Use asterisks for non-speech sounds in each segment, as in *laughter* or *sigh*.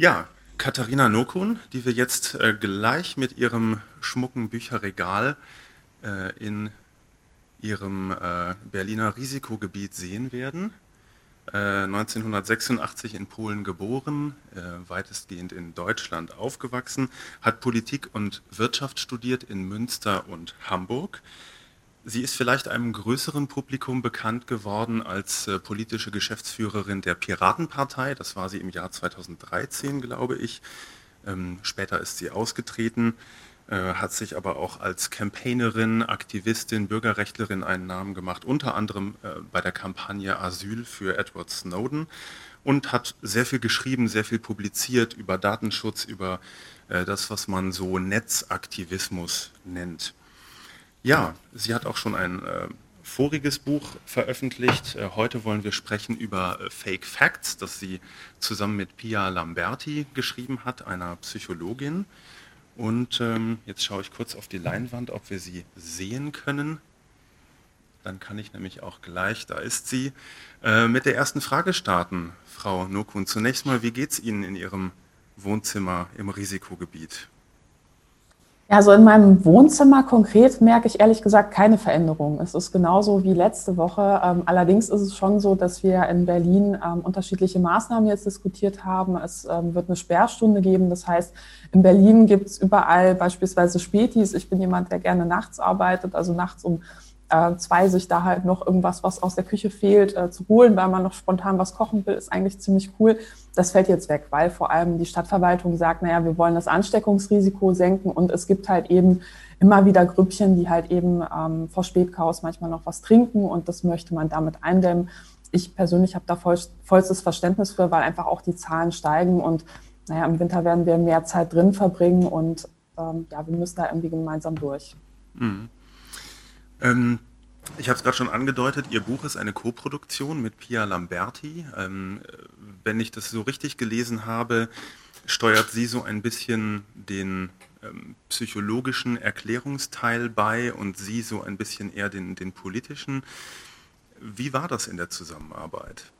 Ja, Katharina Nokun, die wir jetzt äh, gleich mit ihrem schmucken Bücherregal äh, in ihrem äh, Berliner Risikogebiet sehen werden. 1986 äh, in Polen geboren, äh, weitestgehend in Deutschland aufgewachsen, hat Politik und Wirtschaft studiert in Münster und Hamburg. Sie ist vielleicht einem größeren Publikum bekannt geworden als äh, politische Geschäftsführerin der Piratenpartei. Das war sie im Jahr 2013, glaube ich. Ähm, später ist sie ausgetreten. Äh, hat sich aber auch als Campaignerin, Aktivistin, Bürgerrechtlerin einen Namen gemacht, unter anderem äh, bei der Kampagne Asyl für Edward Snowden und hat sehr viel geschrieben, sehr viel publiziert über Datenschutz, über äh, das, was man so Netzaktivismus nennt. Ja, sie hat auch schon ein voriges Buch veröffentlicht. heute wollen wir sprechen über Fake Facts, das sie zusammen mit Pia Lamberti geschrieben hat, einer Psychologin. Und ähm, jetzt schaue ich kurz auf die Leinwand, ob wir sie sehen können. Dann kann ich nämlich auch gleich, da ist sie, äh, mit der ersten Frage starten, Frau Nokun. Zunächst mal, wie geht es Ihnen in Ihrem Wohnzimmer im Risikogebiet? Ja, so in meinem Wohnzimmer konkret merke ich ehrlich gesagt keine Veränderung. Es ist genauso wie letzte Woche. Ähm, allerdings ist es schon so, dass wir in Berlin ähm, unterschiedliche Maßnahmen jetzt diskutiert haben. Es ähm, wird eine Sperrstunde geben. Das heißt, in Berlin gibt es überall beispielsweise Spätis. Ich bin jemand, der gerne nachts arbeitet, also nachts um äh, zwei sich da halt noch irgendwas, was aus der Küche fehlt, äh, zu holen, weil man noch spontan was kochen will, ist eigentlich ziemlich cool. Das fällt jetzt weg, weil vor allem die Stadtverwaltung sagt, naja, wir wollen das Ansteckungsrisiko senken und es gibt halt eben immer wieder Grüppchen, die halt eben ähm, vor Spätchaos manchmal noch was trinken und das möchte man damit eindämmen. Ich persönlich habe da voll, vollstes Verständnis für, weil einfach auch die Zahlen steigen und naja, im Winter werden wir mehr Zeit drin verbringen und ähm, ja, wir müssen da irgendwie gemeinsam durch. Mhm. Ähm, ich habe es gerade schon angedeutet, Ihr Buch ist eine Koproduktion mit Pia Lamberti. Ähm, wenn ich das so richtig gelesen habe, steuert sie so ein bisschen den ähm, psychologischen Erklärungsteil bei und sie so ein bisschen eher den, den politischen. Wie war das in der Zusammenarbeit?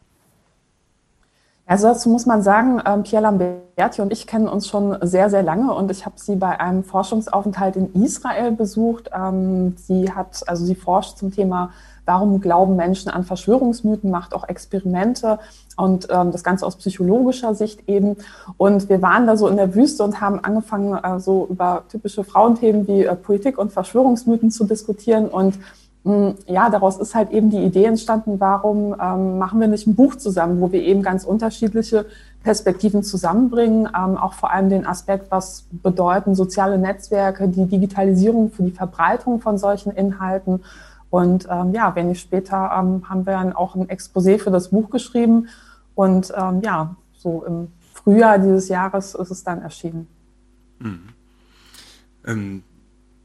Also dazu muss man sagen, ähm, Pierre Lamberti und ich kennen uns schon sehr, sehr lange und ich habe sie bei einem Forschungsaufenthalt in Israel besucht. Ähm, sie hat, also sie forscht zum Thema, warum glauben Menschen an Verschwörungsmythen, macht auch Experimente und ähm, das Ganze aus psychologischer Sicht eben. Und wir waren da so in der Wüste und haben angefangen, äh, so über typische Frauenthemen wie äh, Politik und Verschwörungsmythen zu diskutieren und ja, daraus ist halt eben die Idee entstanden, warum ähm, machen wir nicht ein Buch zusammen, wo wir eben ganz unterschiedliche Perspektiven zusammenbringen, ähm, auch vor allem den Aspekt, was bedeuten soziale Netzwerke, die Digitalisierung für die Verbreitung von solchen Inhalten. Und ähm, ja, wenig später ähm, haben wir dann auch ein Exposé für das Buch geschrieben. Und ähm, ja, so im Frühjahr dieses Jahres ist es dann erschienen. Mhm.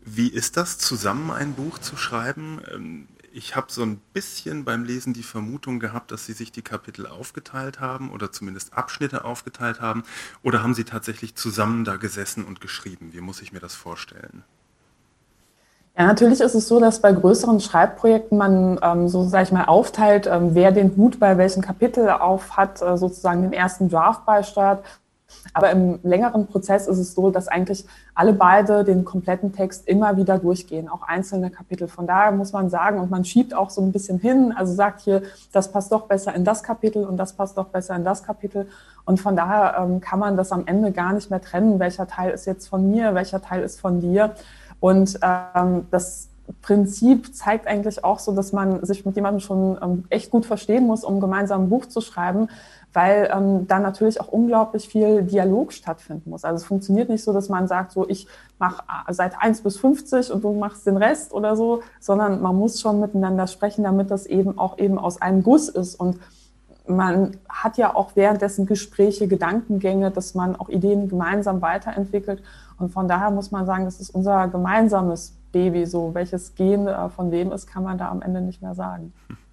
Wie ist das, zusammen ein Buch zu schreiben? Ähm, ich habe so ein bisschen beim Lesen die Vermutung gehabt, dass Sie sich die Kapitel aufgeteilt haben oder zumindest Abschnitte aufgeteilt haben. Oder haben Sie tatsächlich zusammen da gesessen und geschrieben? Wie muss ich mir das vorstellen? Ja, natürlich ist es so, dass bei größeren Schreibprojekten man ähm, so, sag ich mal, aufteilt, ähm, wer den Hut bei welchem Kapitel auf hat, äh, sozusagen den ersten Draft beisteuert aber im längeren Prozess ist es so, dass eigentlich alle beide den kompletten Text immer wieder durchgehen, auch einzelne Kapitel. Von daher muss man sagen, und man schiebt auch so ein bisschen hin, also sagt hier, das passt doch besser in das Kapitel und das passt doch besser in das Kapitel. Und von daher ähm, kann man das am Ende gar nicht mehr trennen, welcher Teil ist jetzt von mir, welcher Teil ist von dir. Und ähm, das Prinzip zeigt eigentlich auch so, dass man sich mit jemandem schon ähm, echt gut verstehen muss, um gemeinsam ein Buch zu schreiben, weil ähm, da natürlich auch unglaublich viel Dialog stattfinden muss. Also es funktioniert nicht so, dass man sagt, so ich mache äh, seit 1 bis 50 und du machst den Rest oder so, sondern man muss schon miteinander sprechen, damit das eben auch eben aus einem Guss ist. Und man hat ja auch währenddessen Gespräche, Gedankengänge, dass man auch Ideen gemeinsam weiterentwickelt. Und von daher muss man sagen, das ist unser gemeinsames Baby. So welches Gen äh, von wem ist, kann man da am Ende nicht mehr sagen. *laughs*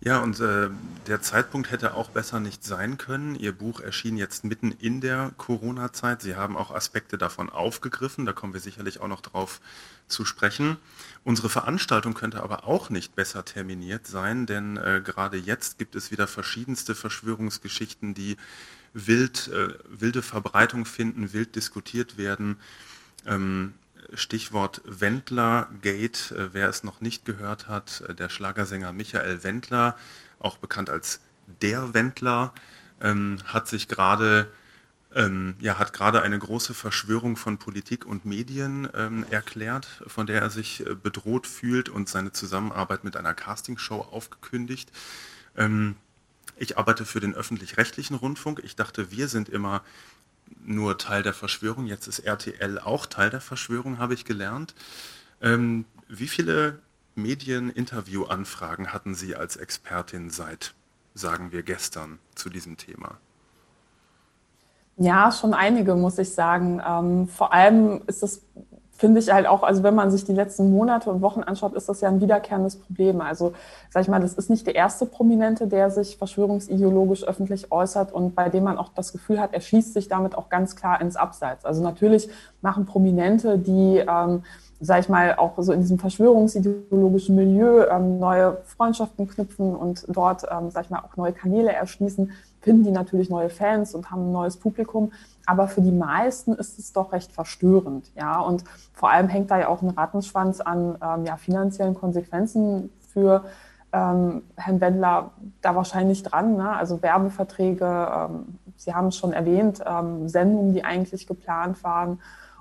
Ja, und äh, der Zeitpunkt hätte auch besser nicht sein können. Ihr Buch erschien jetzt mitten in der Corona-Zeit. Sie haben auch Aspekte davon aufgegriffen. Da kommen wir sicherlich auch noch drauf zu sprechen. Unsere Veranstaltung könnte aber auch nicht besser terminiert sein, denn äh, gerade jetzt gibt es wieder verschiedenste Verschwörungsgeschichten, die wild, äh, wilde Verbreitung finden, wild diskutiert werden. Ähm, Stichwort Wendler-Gate, äh, wer es noch nicht gehört hat, äh, der Schlagersänger Michael Wendler, auch bekannt als der Wendler, ähm, hat sich gerade ähm, ja, hat gerade eine große Verschwörung von Politik und Medien ähm, erklärt, von der er sich äh, bedroht fühlt und seine Zusammenarbeit mit einer Castingshow aufgekündigt. Ähm, ich arbeite für den öffentlich-rechtlichen Rundfunk. Ich dachte, wir sind immer nur Teil der Verschwörung. Jetzt ist RTL auch Teil der Verschwörung, habe ich gelernt. Ähm, wie viele Medieninterviewanfragen hatten Sie als Expertin seit, sagen wir, gestern zu diesem Thema? Ja, schon einige, muss ich sagen. Ähm, vor allem ist das, finde ich halt auch, also wenn man sich die letzten Monate und Wochen anschaut, ist das ja ein wiederkehrendes Problem. Also, sag ich mal, das ist nicht der erste Prominente, der sich verschwörungsideologisch öffentlich äußert und bei dem man auch das Gefühl hat, er schießt sich damit auch ganz klar ins Abseits. Also natürlich machen Prominente, die ähm, sag ich mal, auch so in diesem verschwörungsideologischen Milieu ähm, neue Freundschaften knüpfen und dort, ähm, sag ich mal, auch neue Kanäle erschließen, finden die natürlich neue Fans und haben ein neues Publikum. Aber für die meisten ist es doch recht verstörend, ja. Und vor allem hängt da ja auch ein Rattenschwanz an ähm, ja, finanziellen Konsequenzen für ähm, Herrn Wendler da wahrscheinlich dran. Ne? Also Werbeverträge, ähm, Sie haben es schon erwähnt, ähm, Sendungen, die eigentlich geplant waren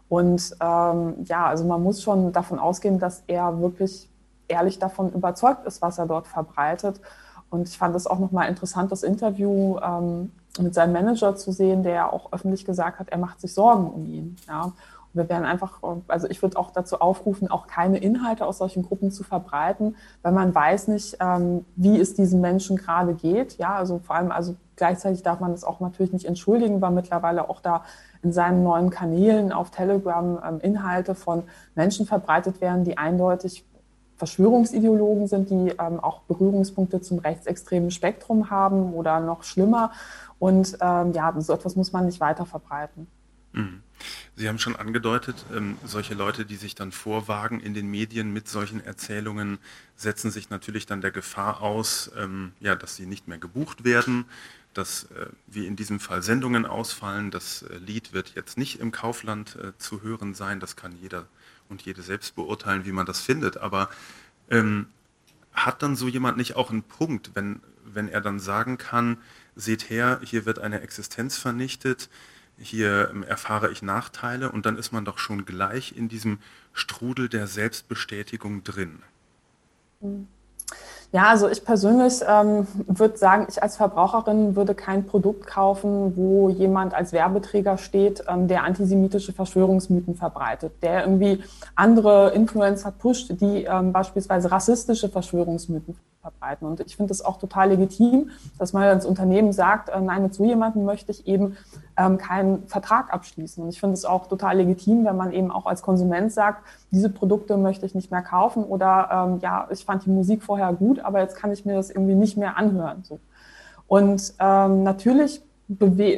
und ähm, ja, also man muss schon davon ausgehen, dass er wirklich ehrlich davon überzeugt ist, was er dort verbreitet. Und ich fand es auch nochmal interessant, das Interview ähm, mit seinem Manager zu sehen, der auch öffentlich gesagt hat, er macht sich Sorgen um ihn. Ja. Und wir werden einfach, also ich würde auch dazu aufrufen, auch keine Inhalte aus solchen Gruppen zu verbreiten, weil man weiß nicht, ähm, wie es diesen Menschen gerade geht. Ja, also vor allem, also gleichzeitig darf man das auch natürlich nicht entschuldigen, weil mittlerweile auch da in seinen neuen Kanälen auf Telegram ähm, Inhalte von Menschen verbreitet werden, die eindeutig Verschwörungsideologen sind, die ähm, auch Berührungspunkte zum rechtsextremen Spektrum haben oder noch schlimmer. Und ähm, ja, so etwas muss man nicht weiter verbreiten. Mhm. Sie haben schon angedeutet, ähm, solche Leute, die sich dann vorwagen in den Medien mit solchen Erzählungen, setzen sich natürlich dann der Gefahr aus, ähm, ja, dass sie nicht mehr gebucht werden, dass äh, wie in diesem Fall Sendungen ausfallen. Das äh, Lied wird jetzt nicht im Kaufland äh, zu hören sein. Das kann jeder und jede selbst beurteilen, wie man das findet. Aber ähm, hat dann so jemand nicht auch einen Punkt, wenn, wenn er dann sagen kann, seht her, hier wird eine Existenz vernichtet, hier ähm, erfahre ich Nachteile und dann ist man doch schon gleich in diesem Strudel der Selbstbestätigung drin. Mhm. Ja, also ich persönlich ähm, würde sagen, ich als Verbraucherin würde kein Produkt kaufen, wo jemand als Werbeträger steht, ähm, der antisemitische Verschwörungsmythen verbreitet, der irgendwie andere Influencer pusht, die ähm, beispielsweise rassistische Verschwörungsmythen verbreiten. Und ich finde es auch total legitim, dass man als Unternehmen sagt, äh, nein, mit so jemandem möchte ich eben ähm, keinen Vertrag abschließen. Und ich finde es auch total legitim, wenn man eben auch als Konsument sagt, diese Produkte möchte ich nicht mehr kaufen oder ähm, ja, ich fand die Musik vorher gut, aber jetzt kann ich mir das irgendwie nicht mehr anhören. So. Und ähm, natürlich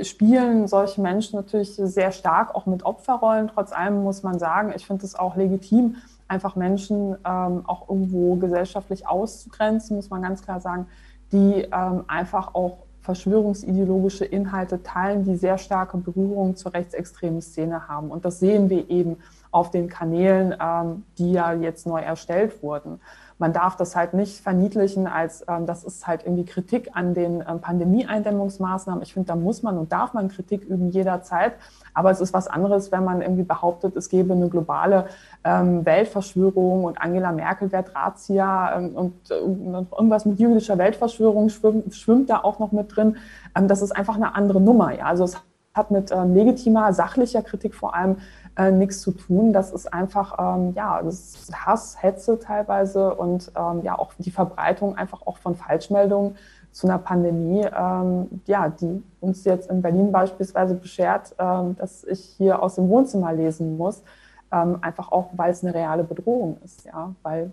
spielen solche Menschen natürlich sehr stark auch mit Opferrollen. Trotz allem muss man sagen, ich finde es auch legitim, einfach Menschen ähm, auch irgendwo gesellschaftlich auszugrenzen, muss man ganz klar sagen, die ähm, einfach auch verschwörungsideologische Inhalte teilen, die sehr starke Berührung zur rechtsextremen Szene haben. Und das sehen wir eben auf den Kanälen, ähm, die ja jetzt neu erstellt wurden. Man darf das halt nicht verniedlichen als, ähm, das ist halt irgendwie Kritik an den ähm, Pandemie-Eindämmungsmaßnahmen. Ich finde, da muss man und darf man Kritik üben jederzeit. Aber es ist was anderes, wenn man irgendwie behauptet, es gäbe eine globale ähm, Weltverschwörung und Angela Merkel wäre Drahtzieher ähm, und äh, irgendwas mit jüdischer Weltverschwörung schwimmt, schwimmt da auch noch mit drin. Ähm, das ist einfach eine andere Nummer. Ja? Also es hat mit ähm, legitimer, sachlicher Kritik vor allem äh, nichts zu tun. Das ist einfach, ähm, ja, das Hass, Hetze teilweise und ähm, ja auch die Verbreitung einfach auch von Falschmeldungen zu einer Pandemie, ähm, ja, die uns jetzt in Berlin beispielsweise beschert, ähm, dass ich hier aus dem Wohnzimmer lesen muss, ähm, einfach auch, weil es eine reale Bedrohung ist, ja, weil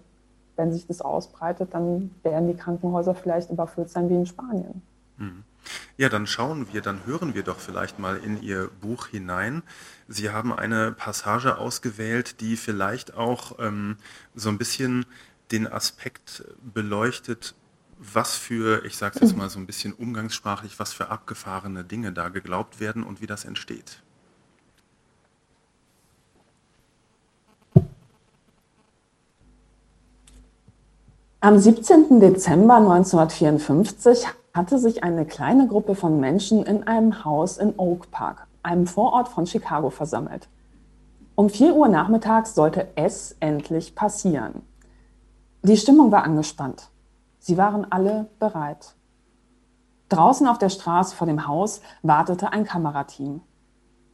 wenn sich das ausbreitet, dann werden die Krankenhäuser vielleicht überfüllt sein wie in Spanien. Mhm. Ja, dann schauen wir, dann hören wir doch vielleicht mal in Ihr Buch hinein. Sie haben eine Passage ausgewählt, die vielleicht auch ähm, so ein bisschen den Aspekt beleuchtet, was für, ich sage es jetzt mal so ein bisschen umgangssprachlich, was für abgefahrene Dinge da geglaubt werden und wie das entsteht. Am 17. Dezember 1954 hatte sich eine kleine Gruppe von Menschen in einem Haus in Oak Park, einem Vorort von Chicago, versammelt. Um 4 Uhr nachmittags sollte es endlich passieren. Die Stimmung war angespannt. Sie waren alle bereit. Draußen auf der Straße vor dem Haus wartete ein Kamerateam.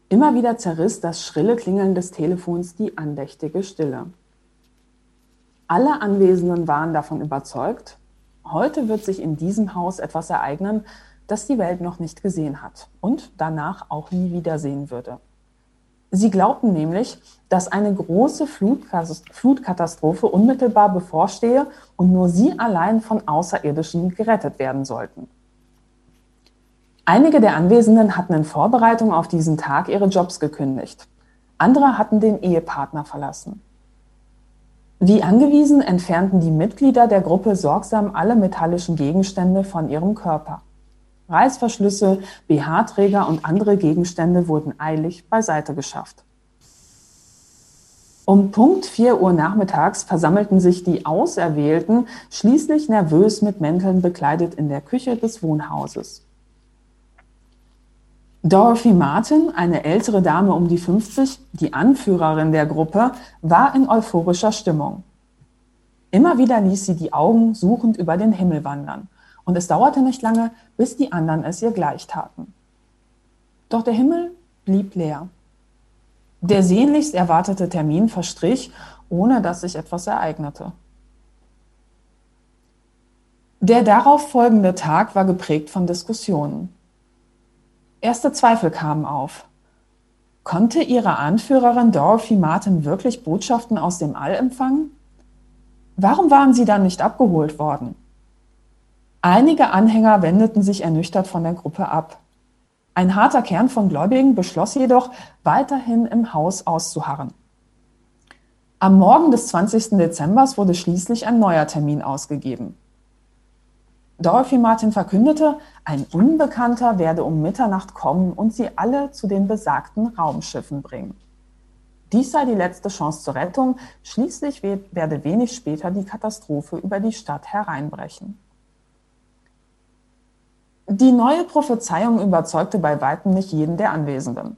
Immer wieder zerriss das schrille Klingeln des Telefons die andächtige Stille. Alle Anwesenden waren davon überzeugt, heute wird sich in diesem Haus etwas ereignen, das die Welt noch nicht gesehen hat und danach auch nie wiedersehen würde. Sie glaubten nämlich, dass eine große Flutkatastrophe unmittelbar bevorstehe und nur sie allein von Außerirdischen gerettet werden sollten. Einige der Anwesenden hatten in Vorbereitung auf diesen Tag ihre Jobs gekündigt. Andere hatten den Ehepartner verlassen. Wie angewiesen entfernten die Mitglieder der Gruppe sorgsam alle metallischen Gegenstände von ihrem Körper. Reißverschlüsse, BH-Träger und andere Gegenstände wurden eilig beiseite geschafft. Um Punkt 4 Uhr nachmittags versammelten sich die Auserwählten schließlich nervös mit Mänteln bekleidet in der Küche des Wohnhauses. Dorothy Martin, eine ältere Dame um die 50, die Anführerin der Gruppe, war in euphorischer Stimmung. Immer wieder ließ sie die Augen suchend über den Himmel wandern, und es dauerte nicht lange, bis die anderen es ihr gleich taten. Doch der Himmel blieb leer. Der sehnlichst erwartete Termin verstrich, ohne dass sich etwas ereignete. Der darauf folgende Tag war geprägt von Diskussionen. Erste Zweifel kamen auf. Konnte ihre Anführerin Dorothy Martin wirklich Botschaften aus dem All empfangen? Warum waren sie dann nicht abgeholt worden? Einige Anhänger wendeten sich ernüchtert von der Gruppe ab. Ein harter Kern von Gläubigen beschloss jedoch, weiterhin im Haus auszuharren. Am Morgen des 20. Dezember wurde schließlich ein neuer Termin ausgegeben. Dorothy Martin verkündete, ein Unbekannter werde um Mitternacht kommen und sie alle zu den besagten Raumschiffen bringen. Dies sei die letzte Chance zur Rettung, schließlich werde wenig später die Katastrophe über die Stadt hereinbrechen. Die neue Prophezeiung überzeugte bei weitem nicht jeden der Anwesenden.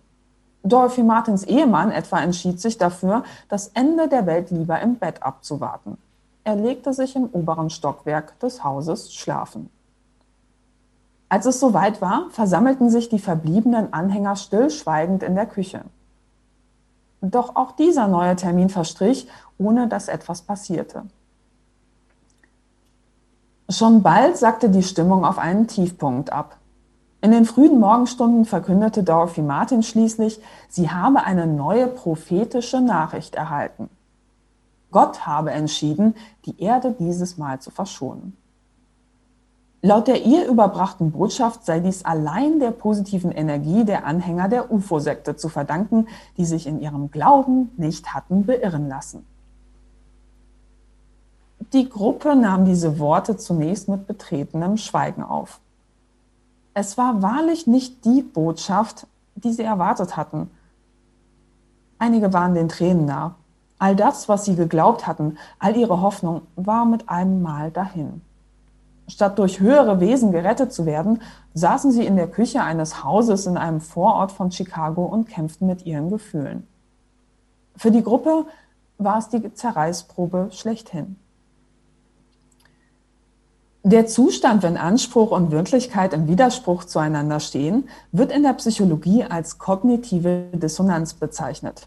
Dorothy Martins Ehemann etwa entschied sich dafür, das Ende der Welt lieber im Bett abzuwarten. Er legte sich im oberen Stockwerk des Hauses schlafen. Als es soweit war, versammelten sich die verbliebenen Anhänger stillschweigend in der Küche. Doch auch dieser neue Termin verstrich, ohne dass etwas passierte. Schon bald sackte die Stimmung auf einen Tiefpunkt ab. In den frühen Morgenstunden verkündete Dorothy Martin schließlich, sie habe eine neue prophetische Nachricht erhalten. Gott habe entschieden, die Erde dieses Mal zu verschonen. Laut der ihr überbrachten Botschaft sei dies allein der positiven Energie der Anhänger der UFO-Sekte zu verdanken, die sich in ihrem Glauben nicht hatten beirren lassen. Die Gruppe nahm diese Worte zunächst mit betretenem Schweigen auf. Es war wahrlich nicht die Botschaft, die sie erwartet hatten. Einige waren den Tränen nah. All das, was sie geglaubt hatten, all ihre Hoffnung, war mit einem Mal dahin. Statt durch höhere Wesen gerettet zu werden, saßen sie in der Küche eines Hauses in einem Vorort von Chicago und kämpften mit ihren Gefühlen. Für die Gruppe war es die Zerreißprobe schlechthin. Der Zustand, wenn Anspruch und Wirklichkeit im Widerspruch zueinander stehen, wird in der Psychologie als kognitive Dissonanz bezeichnet.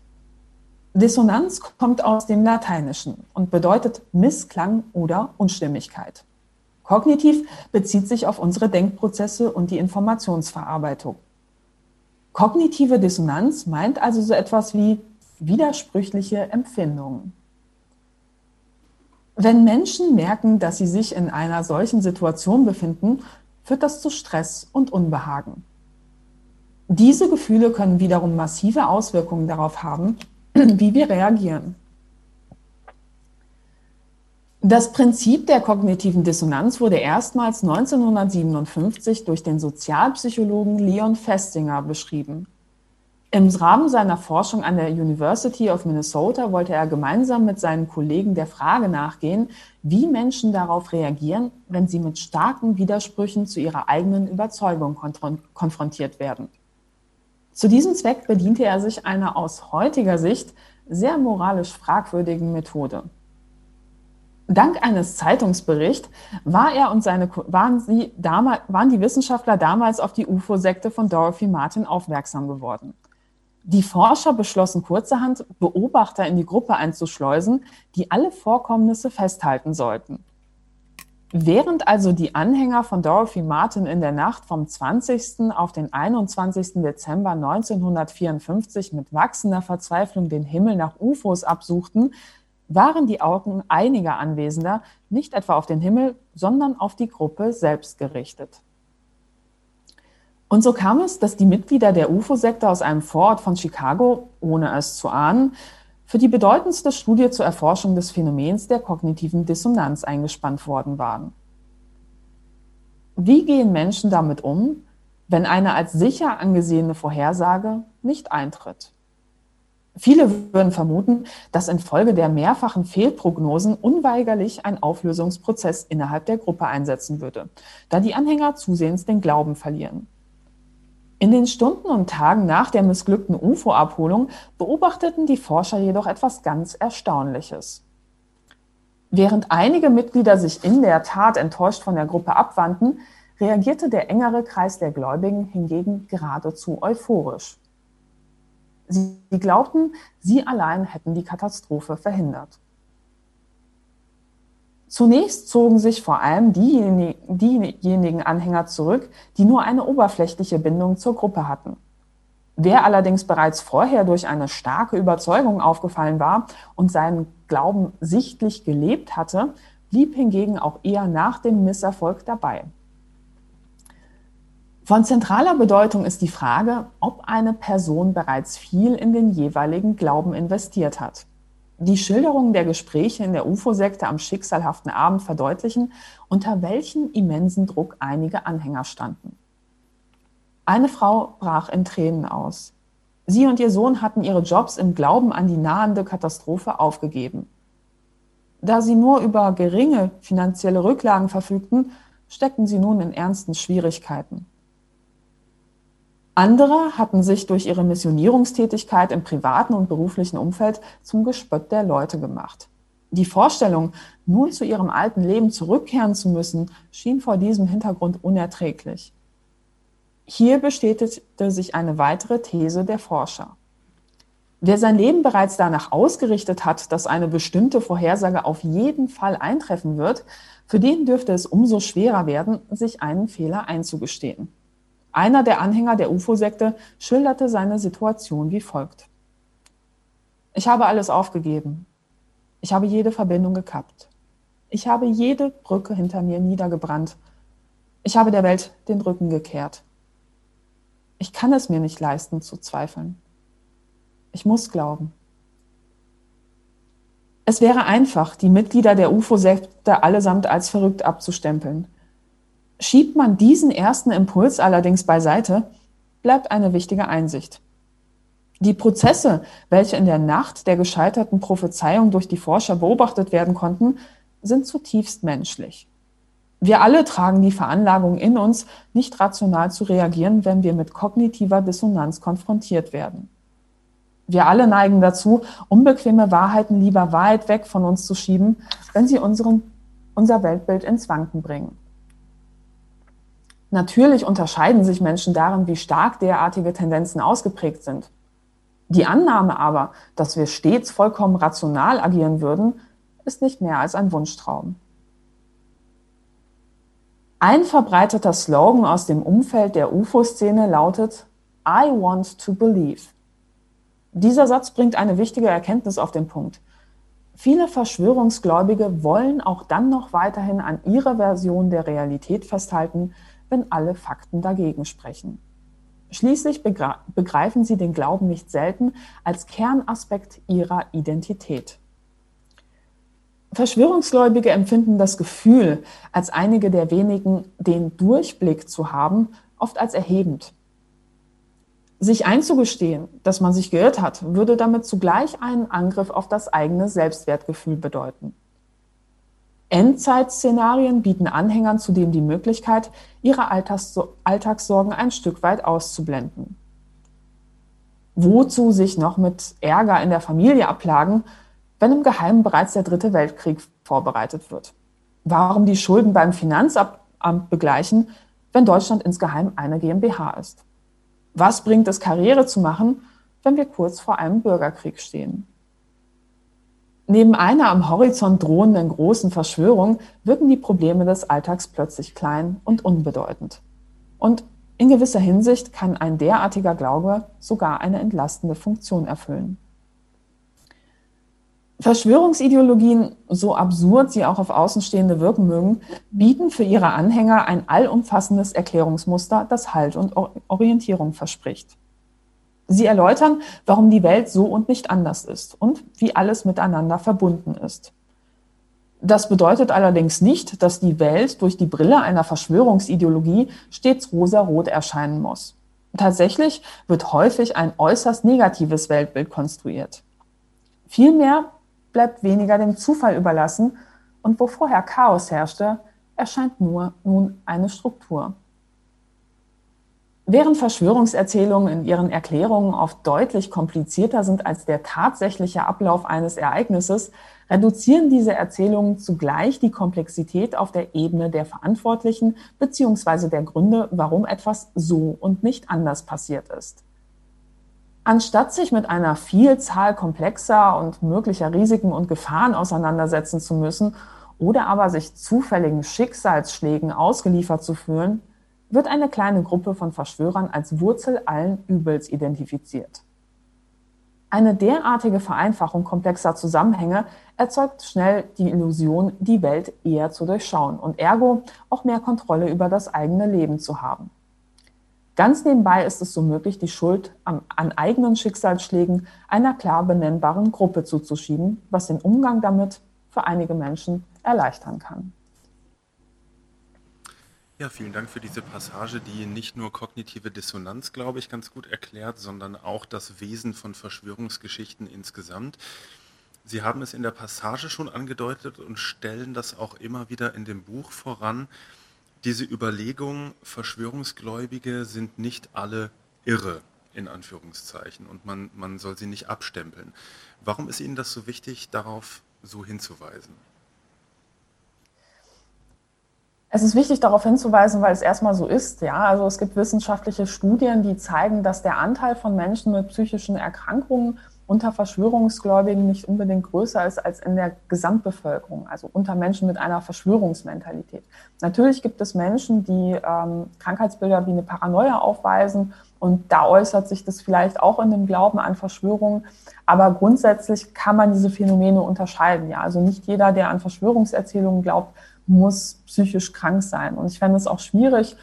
Dissonanz kommt aus dem Lateinischen und bedeutet Missklang oder Unstimmigkeit. Kognitiv bezieht sich auf unsere Denkprozesse und die Informationsverarbeitung. Kognitive Dissonanz meint also so etwas wie widersprüchliche Empfindungen. Wenn Menschen merken, dass sie sich in einer solchen Situation befinden, führt das zu Stress und Unbehagen. Diese Gefühle können wiederum massive Auswirkungen darauf haben, *clears throat* wie wir reagieren. Das Prinzip der kognitiven Dissonanz wurde erstmals 1957 durch den Sozialpsychologen Leon Festinger beschrieben. Im Rahmen seiner Forschung an der University of Minnesota wollte er gemeinsam mit seinen Kollegen der Frage nachgehen, wie Menschen darauf reagieren, wenn sie mit starken Widersprüchen zu ihrer eigenen Überzeugung konfrontiert werden. Zu diesem Zweck bediente er sich einer aus heutiger Sicht sehr moralisch fragwürdigen Methode. Dank eines Zeitungsberichts war er und seine, waren, sie damals, waren die Wissenschaftler damals auf die UFO-Sekte von Dorothy Martin aufmerksam geworden. Die Forscher beschlossen kurzerhand, Beobachter in die Gruppe einzuschleusen, die alle Vorkommnisse festhalten sollten. Während also die Anhänger von Dorothy Martin in der Nacht vom 20. auf den 21. Dezember 1954 mit wachsender Verzweiflung den Himmel nach UFOs absuchten, waren die Augen einiger Anwesender nicht etwa auf den Himmel, sondern auf die Gruppe selbst gerichtet. Und so kam es, dass die Mitglieder der UFO-Sekte aus einem Vorort von Chicago, ohne es zu ahnen, für die bedeutendste Studie zur Erforschung des Phänomens der kognitiven Dissonanz eingespannt worden waren. Wie gehen Menschen damit um, wenn eine als sicher angesehene Vorhersage nicht eintritt? Viele würden vermuten, dass infolge der mehrfachen Fehlprognosen unweigerlich ein Auflösungsprozess innerhalb der Gruppe einsetzen würde, da die Anhänger zusehends den Glauben verlieren. In den Stunden und Tagen nach der missglückten UFO-Abholung beobachteten die Forscher jedoch etwas ganz Erstaunliches. Während einige Mitglieder sich in der Tat enttäuscht von der Gruppe abwandten, reagierte der engere Kreis der Gläubigen hingegen geradezu euphorisch. Sie glaubten, sie allein hätten die Katastrophe verhindert. Zunächst zogen sich vor allem diejenigen Anhänger zurück, die nur eine oberflächliche Bindung zur Gruppe hatten. Wer allerdings bereits vorher durch eine starke Überzeugung aufgefallen war und seinen Glauben sichtlich gelebt hatte, blieb hingegen auch eher nach dem Misserfolg dabei. Von zentraler Bedeutung ist die Frage, ob eine Person bereits viel in den jeweiligen Glauben investiert hat. Die Schilderungen der Gespräche in der UFO-Sekte am schicksalhaften Abend verdeutlichen, unter welchem immensen Druck einige Anhänger standen. Eine Frau brach in Tränen aus. Sie und ihr Sohn hatten ihre Jobs im Glauben an die nahende Katastrophe aufgegeben. Da sie nur über geringe finanzielle Rücklagen verfügten, steckten sie nun in ernsten Schwierigkeiten. Andere hatten sich durch ihre Missionierungstätigkeit im privaten und beruflichen Umfeld zum Gespött der Leute gemacht. Die Vorstellung, nun zu ihrem alten Leben zurückkehren zu müssen, schien vor diesem Hintergrund unerträglich. Hier bestätigte sich eine weitere These der Forscher. Wer sein Leben bereits danach ausgerichtet hat, dass eine bestimmte Vorhersage auf jeden Fall eintreffen wird, für den dürfte es umso schwerer werden, sich einen Fehler einzugestehen. Einer der Anhänger der UFO-Sekte schilderte seine Situation wie folgt. Ich habe alles aufgegeben. Ich habe jede Verbindung gekappt. Ich habe jede Brücke hinter mir niedergebrannt. Ich habe der Welt den Rücken gekehrt. Ich kann es mir nicht leisten zu zweifeln. Ich muss glauben. Es wäre einfach, die Mitglieder der UFO-Sekte allesamt als verrückt abzustempeln. Schiebt man diesen ersten Impuls allerdings beiseite, bleibt eine wichtige Einsicht. Die Prozesse, welche in der Nacht der gescheiterten Prophezeiung durch die Forscher beobachtet werden konnten, sind zutiefst menschlich. Wir alle tragen die Veranlagung in uns, nicht rational zu reagieren, wenn wir mit kognitiver Dissonanz konfrontiert werden. Wir alle neigen dazu, unbequeme Wahrheiten lieber weit weg von uns zu schieben, wenn sie unseren, unser Weltbild ins Wanken bringen. Natürlich unterscheiden sich Menschen darin, wie stark derartige Tendenzen ausgeprägt sind. Die Annahme aber, dass wir stets vollkommen rational agieren würden, ist nicht mehr als ein Wunschtraum. Ein verbreiteter Slogan aus dem Umfeld der UFO-Szene lautet I want to believe. Dieser Satz bringt eine wichtige Erkenntnis auf den Punkt. Viele Verschwörungsgläubige wollen auch dann noch weiterhin an ihrer Version der Realität festhalten, wenn alle Fakten dagegen sprechen. Schließlich begreifen sie den Glauben nicht selten als Kernaspekt ihrer Identität. Verschwörungsgläubige empfinden das Gefühl, als einige der wenigen den Durchblick zu haben, oft als erhebend. Sich einzugestehen, dass man sich geirrt hat, würde damit zugleich einen Angriff auf das eigene Selbstwertgefühl bedeuten. Endzeitszenarien bieten Anhängern zudem die Möglichkeit, ihre Alltagssorgen ein Stück weit auszublenden. Wozu sich noch mit Ärger in der Familie abplagen, wenn im Geheimen bereits der dritte Weltkrieg vorbereitet wird? Warum die Schulden beim Finanzamt begleichen, wenn Deutschland insgeheim eine GmbH ist? Was bringt es, Karriere zu machen, wenn wir kurz vor einem Bürgerkrieg stehen? Neben einer am Horizont drohenden großen Verschwörung wirken die Probleme des Alltags plötzlich klein und unbedeutend. Und in gewisser Hinsicht kann ein derartiger Glaube sogar eine entlastende Funktion erfüllen. Verschwörungsideologien, so absurd sie auch auf Außenstehende wirken mögen, bieten für ihre Anhänger ein allumfassendes Erklärungsmuster, das Halt und Orientierung verspricht. Sie erläutern, warum die Welt so und nicht anders ist und wie alles miteinander verbunden ist. Das bedeutet allerdings nicht, dass die Welt durch die Brille einer Verschwörungsideologie stets rosarot erscheinen muss. Tatsächlich wird häufig ein äußerst negatives Weltbild konstruiert. Vielmehr bleibt weniger dem Zufall überlassen und wo vorher Chaos herrschte, erscheint nur nun eine Struktur. Während Verschwörungserzählungen in ihren Erklärungen oft deutlich komplizierter sind als der tatsächliche Ablauf eines Ereignisses, reduzieren diese Erzählungen zugleich die Komplexität auf der Ebene der Verantwortlichen bzw. der Gründe, warum etwas so und nicht anders passiert ist. Anstatt sich mit einer Vielzahl komplexer und möglicher Risiken und Gefahren auseinandersetzen zu müssen oder aber sich zufälligen Schicksalsschlägen ausgeliefert zu fühlen, wird eine kleine Gruppe von Verschwörern als Wurzel allen Übels identifiziert. Eine derartige Vereinfachung komplexer Zusammenhänge erzeugt schnell die Illusion, die Welt eher zu durchschauen und ergo auch mehr Kontrolle über das eigene Leben zu haben. Ganz nebenbei ist es so möglich, die Schuld an, an eigenen Schicksalsschlägen einer klar benennbaren Gruppe zuzuschieben, was den Umgang damit für einige Menschen erleichtern kann. Ja, vielen Dank für diese Passage, die nicht nur kognitive Dissonanz, glaube ich, ganz gut erklärt, sondern auch das Wesen von Verschwörungsgeschichten insgesamt. Sie haben es in der Passage schon angedeutet und stellen das auch immer wieder in dem Buch voran. Diese Überlegung, Verschwörungsgläubige sind nicht alle irre, in Anführungszeichen, und man, man soll sie nicht abstempeln. Warum ist Ihnen das so wichtig, darauf so hinzuweisen? Es ist wichtig, darauf hinzuweisen, weil es erstmal so ist. Ja, also es gibt wissenschaftliche Studien, die zeigen, dass der Anteil von Menschen mit psychischen Erkrankungen unter Verschwörungsgläubigen nicht unbedingt größer ist als in der Gesamtbevölkerung, also unter Menschen mit einer Verschwörungsmentalität. Natürlich gibt es Menschen, die ähm, Krankheitsbilder wie eine Paranoia aufweisen und da äußert sich das vielleicht auch in dem Glauben an Verschwörungen. Aber grundsätzlich kann man diese Phänomene unterscheiden. Ja, also nicht jeder, der an Verschwörungserzählungen glaubt, muss psychisch krank sein. Und ich fände es auch schwierig,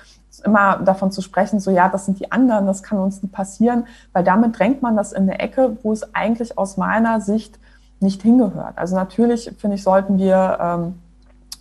immer davon zu sprechen, so ja, das sind die anderen, das kann uns nie passieren, weil damit drängt man das in eine Ecke, wo es eigentlich aus meiner Sicht nicht hingehört. Also natürlich, finde ich, sollten wir ähm,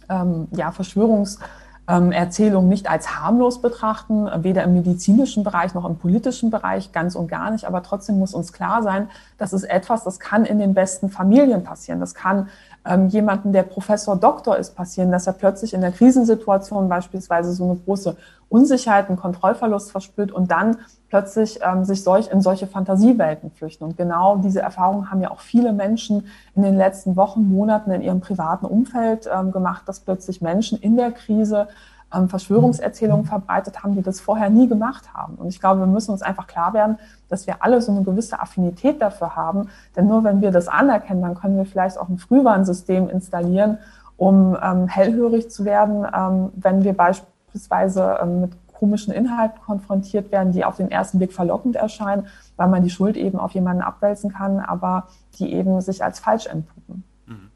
ähm, ja, Verschwörungs- ähm, Erzählungen nicht als harmlos betrachten, weder im medizinischen Bereich noch im politischen Bereich, ganz und gar nicht. Aber trotzdem muss uns klar sein, das ist etwas, das kann in den besten Familien passieren. Das kann ähm, jemanden, der Professor Doktor ist, passieren, dass er plötzlich in der Krisensituation beispielsweise so eine große Unsicherheit, einen Kontrollverlust verspürt und dann plötzlich ähm, sich solch, in solche Fantasiewelten flüchten. Und genau diese Erfahrungen haben ja auch viele Menschen in den letzten Wochen, Monaten in ihrem privaten Umfeld ähm, gemacht, dass plötzlich Menschen in der Krise ähm, Verschwörungserzählungen verbreitet haben, die das vorher nie gemacht haben. Und ich glaube, wir müssen uns einfach klar werden, dass wir alle so eine gewisse Affinität dafür haben. Denn nur wenn wir das anerkennen, dann können wir vielleicht auch ein Frühwarnsystem installieren, um ähm, hellhörig zu werden, ähm, wenn wir beispielsweise beispielsweise ähm, mit komischen Inhalten konfrontiert werden, die auf den ersten Blick verlockend erscheinen, weil man die Schuld eben auf jemanden abwälzen kann, aber die eben sich als falsch entpuppen. Mhm.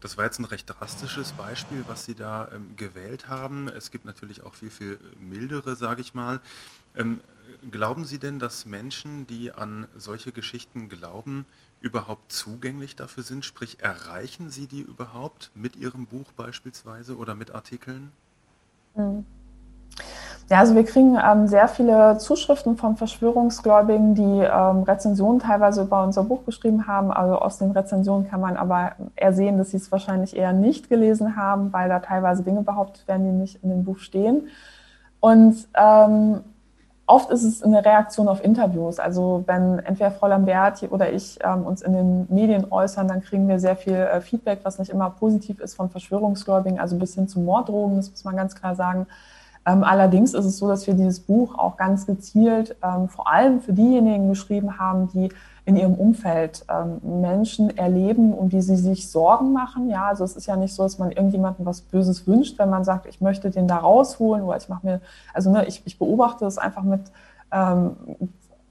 Das war jetzt ein recht drastisches Beispiel, was Sie da ähm, gewählt haben. Es gibt natürlich auch viel, viel mildere, sage ich mal. Ähm, glauben Sie denn, dass Menschen, die an solche Geschichten glauben, überhaupt zugänglich dafür sind? Sprich, erreichen Sie die überhaupt mit Ihrem Buch beispielsweise oder mit Artikeln? Mhm. Ja, also wir kriegen ähm, sehr viele Zuschriften von Verschwörungsgläubigen, die ähm, Rezensionen teilweise über unser Buch geschrieben haben. Also aus den Rezensionen kann man aber eher sehen, dass sie es wahrscheinlich eher nicht gelesen haben, weil da teilweise Dinge behauptet werden, die nicht in dem Buch stehen. Und ähm, oft ist es eine Reaktion auf Interviews. Also wenn entweder Frau Lambert oder ich ähm, uns in den Medien äußern, dann kriegen wir sehr viel äh, Feedback, was nicht immer positiv ist von Verschwörungsgläubigen, also bis hin zu Morddrogen, das muss man ganz klar sagen. Ähm, allerdings ist es so, dass wir dieses Buch auch ganz gezielt ähm, vor allem für diejenigen geschrieben haben, die in ihrem Umfeld ähm, Menschen erleben, um die sie sich Sorgen machen. Ja, also es ist ja nicht so, dass man irgendjemandem was Böses wünscht, wenn man sagt, ich möchte den da rausholen oder ich mache mir, also ne, ich, ich beobachte es einfach mit ähm,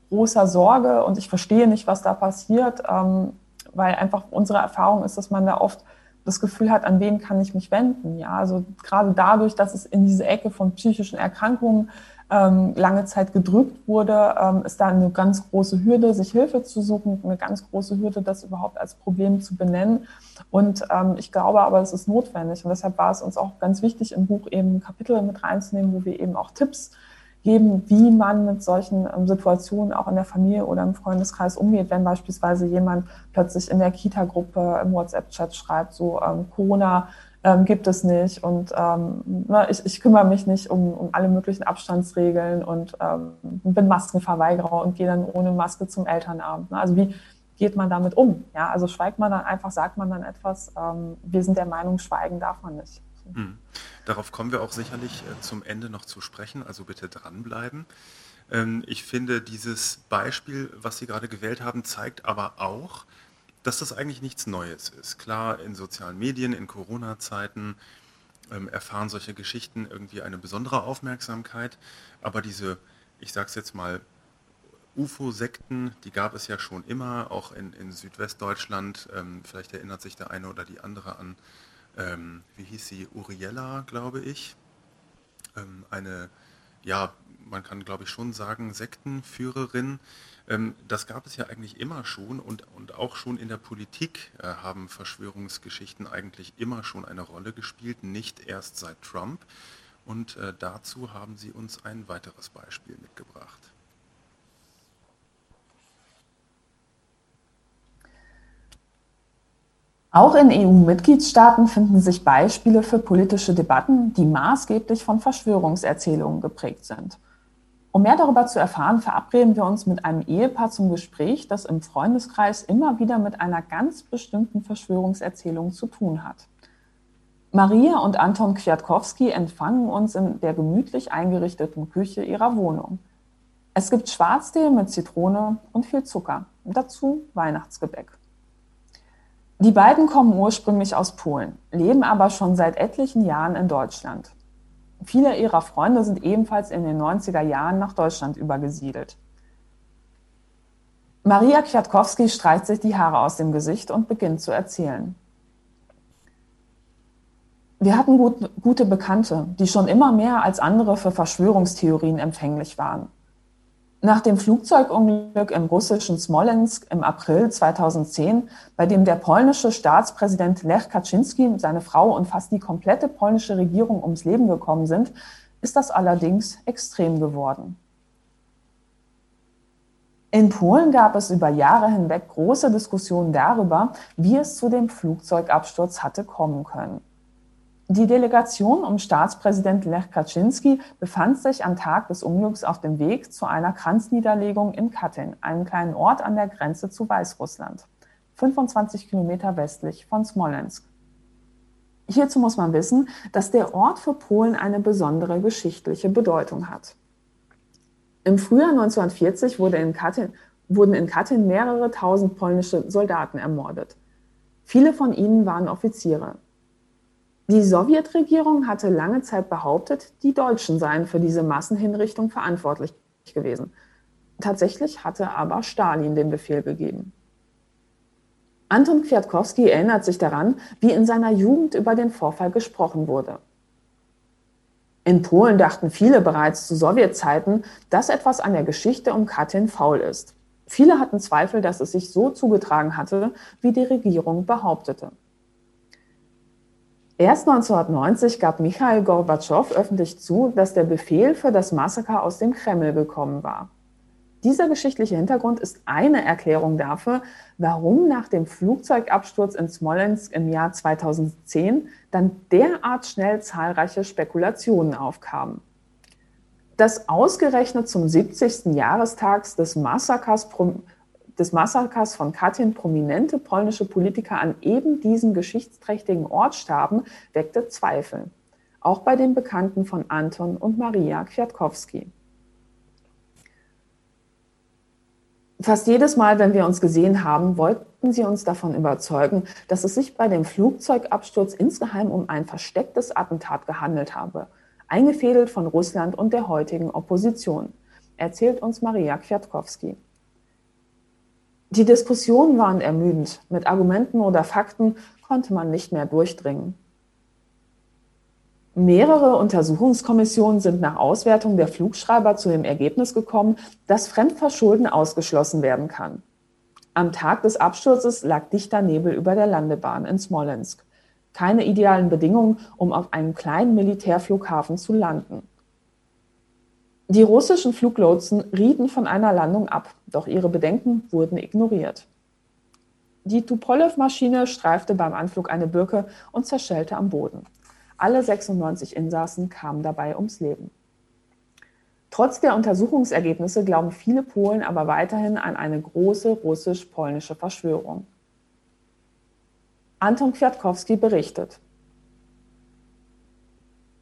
großer Sorge und ich verstehe nicht, was da passiert, ähm, weil einfach unsere Erfahrung ist, dass man da oft das Gefühl hat, an wen kann ich mich wenden. Ja, also gerade dadurch, dass es in diese Ecke von psychischen Erkrankungen ähm, lange Zeit gedrückt wurde, ähm, ist da eine ganz große Hürde, sich Hilfe zu suchen, eine ganz große Hürde, das überhaupt als Problem zu benennen. Und ähm, ich glaube aber, es ist notwendig. Und deshalb war es uns auch ganz wichtig, im Buch eben Kapitel mit reinzunehmen, wo wir eben auch Tipps geben, wie man mit solchen ähm, Situationen auch in der Familie oder im Freundeskreis umgeht, wenn beispielsweise jemand plötzlich in der Kita-Gruppe im WhatsApp-Chat schreibt, so ähm, Corona ähm, gibt es nicht und ähm, na, ich, ich kümmere mich nicht um, um alle möglichen Abstandsregeln und ähm, bin Maskenverweigerer und gehe dann ohne Maske zum Elternabend. Ne? Also wie geht man damit um? Ja, also schweigt man dann einfach, sagt man dann etwas. Ähm, wir sind der Meinung, schweigen darf man nicht. Hm. Darauf kommen wir auch sicherlich äh, zum Ende noch zu sprechen, also bitte dranbleiben. Ähm, ich finde, dieses Beispiel, was Sie gerade gewählt haben, zeigt aber auch, dass das eigentlich nichts Neues ist. Klar, in sozialen Medien, in Corona-Zeiten ähm, erfahren solche Geschichten irgendwie eine besondere Aufmerksamkeit, aber diese, ich sage es jetzt mal, UFO-Sekten, die gab es ja schon immer, auch in, in Südwestdeutschland. Ähm, vielleicht erinnert sich der eine oder die andere an ähm, wie hieß sie, Uriella, glaube ich. Ähm, eine, ja, man kann glaube ich schon sagen, Sektenführerin. Ähm, das gab es ja eigentlich immer schon und, und auch schon in der Politik äh, haben Verschwörungsgeschichten eigentlich immer schon eine Rolle gespielt, nicht erst seit Trump. Und äh, dazu haben sie uns ein weiteres Beispiel mitgebracht. Auch in EU-Mitgliedstaaten finden sich Beispiele für politische Debatten, die maßgeblich von Verschwörungserzählungen geprägt sind. Um mehr darüber zu erfahren, verabreden wir uns mit einem Ehepaar zum Gespräch, das im Freundeskreis immer wieder mit einer ganz bestimmten Verschwörungserzählung zu tun hat. Maria und Anton Kwiatkowski empfangen uns in der gemütlich eingerichteten Küche ihrer Wohnung. Es gibt Schwarztee mit Zitrone und viel Zucker, dazu Weihnachtsgebäck. Die beiden kommen ursprünglich aus Polen, leben aber schon seit etlichen Jahren in Deutschland. Viele ihrer Freunde sind ebenfalls in den 90er Jahren nach Deutschland übergesiedelt. Maria Kwiatkowski streicht sich die Haare aus dem Gesicht und beginnt zu erzählen. Wir hatten gut, gute Bekannte, die schon immer mehr als andere für Verschwörungstheorien empfänglich waren. Nach dem Flugzeugunglück im russischen Smolensk im April 2010, bei dem der polnische Staatspräsident Lech Kaczynski, seine Frau und fast die komplette polnische Regierung ums Leben gekommen sind, ist das allerdings extrem geworden. In Polen gab es über Jahre hinweg große Diskussionen darüber, wie es zu dem Flugzeugabsturz hatte kommen können. Die Delegation um Staatspräsident Lech Kaczynski befand sich am Tag des Unglücks auf dem Weg zu einer Kranzniederlegung in Katyn, einem kleinen Ort an der Grenze zu Weißrussland, 25 Kilometer westlich von Smolensk. Hierzu muss man wissen, dass der Ort für Polen eine besondere geschichtliche Bedeutung hat. Im Frühjahr 1940 wurde in Katyn, wurden in Katyn mehrere tausend polnische Soldaten ermordet. Viele von ihnen waren Offiziere. Die Sowjetregierung hatte lange Zeit behauptet, die Deutschen seien für diese Massenhinrichtung verantwortlich gewesen. Tatsächlich hatte aber Stalin den Befehl gegeben. Anton Kwiatkowski erinnert sich daran, wie in seiner Jugend über den Vorfall gesprochen wurde. In Polen dachten viele bereits zu Sowjetzeiten, dass etwas an der Geschichte um Katyn faul ist. Viele hatten Zweifel, dass es sich so zugetragen hatte, wie die Regierung behauptete. Erst 1990 gab Michail Gorbatschow öffentlich zu, dass der Befehl für das Massaker aus dem Kreml gekommen war. Dieser geschichtliche Hintergrund ist eine Erklärung dafür, warum nach dem Flugzeugabsturz in Smolensk im Jahr 2010 dann derart schnell zahlreiche Spekulationen aufkamen. Dass ausgerechnet zum 70. Jahrestag des Massakers, des Massakers von Katyn prominente polnische Politiker an eben diesem geschichtsträchtigen Ort starben, weckte Zweifel. Auch bei den Bekannten von Anton und Maria Kwiatkowski. Fast jedes Mal, wenn wir uns gesehen haben, wollten sie uns davon überzeugen, dass es sich bei dem Flugzeugabsturz insgeheim um ein verstecktes Attentat gehandelt habe, eingefädelt von Russland und der heutigen Opposition, erzählt uns Maria Kwiatkowski. Die Diskussionen waren ermüdend. Mit Argumenten oder Fakten konnte man nicht mehr durchdringen. Mehrere Untersuchungskommissionen sind nach Auswertung der Flugschreiber zu dem Ergebnis gekommen, dass Fremdverschulden ausgeschlossen werden kann. Am Tag des Absturzes lag dichter Nebel über der Landebahn in Smolensk. Keine idealen Bedingungen, um auf einem kleinen Militärflughafen zu landen. Die russischen Fluglotsen rieten von einer Landung ab, doch ihre Bedenken wurden ignoriert. Die Tupolev-Maschine streifte beim Anflug eine Birke und zerschellte am Boden. Alle 96 Insassen kamen dabei ums Leben. Trotz der Untersuchungsergebnisse glauben viele Polen aber weiterhin an eine große russisch-polnische Verschwörung. Anton Kwiatkowski berichtet.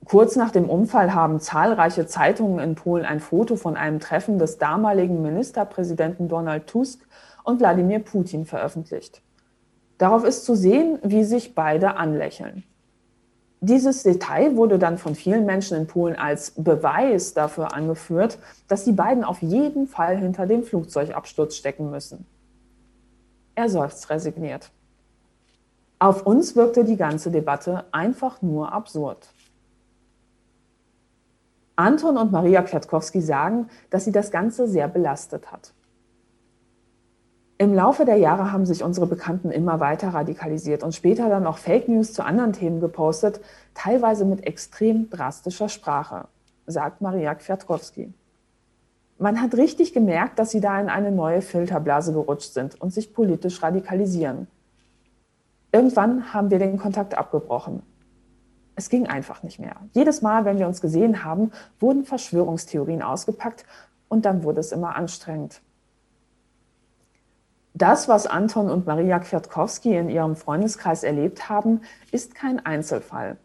Kurz nach dem Unfall haben zahlreiche Zeitungen in Polen ein Foto von einem Treffen des damaligen Ministerpräsidenten Donald Tusk und Wladimir Putin veröffentlicht. Darauf ist zu sehen, wie sich beide anlächeln. Dieses Detail wurde dann von vielen Menschen in Polen als Beweis dafür angeführt, dass die beiden auf jeden Fall hinter dem Flugzeugabsturz stecken müssen. Er seufzt resigniert. Auf uns wirkte die ganze Debatte einfach nur absurd. Anton und Maria Kwiatkowski sagen, dass sie das Ganze sehr belastet hat. Im Laufe der Jahre haben sich unsere Bekannten immer weiter radikalisiert und später dann auch Fake News zu anderen Themen gepostet, teilweise mit extrem drastischer Sprache, sagt Maria Kwiatkowski. Man hat richtig gemerkt, dass sie da in eine neue Filterblase gerutscht sind und sich politisch radikalisieren. Irgendwann haben wir den Kontakt abgebrochen. Es ging einfach nicht mehr. Jedes Mal, wenn wir uns gesehen haben, wurden Verschwörungstheorien ausgepackt und dann wurde es immer anstrengend. Das, was Anton und Maria Kwiatkowski in ihrem Freundeskreis erlebt haben, ist kein Einzelfall.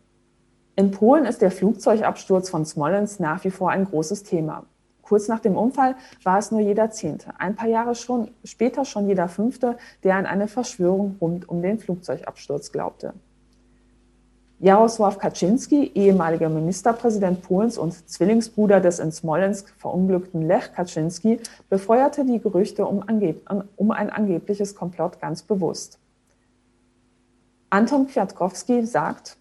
In Polen ist der Flugzeugabsturz von Smolensk nach wie vor ein großes Thema. Kurz nach dem Unfall war es nur jeder Zehnte, ein paar Jahre schon, später schon jeder Fünfte, der an eine Verschwörung rund um den Flugzeugabsturz glaubte. Jarosław Kaczynski, ehemaliger Ministerpräsident Polens und Zwillingsbruder des in Smolensk verunglückten Lech Kaczynski, befeuerte die Gerüchte um, um ein angebliches Komplott ganz bewusst. Anton Kwiatkowski sagt,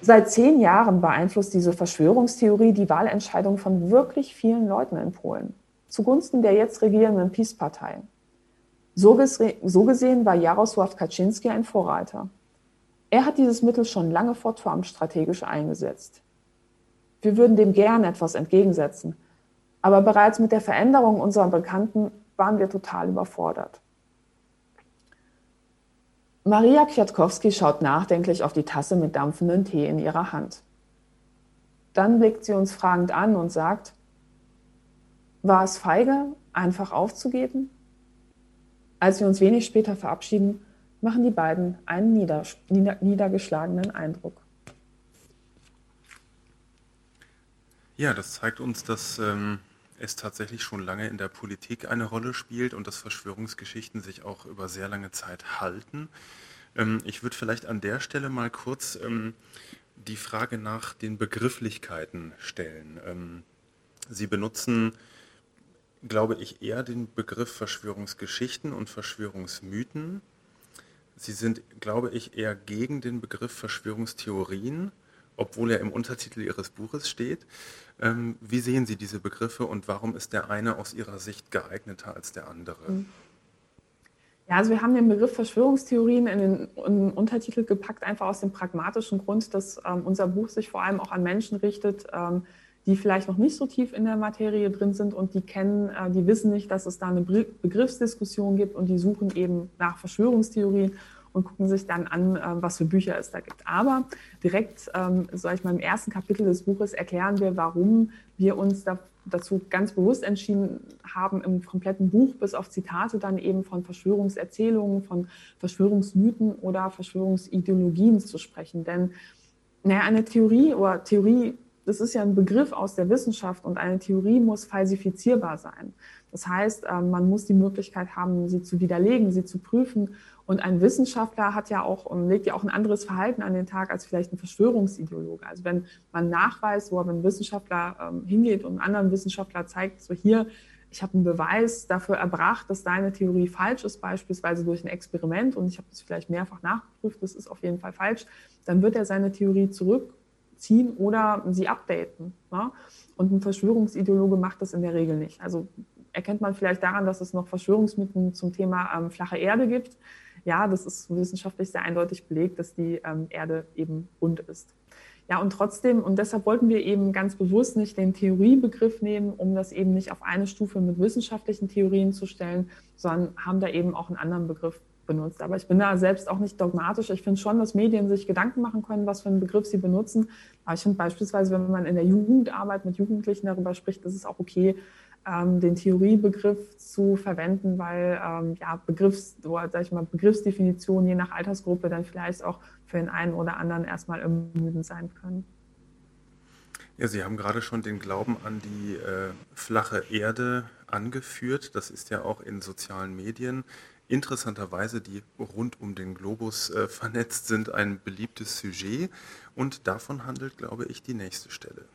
Seit zehn Jahren beeinflusst diese Verschwörungstheorie die Wahlentscheidung von wirklich vielen Leuten in Polen, zugunsten der jetzt regierenden PiS-Partei. So, gesehen war Jarosław Kaczynski ein Vorreiter. Er hat dieses Mittel schon lange vor Trump strategisch eingesetzt. Wir würden dem gern etwas entgegensetzen, aber bereits mit der Veränderung unserer Bekannten waren wir total überfordert. Maria Kwiatkowski schaut nachdenklich auf die Tasse mit dampfendem Tee in ihrer Hand. Dann blickt sie uns fragend an und sagt, war es feige, einfach aufzugeben? Als wir uns wenig später verabschieden, machen die beiden einen nieder, niedergeschlagenen Eindruck. Ja, das zeigt uns, dass ähm, es tatsächlich schon lange in der Politik eine Rolle spielt und dass Verschwörungsgeschichten sich auch über sehr lange Zeit halten. Ähm, ich würde vielleicht an der Stelle mal kurz ähm, die Frage nach den Begrifflichkeiten stellen. Ähm, Sie benutzen, glaube ich, eher den Begriff Verschwörungsgeschichten und Verschwörungsmythen. Sie sind, glaube ich, eher gegen den Begriff Verschwörungstheorien obwohl er im Untertitel Ihres Buches steht. Ähm, wie sehen Sie diese Begriffe und warum ist der eine aus Ihrer Sicht geeigneter als der andere? Mhm. Ja, also wir haben den Begriff Verschwörungstheorien in den, in den Untertitel gepackt, einfach aus dem pragmatischen Grund, dass ähm, unser Buch sich vor allem auch an Menschen richtet, ähm, die vielleicht noch nicht so tief in der Materie drin sind und die kennen, äh, die wissen nicht, dass es da eine Begriffsdiskussion gibt und die suchen eben nach Verschwörungstheorien und gucken sich dann an, äh, was für Bücher es da gibt. Aber direkt, ähm, sag ich mal, im ersten Kapitel des Buches erklären wir, warum wir uns da dazu ganz bewusst entschieden haben, im kompletten Buch bis auf Zitate dann eben von Verschwörungserzählungen, von Verschwörungsmythen oder Verschwörungsideologien zu sprechen. Denn naja, eine Theorie oder Theorie, das ist ja ein Begriff aus der Wissenschaft und eine Theorie muss falsifizierbar sein. Das heißt, ähm, man muss die Möglichkeit haben, sie zu widerlegen, sie zu prüfen und ein Wissenschaftler hat ja auch, legt ja auch ein anderes Verhalten an den Tag als vielleicht ein Verschwörungsideologe. Also wenn man nachweist, wo ein Wissenschaftler ähm, hingeht und einem anderen Wissenschaftler zeigt, so hier, ich habe einen Beweis dafür erbracht, dass deine Theorie falsch ist, beispielsweise durch ein Experiment und ich habe das vielleicht mehrfach nachgeprüft, das ist auf jeden Fall falsch, dann wird er seine Theorie zurückziehen oder sie updaten. Ne? Und ein Verschwörungsideologe macht das in der Regel nicht. Also erkennt man vielleicht daran, dass es noch Verschwörungsmythen zum Thema ähm, flache Erde gibt ja, das ist wissenschaftlich sehr eindeutig belegt, dass die ähm, Erde eben rund ist. Ja, und trotzdem, und deshalb wollten wir eben ganz bewusst nicht den Theoriebegriff nehmen, um das eben nicht auf eine Stufe mit wissenschaftlichen Theorien zu stellen, sondern haben da eben auch einen anderen Begriff benutzt. Aber ich bin da selbst auch nicht dogmatisch. Ich finde schon, dass Medien sich Gedanken machen können, was für einen Begriff sie benutzen. Aber ich finde beispielsweise, wenn man in der Jugendarbeit mit Jugendlichen darüber spricht, ist es auch okay, ähm, den Theoriebegriff zu verwenden, weil ähm, ja, Begriffs, oder, sag ich mal, Begriffsdefinitionen je nach Altersgruppe dann vielleicht auch für den einen oder anderen erstmal ermüdend sein können. Ja, Sie haben gerade schon den Glauben an die äh, flache Erde angeführt. Das ist ja auch in sozialen Medien interessanterweise, die rund um den Globus äh, vernetzt sind, ein beliebtes Sujet. Und davon handelt, glaube ich, die nächste Stelle.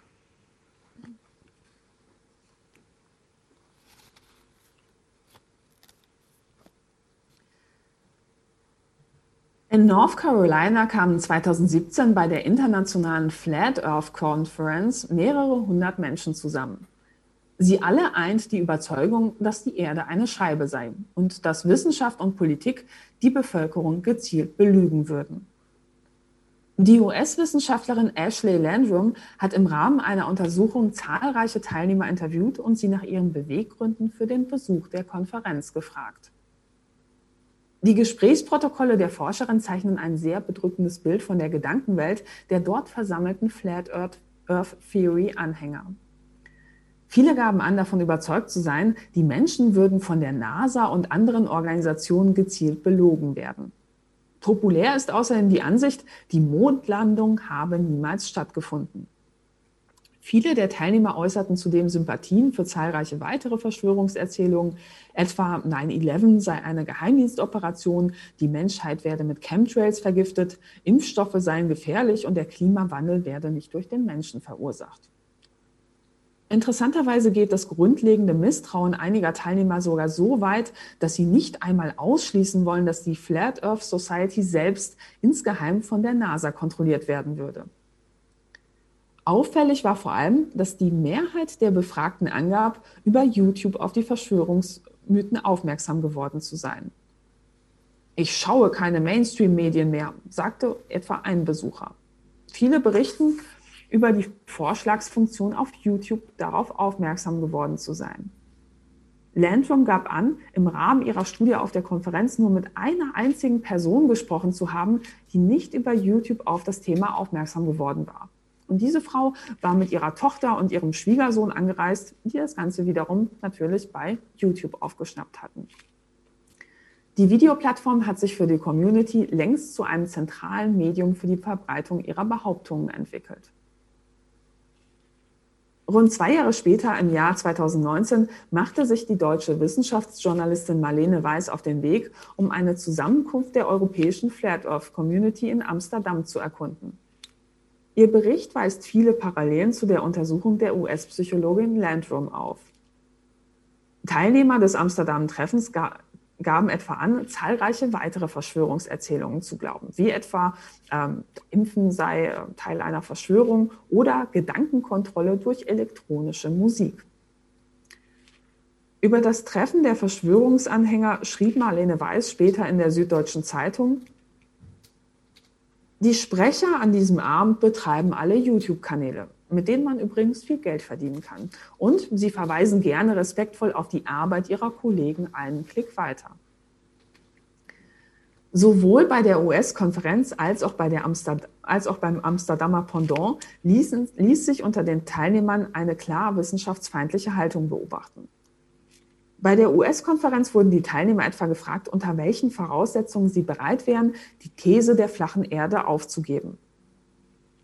In North Carolina kamen 2017 bei der internationalen Flat Earth Conference mehrere hundert Menschen zusammen. Sie alle eint die Überzeugung, dass die Erde eine Scheibe sei und dass Wissenschaft und Politik die Bevölkerung gezielt belügen würden. Die US-Wissenschaftlerin Ashley Landrum hat im Rahmen einer Untersuchung zahlreiche Teilnehmer interviewt und sie nach ihren Beweggründen für den Besuch der Konferenz gefragt. Die Gesprächsprotokolle der Forscherin zeichnen ein sehr bedrückendes Bild von der Gedankenwelt der dort versammelten Flat Earth, Earth Theory Anhänger. Viele gaben an, davon überzeugt zu sein, die Menschen würden von der NASA und anderen Organisationen gezielt belogen werden. Populär ist außerdem die Ansicht, die Mondlandung habe niemals stattgefunden. Viele der Teilnehmer äußerten zudem Sympathien für zahlreiche weitere Verschwörungserzählungen, etwa 9-11 sei eine Geheimdienstoperation, die Menschheit werde mit Chemtrails vergiftet, Impfstoffe seien gefährlich und der Klimawandel werde nicht durch den Menschen verursacht. Interessanterweise geht das grundlegende Misstrauen einiger Teilnehmer sogar so weit, dass sie nicht einmal ausschließen wollen, dass die Flat Earth Society selbst insgeheim von der NASA kontrolliert werden würde. Auffällig war vor allem, dass die Mehrheit der Befragten angab, über YouTube auf die Verschwörungsmythen aufmerksam geworden zu sein. Ich schaue keine Mainstream-Medien mehr, sagte etwa ein Besucher. Viele berichten über die Vorschlagsfunktion auf YouTube darauf aufmerksam geworden zu sein. Landrum gab an, im Rahmen ihrer Studie auf der Konferenz nur mit einer einzigen Person gesprochen zu haben, die nicht über YouTube auf das Thema aufmerksam geworden war. Und diese Frau war mit ihrer Tochter und ihrem Schwiegersohn angereist, die das Ganze wiederum natürlich bei YouTube aufgeschnappt hatten. Die Videoplattform hat sich für die Community längst zu einem zentralen Medium für die Verbreitung ihrer Behauptungen entwickelt. Rund zwei Jahre später, im Jahr 2019, machte sich die deutsche Wissenschaftsjournalistin Marlene Weiß auf den Weg, um eine Zusammenkunft der europäischen Flat Earth Community in Amsterdam zu erkunden. Ihr Bericht weist viele Parallelen zu der Untersuchung der US-Psychologin Landrum auf. Teilnehmer des Amsterdam-Treffens gaben etwa an, zahlreiche weitere Verschwörungserzählungen zu glauben, wie etwa ähm, Impfen sei äh, Teil einer Verschwörung oder Gedankenkontrolle durch elektronische Musik. Über das Treffen der Verschwörungsanhänger schrieb Marlene Weiß später in der Süddeutschen Zeitung, die Sprecher an diesem Abend betreiben alle YouTube-Kanäle, mit denen man übrigens viel Geld verdienen kann. Und sie verweisen gerne respektvoll auf die Arbeit ihrer Kollegen einen Klick weiter. Sowohl bei der US-Konferenz als, auch als auch beim Amsterdamer Pendant ließen, ließ sich unter den Teilnehmern eine klar wissenschaftsfeindliche Haltung beobachten. Bei der US-Konferenz wurden die Teilnehmer etwa gefragt, unter welchen Voraussetzungen sie bereit wären, die These der flachen Erde aufzugeben.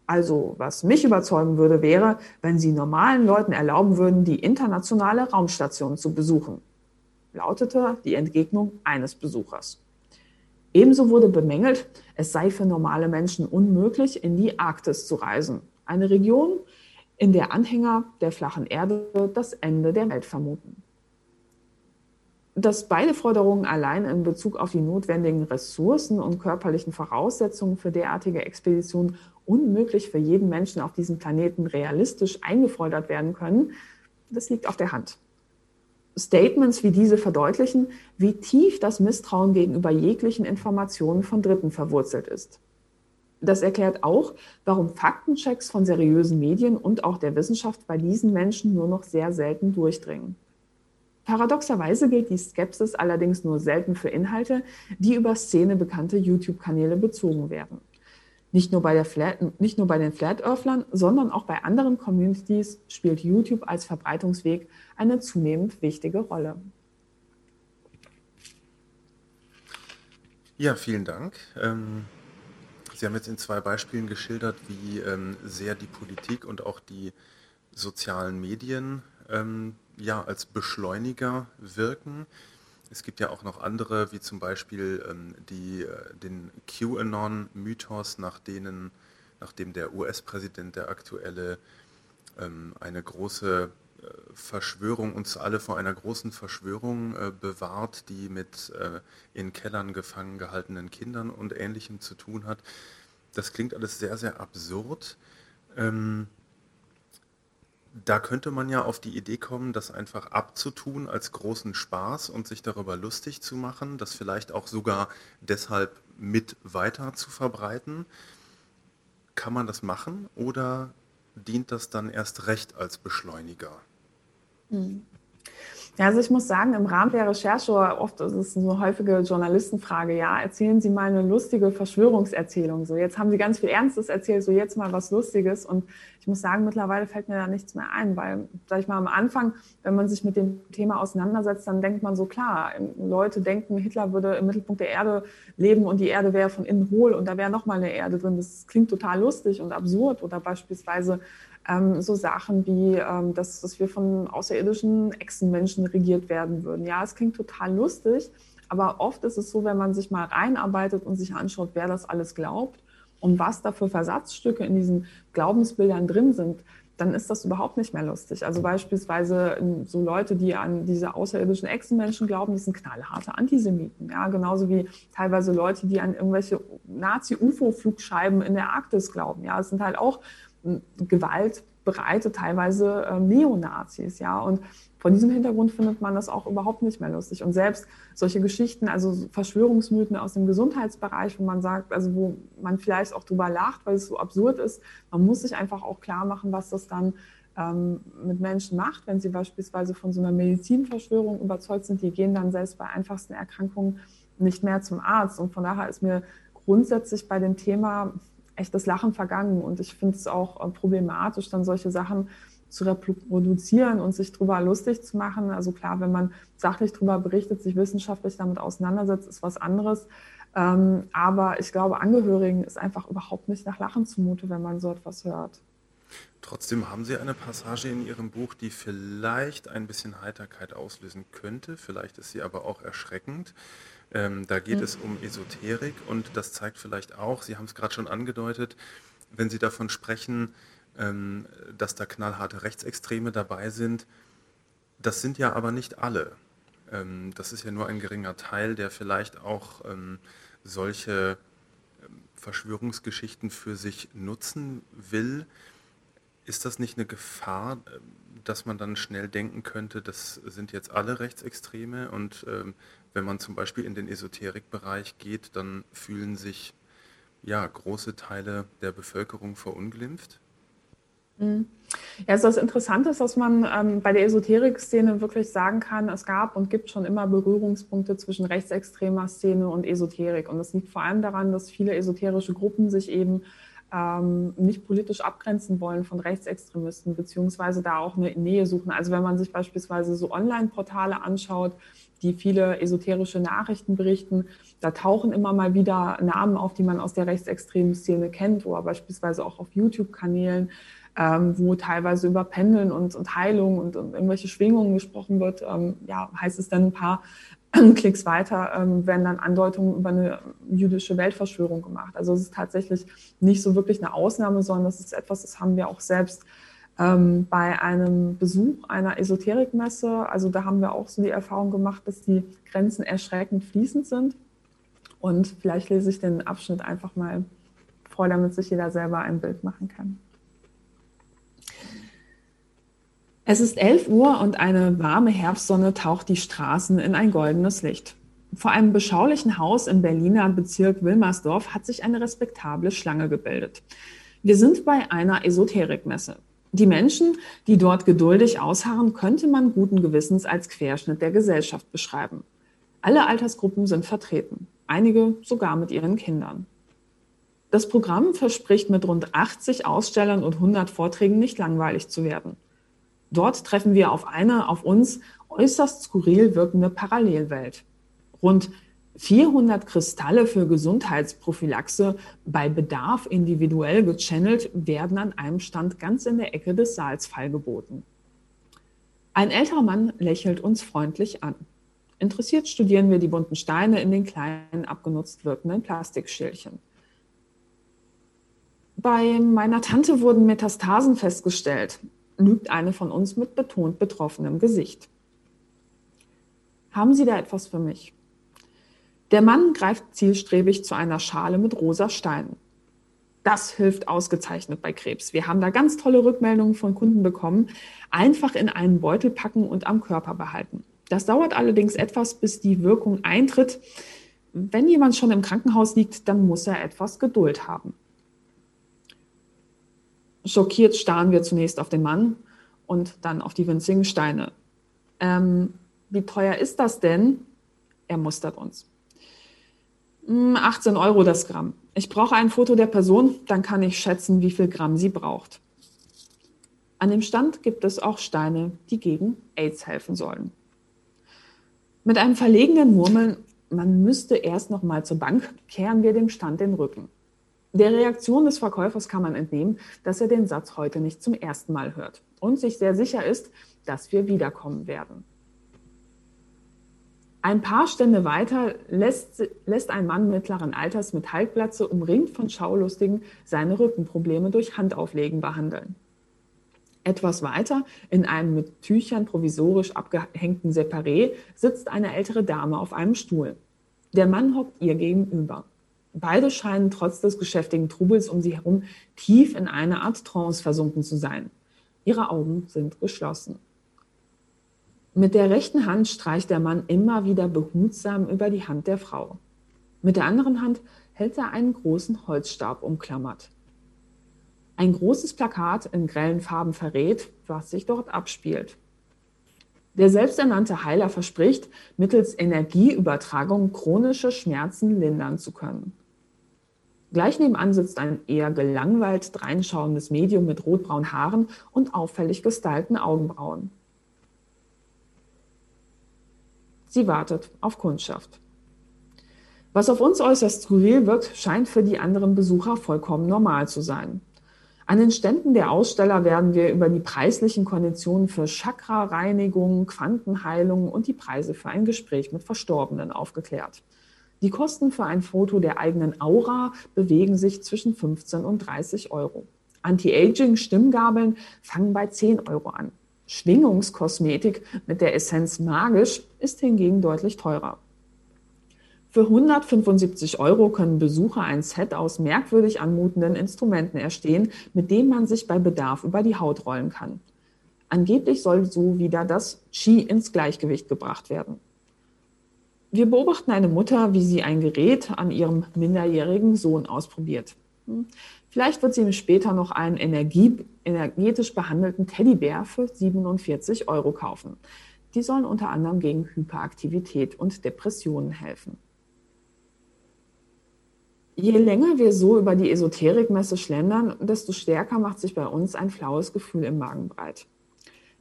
Also, was mich überzeugen würde, wäre, wenn sie normalen Leuten erlauben würden, die internationale Raumstation zu besuchen, lautete die Entgegnung eines Besuchers. Ebenso wurde bemängelt, es sei für normale Menschen unmöglich, in die Arktis zu reisen, eine Region, in der Anhänger der flachen Erde das Ende der Welt vermuten dass beide Forderungen allein in Bezug auf die notwendigen Ressourcen und körperlichen Voraussetzungen für derartige Expeditionen unmöglich für jeden Menschen auf diesem Planeten realistisch eingefordert werden können, das liegt auf der Hand. Statements wie diese verdeutlichen, wie tief das Misstrauen gegenüber jeglichen Informationen von Dritten verwurzelt ist. Das erklärt auch, warum Faktenchecks von seriösen Medien und auch der Wissenschaft bei diesen Menschen nur noch sehr selten durchdringen. Paradoxerweise gilt die Skepsis allerdings nur selten für Inhalte, die über Szene bekannte YouTube-Kanäle bezogen werden. Nicht nur, bei der Flat, nicht nur bei den Flat Earthlern, sondern auch bei anderen Communities spielt YouTube als Verbreitungsweg eine zunehmend wichtige Rolle. Ja, vielen Dank. Ähm, Sie haben jetzt in zwei Beispielen geschildert, wie ähm, sehr die Politik und auch die sozialen Medien ähm, ja, als Beschleuniger wirken. Es gibt ja auch noch andere, wie zum Beispiel ähm, die, äh, den QAnon-Mythos, nach, nach dem der US-Präsident, der aktuelle, ähm, eine große äh, Verschwörung, uns alle vor einer großen Verschwörung äh, bewahrt, die mit äh, in Kellern gefangen gehaltenen Kindern und Ähnlichem zu tun hat. Das klingt alles sehr, sehr absurd. Ähm, da könnte man ja auf die Idee kommen, das einfach abzutun als großen Spaß und sich darüber lustig zu machen, das vielleicht auch sogar deshalb mit weiter zu verbreiten. Kann man das machen oder dient das dann erst recht als Beschleuniger? Hm. Ja, also ich muss sagen, im Rahmen der Recherche, oft ist es eine häufige Journalistenfrage, ja, erzählen Sie mal eine lustige Verschwörungserzählung. So, jetzt haben Sie ganz viel Ernstes erzählt, so jetzt mal was Lustiges. Und ich muss sagen, mittlerweile fällt mir da nichts mehr ein, weil, sag ich mal, am Anfang, wenn man sich mit dem Thema auseinandersetzt, dann denkt man so, klar, Leute denken, Hitler würde im Mittelpunkt der Erde leben und die Erde wäre von innen hohl und da wäre nochmal eine Erde drin. Das klingt total lustig und absurd. Oder beispielsweise ähm, so Sachen wie, ähm, dass, dass wir von außerirdischen Echsenmenschen regiert werden würden. Ja, es klingt total lustig, aber oft ist es so, wenn man sich mal reinarbeitet und sich anschaut, wer das alles glaubt und was da für Versatzstücke in diesen Glaubensbildern drin sind, dann ist das überhaupt nicht mehr lustig. Also beispielsweise ähm, so Leute, die an diese außerirdischen Echsenmenschen glauben, das sind knallharte Antisemiten. Ja, genauso wie teilweise Leute, die an irgendwelche Nazi-UFO-Flugscheiben in der Arktis glauben. Ja, es sind halt auch gewaltbereite, teilweise äh, Neonazis, ja. Und vor diesem Hintergrund findet man das auch überhaupt nicht mehr lustig. Und selbst solche Geschichten, also Verschwörungsmythen aus dem Gesundheitsbereich, wo man sagt, also wo man vielleicht auch drüber lacht, weil es so absurd ist, man muss sich einfach auch klar machen, was das dann ähm, mit Menschen macht, wenn sie beispielsweise von so einer Medizinverschwörung überzeugt sind, die gehen dann selbst bei einfachsten Erkrankungen nicht mehr zum Arzt. Und von daher ist mir grundsätzlich bei dem Thema echt das Lachen vergangen. Und ich finde es auch äh, problematisch, dann solche Sachen zu reproduzieren und sich drüber lustig zu machen. Also klar, wenn man sachlich drüber berichtet, sich wissenschaftlich damit auseinandersetzt, ist was anderes. Ähm, aber ich glaube, Angehörigen ist einfach überhaupt nicht nach Lachen zumute, wenn man so etwas hört. Trotzdem haben Sie eine Passage in Ihrem Buch, die vielleicht ein bisschen Heiterkeit auslösen könnte. Vielleicht ist sie aber auch erschreckend. Ähm, da geht mhm. es um Esoterik und das zeigt vielleicht auch, Sie haben es gerade schon angedeutet, wenn Sie davon sprechen, ähm, dass da knallharte Rechtsextreme dabei sind, das sind ja aber nicht alle. Ähm, das ist ja nur ein geringer Teil, der vielleicht auch ähm, solche ähm, Verschwörungsgeschichten für sich nutzen will. Ist das nicht eine Gefahr, dass man dann schnell denken könnte, das sind jetzt alle Rechtsextreme und wenn man zum Beispiel in den Esoterikbereich geht, dann fühlen sich ja, große Teile der Bevölkerung verunglimpft? Mhm. Ja, also das Interessante ist, dass man ähm, bei der Esoterik-Szene wirklich sagen kann, es gab und gibt schon immer Berührungspunkte zwischen rechtsextremer Szene und Esoterik. Und das liegt vor allem daran, dass viele esoterische Gruppen sich eben ähm, nicht politisch abgrenzen wollen von Rechtsextremisten, beziehungsweise da auch eine Nähe suchen. Also wenn man sich beispielsweise so Online-Portale anschaut, die viele esoterische Nachrichten berichten, da tauchen immer mal wieder Namen auf, die man aus der rechtsextremen Szene kennt, oder beispielsweise auch auf YouTube-Kanälen ähm, wo teilweise über Pendeln und, und Heilung und, und, irgendwelche Schwingungen gesprochen wird, ähm, ja, heißt es dann ein paar *clears throat* Klicks weiter, ähm, werden dann Andeutungen über eine jüdische Weltverschwörung gemacht. Also es ist tatsächlich nicht so wirklich eine Ausnahme, sondern das ist etwas, das haben wir auch selbst ähm, bei einem Besuch einer Esoterikmesse. Also da haben wir auch so die Erfahrung gemacht, dass die Grenzen erschreckend fließend sind. Und vielleicht lese ich den Abschnitt einfach mal vor, damit sich jeder selber ein Bild machen kann. Es ist 11 Uhr und eine warme Herbstsonne taucht die Straßen in ein goldenes Licht. Vor einem beschaulichen Haus im Berliner Bezirk Wilmersdorf hat sich eine respektable Schlange gebildet. Wir sind bei einer Esoterikmesse. Die Menschen, die dort geduldig ausharren, könnte man guten Gewissens als Querschnitt der Gesellschaft beschreiben. Alle Altersgruppen sind vertreten, einige sogar mit ihren Kindern. Das Programm verspricht mit rund 80 Ausstellern und 100 Vorträgen nicht langweilig zu werden. Dort treffen wir auf eine auf uns äußerst skurril wirkende Parallelwelt. Rund 400 Kristalle für Gesundheitsprophylaxe bei Bedarf individuell gechannelt werden an einem Stand ganz in der Ecke des Saals feilgeboten. Ein älterer Mann lächelt uns freundlich an. Interessiert studieren wir die bunten Steine in den kleinen, abgenutzt wirkenden Plastikschälchen. Bei meiner Tante wurden Metastasen festgestellt lügt eine von uns mit betont betroffenem Gesicht. Haben Sie da etwas für mich? Der Mann greift zielstrebig zu einer Schale mit rosa Steinen. Das hilft ausgezeichnet bei Krebs. Wir haben da ganz tolle Rückmeldungen von Kunden bekommen. Einfach in einen Beutel packen und am Körper behalten. Das dauert allerdings etwas, bis die Wirkung eintritt. Wenn jemand schon im Krankenhaus liegt, dann muss er etwas Geduld haben. Schockiert starren wir zunächst auf den Mann und dann auf die winzigen Steine. Ähm, wie teuer ist das denn? Er mustert uns. 18 hm, Euro das Gramm. Ich brauche ein Foto der Person, dann kann ich schätzen, wie viel Gramm sie braucht. An dem Stand gibt es auch Steine, die gegen AIDS helfen sollen. Mit einem verlegenen Murmeln, man müsste erst noch mal zur Bank, kehren wir dem Stand den Rücken. Der Reaktion des Verkäufers kann man entnehmen, dass er den Satz heute nicht zum ersten Mal hört und sich sehr sicher ist, dass wir wiederkommen werden. Ein paar Stände weiter lässt, lässt ein Mann mittleren Alters mit Halbglatze, umringt von Schaulustigen, seine Rückenprobleme durch Handauflegen behandeln. Etwas weiter, in einem mit Tüchern provisorisch abgehängten Separé, sitzt eine ältere Dame auf einem Stuhl. Der Mann hockt ihr gegenüber. Beide scheinen trotz des geschäftigen Trubels um sie herum tief in eine Art Trance versunken zu sein. Ihre Augen sind geschlossen. Mit der rechten Hand streicht der Mann immer wieder behutsam über die Hand der Frau. Mit der anderen Hand hält er einen großen Holzstab umklammert. Ein großes Plakat in grellen Farben verrät, was sich dort abspielt. Der selbsternannte Heiler verspricht, mittels Energieübertragung chronische Schmerzen lindern zu können. Gleich nebenan sitzt ein eher gelangweilt dreinschauendes Medium mit rotbraunen Haaren und auffällig gestylten Augenbrauen. Sie wartet auf Kundschaft. Was auf uns äußerst skurril wirkt, scheint für die anderen Besucher vollkommen normal zu sein. An den Ständen der Aussteller werden wir über die preislichen Konditionen für Chakra-Reinigung, Quantenheilung und die Preise für ein Gespräch mit Verstorbenen aufgeklärt. Die Kosten für ein Foto der eigenen Aura bewegen sich zwischen 15 und 30 Euro. Anti-Aging-Stimmgabeln fangen bei 10 Euro an. Schwingungskosmetik mit der Essenz magisch ist hingegen deutlich teurer. Für 175 Euro können Besucher ein Set aus merkwürdig anmutenden Instrumenten erstehen, mit dem man sich bei Bedarf über die Haut rollen kann. Angeblich soll so wieder das Qi ins Gleichgewicht gebracht werden. Wir beobachten eine Mutter, wie sie ein Gerät an ihrem minderjährigen Sohn ausprobiert. Vielleicht wird sie ihm später noch einen Energie, energetisch behandelten Teddybär für 47 Euro kaufen. Die sollen unter anderem gegen Hyperaktivität und Depressionen helfen. Je länger wir so über die Esoterikmesse schlendern, desto stärker macht sich bei uns ein flaues Gefühl im Magen breit.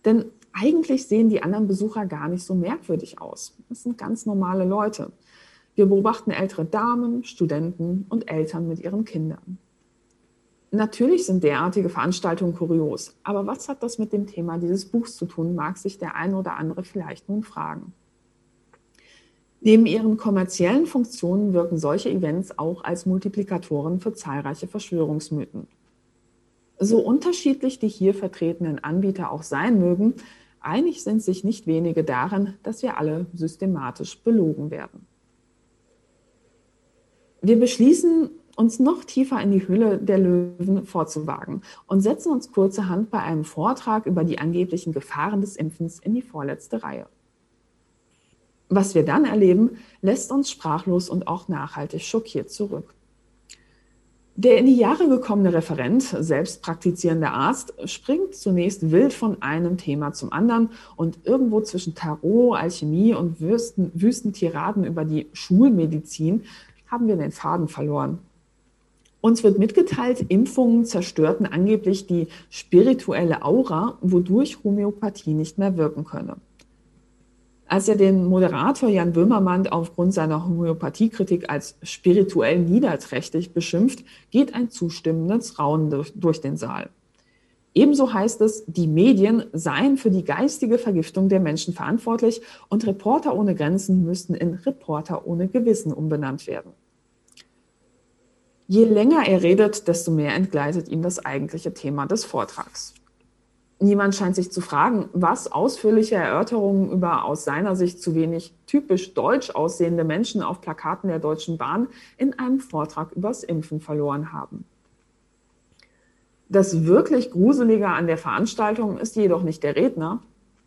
Denn eigentlich sehen die anderen Besucher gar nicht so merkwürdig aus. Das sind ganz normale Leute. Wir beobachten ältere Damen, Studenten und Eltern mit ihren Kindern. Natürlich sind derartige Veranstaltungen kurios, aber was hat das mit dem Thema dieses Buchs zu tun, mag sich der ein oder andere vielleicht nun fragen. Neben ihren kommerziellen Funktionen wirken solche Events auch als Multiplikatoren für zahlreiche Verschwörungsmythen. So unterschiedlich die hier vertretenen Anbieter auch sein mögen, einig sind sich nicht wenige darin, dass wir alle systematisch belogen werden. Wir beschließen, uns noch tiefer in die Hülle der Löwen vorzuwagen und setzen uns kurzerhand bei einem Vortrag über die angeblichen Gefahren des Impfens in die vorletzte Reihe. Was wir dann erleben, lässt uns sprachlos und auch nachhaltig schockiert zurück. Der in die Jahre gekommene Referent, selbst praktizierender Arzt, springt zunächst wild von einem Thema zum anderen und irgendwo zwischen Tarot, Alchemie und Wüsten, Wüstentiraden über die Schulmedizin haben wir den Faden verloren. Uns wird mitgeteilt, Impfungen zerstörten angeblich die spirituelle Aura, wodurch Homöopathie nicht mehr wirken könne. Als er den Moderator Jan Böhmermann aufgrund seiner Homöopathiekritik als spirituell niederträchtig beschimpft, geht ein zustimmendes Raunen durch, durch den Saal. Ebenso heißt es, die Medien seien für die geistige Vergiftung der Menschen verantwortlich und Reporter ohne Grenzen müssten in Reporter ohne Gewissen umbenannt werden. Je länger er redet, desto mehr entgleitet ihm das eigentliche Thema des Vortrags. Niemand scheint sich zu fragen, was ausführliche Erörterungen über aus seiner Sicht zu wenig typisch deutsch aussehende Menschen auf Plakaten der Deutschen Bahn in einem Vortrag übers Impfen verloren haben. Das wirklich Gruselige an der Veranstaltung ist jedoch nicht der Redner,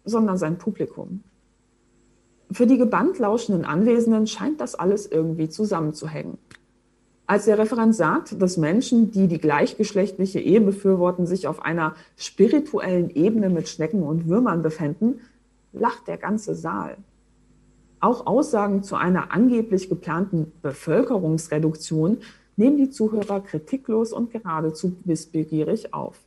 sondern sein Publikum. Für die gebannt lauschenden Anwesenden scheint das alles irgendwie zusammenzuhängen. Als der Referent sagt, dass Menschen, die die gleichgeschlechtliche Ehe befürworten, sich auf einer spirituellen Ebene mit Schnecken und Würmern befänden, lacht der ganze Saal. Auch Aussagen zu einer angeblich geplanten Bevölkerungsreduktion nehmen die Zuhörer kritiklos und geradezu wissbegierig auf.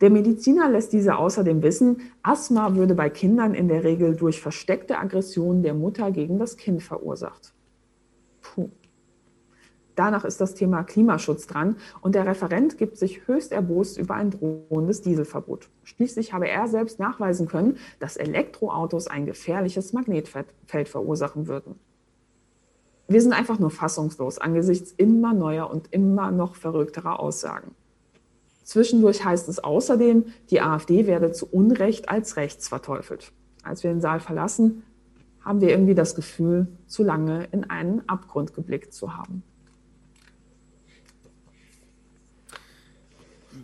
Der Mediziner lässt diese außerdem wissen, Asthma würde bei Kindern in der Regel durch versteckte Aggression der Mutter gegen das Kind verursacht. Puh. Danach ist das Thema Klimaschutz dran und der Referent gibt sich höchst erbost über ein drohendes Dieselverbot. Schließlich habe er selbst nachweisen können, dass Elektroautos ein gefährliches Magnetfeld verursachen würden. Wir sind einfach nur fassungslos angesichts immer neuer und immer noch verrückterer Aussagen. Zwischendurch heißt es außerdem, die AfD werde zu Unrecht als rechts verteufelt. Als wir den Saal verlassen, haben wir irgendwie das Gefühl, zu lange in einen Abgrund geblickt zu haben.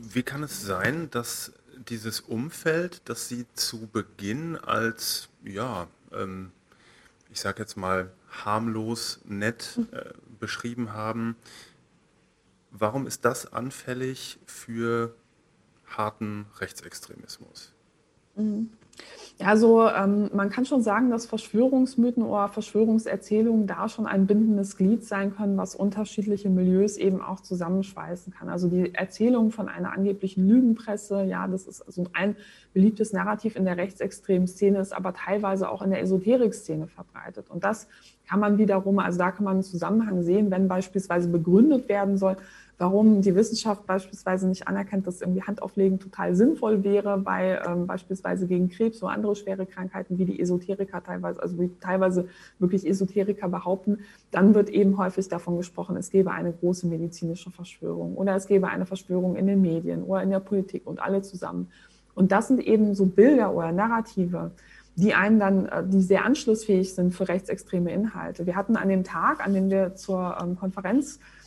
Wie kann es sein, dass dieses Umfeld, das Sie zu Beginn als, ja, ähm, ich sage jetzt mal harmlos, nett äh, beschrieben haben, warum ist das anfällig für harten Rechtsextremismus? Mhm. Ja, also ähm, man kann schon sagen, dass Verschwörungsmythen oder Verschwörungserzählungen da schon ein bindendes Glied sein können, was unterschiedliche Milieus eben auch zusammenschweißen kann. Also die Erzählung von einer angeblichen Lügenpresse, ja, das ist also ein beliebtes Narrativ in der rechtsextremen Szene, ist aber teilweise auch in der Esoterik-Szene verbreitet. Und das kann man wiederum, also da kann man einen Zusammenhang sehen, wenn beispielsweise begründet werden soll, warum die Wissenschaft beispielsweise nicht anerkennt, dass irgendwie Handauflegen total sinnvoll wäre bei ähm, beispielsweise gegen Krebs oder andere schwere Krankheiten, wie die Esoteriker teilweise, also wie teilweise wirklich Esoteriker behaupten, dann wird eben häufig davon gesprochen, es gäbe eine große medizinische Verschwörung oder es gäbe eine Verschwörung in den Medien oder in der Politik und alle zusammen. Und das sind eben so Bilder oder Narrative, die einen dann, äh, die sehr anschlussfähig sind für rechtsextreme Inhalte. Wir hatten an dem Tag, an dem wir zur ähm,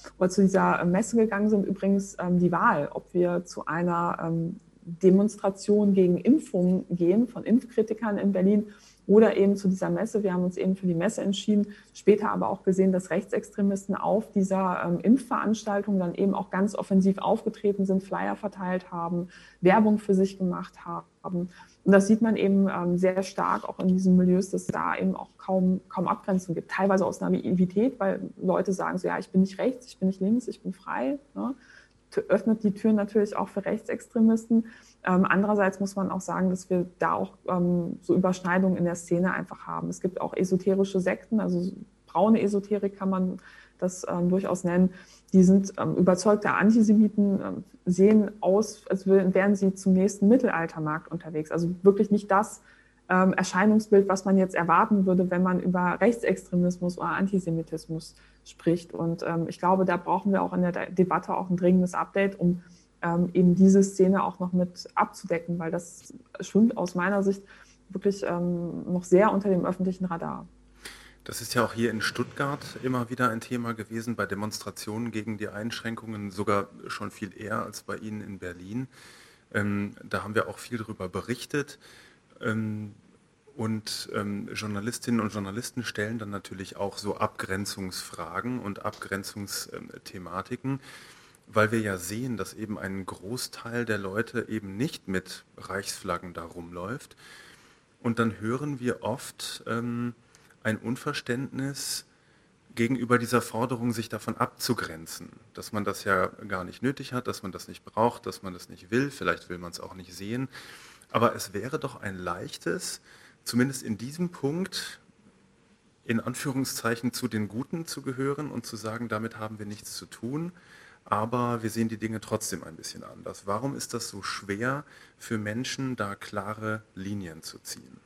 Konferenz oder zu dieser äh, Messe gegangen sind, übrigens ähm, die Wahl, ob wir zu einer ähm, Demonstration gegen Impfungen gehen von Impfkritikern in Berlin oder eben zu dieser Messe. Wir haben uns eben für die Messe entschieden, später aber auch gesehen, dass Rechtsextremisten auf dieser ähm, Impfveranstaltung dann eben auch ganz offensiv aufgetreten sind, Flyer verteilt haben, Werbung für sich gemacht haben. Und das sieht man eben ähm, sehr stark auch in diesen Milieus, dass es da eben auch kaum, kaum Abgrenzung gibt. Teilweise aus Naivität, weil Leute sagen so, ja, ich bin nicht rechts, ich bin nicht links, ich bin frei. Ne? Öffnet die Tür natürlich auch für Rechtsextremisten. Ähm, andererseits muss man auch sagen, dass wir da auch ähm, so Überschneidungen in der Szene einfach haben. Es gibt auch esoterische Sekten, also braune Esoterik kann man das ähm, durchaus nennen. Die sind ähm, überzeugte Antisemiten, ähm, sehen aus, als wären sie zum nächsten Mittelaltermarkt unterwegs. Also wirklich nicht das ähm, Erscheinungsbild, was man jetzt erwarten würde, wenn man über Rechtsextremismus oder Antisemitismus spricht. Und ich glaube, da brauchen wir auch in der Debatte auch ein dringendes Update, um ähm, eben diese Szene auch noch mit abzudecken, weil das schwimmt aus meiner Sicht wirklich ähm, noch sehr unter dem öffentlichen Radar. Das ist ja auch hier in Stuttgart immer wieder ein Thema gewesen bei Demonstrationen gegen die Einschränkungen, sogar schon viel eher als bei Ihnen in Berlin. Ähm, da haben wir auch viel darüber berichtet. Ähm, und ähm, Journalistinnen und Journalisten stellen dann natürlich auch so Abgrenzungsfragen und Abgrenzungsthematiken weil wir ja sehen, dass eben ein Großteil der Leute eben nicht mit Reichsflaggen da rumläuft. Und dann hören wir oft ähm, ein Unverständnis gegenüber dieser Forderung, sich davon abzugrenzen, dass man das ja gar nicht nötig hat, dass man das nicht braucht, dass man das nicht will, vielleicht will man es auch nicht sehen. Aber es wäre doch ein leichtes, zumindest in diesem Punkt, in Anführungszeichen zu den Guten zu gehören und zu sagen, damit haben wir nichts zu tun aber wir sehen die Dinge trotzdem ein bisschen anders. Warum ist das so schwer für Menschen, da klare Linien zu ziehen?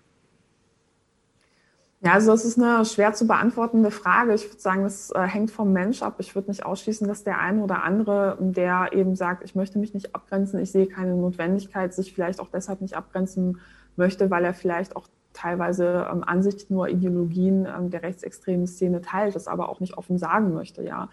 Ja, also das ist eine schwer zu beantwortende Frage. Ich würde sagen, das äh, hängt vom Mensch ab. Ich würde nicht ausschließen, dass der eine oder andere, der eben sagt, ich möchte mich nicht abgrenzen, ich sehe keine Notwendigkeit, sich vielleicht auch deshalb nicht abgrenzen möchte, weil er vielleicht auch teilweise ähm, Ansichten oder Ideologien ähm, der rechtsextremen Szene teilt, das aber auch nicht offen sagen möchte. Ja,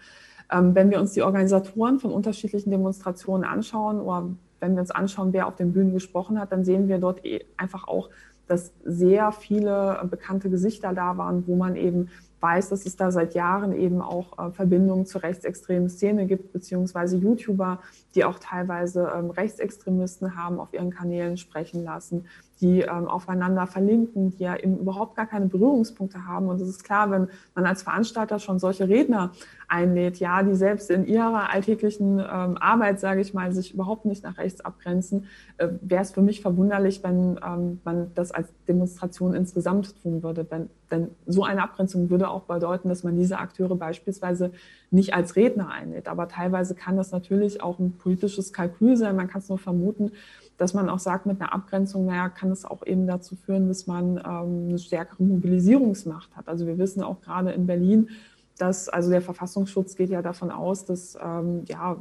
ähm, wenn wir uns die Organisatoren von unterschiedlichen Demonstrationen anschauen oder wenn wir uns anschauen, wer auf den Bühnen gesprochen hat, dann sehen wir dort eh einfach auch, dass sehr viele bekannte Gesichter da waren, wo man eben weiß, dass es da seit Jahren eben auch äh, Verbindungen zur rechtsextremen Szene gibt, beziehungsweise YouTuber, die auch teilweise ähm, Rechtsextremisten haben auf ihren Kanälen sprechen lassen, die ähm, aufeinander verlinken, die ja eben überhaupt gar keine Berührungspunkte haben. Und es ist klar, wenn man als Veranstalter schon solche Redner einlädt, ja, die selbst in ihrer alltäglichen ähm, Arbeit, sage ich mal, sich überhaupt nicht nach rechts abgrenzen, äh, wäre es für mich verwunderlich, wenn ähm, man das als Demonstration insgesamt tun würde. Wenn, denn so eine Abgrenzung würde auch bedeuten, dass man diese Akteure beispielsweise nicht als Redner einlädt. Aber teilweise kann das natürlich auch ein politisches Kalkül sein. Man kann es nur vermuten, dass man auch sagt, mit einer Abgrenzung, naja, kann es auch eben dazu führen, dass man ähm, eine stärkere Mobilisierungsmacht hat. Also wir wissen auch gerade in Berlin, dass, also der Verfassungsschutz geht ja davon aus, dass ähm, ja,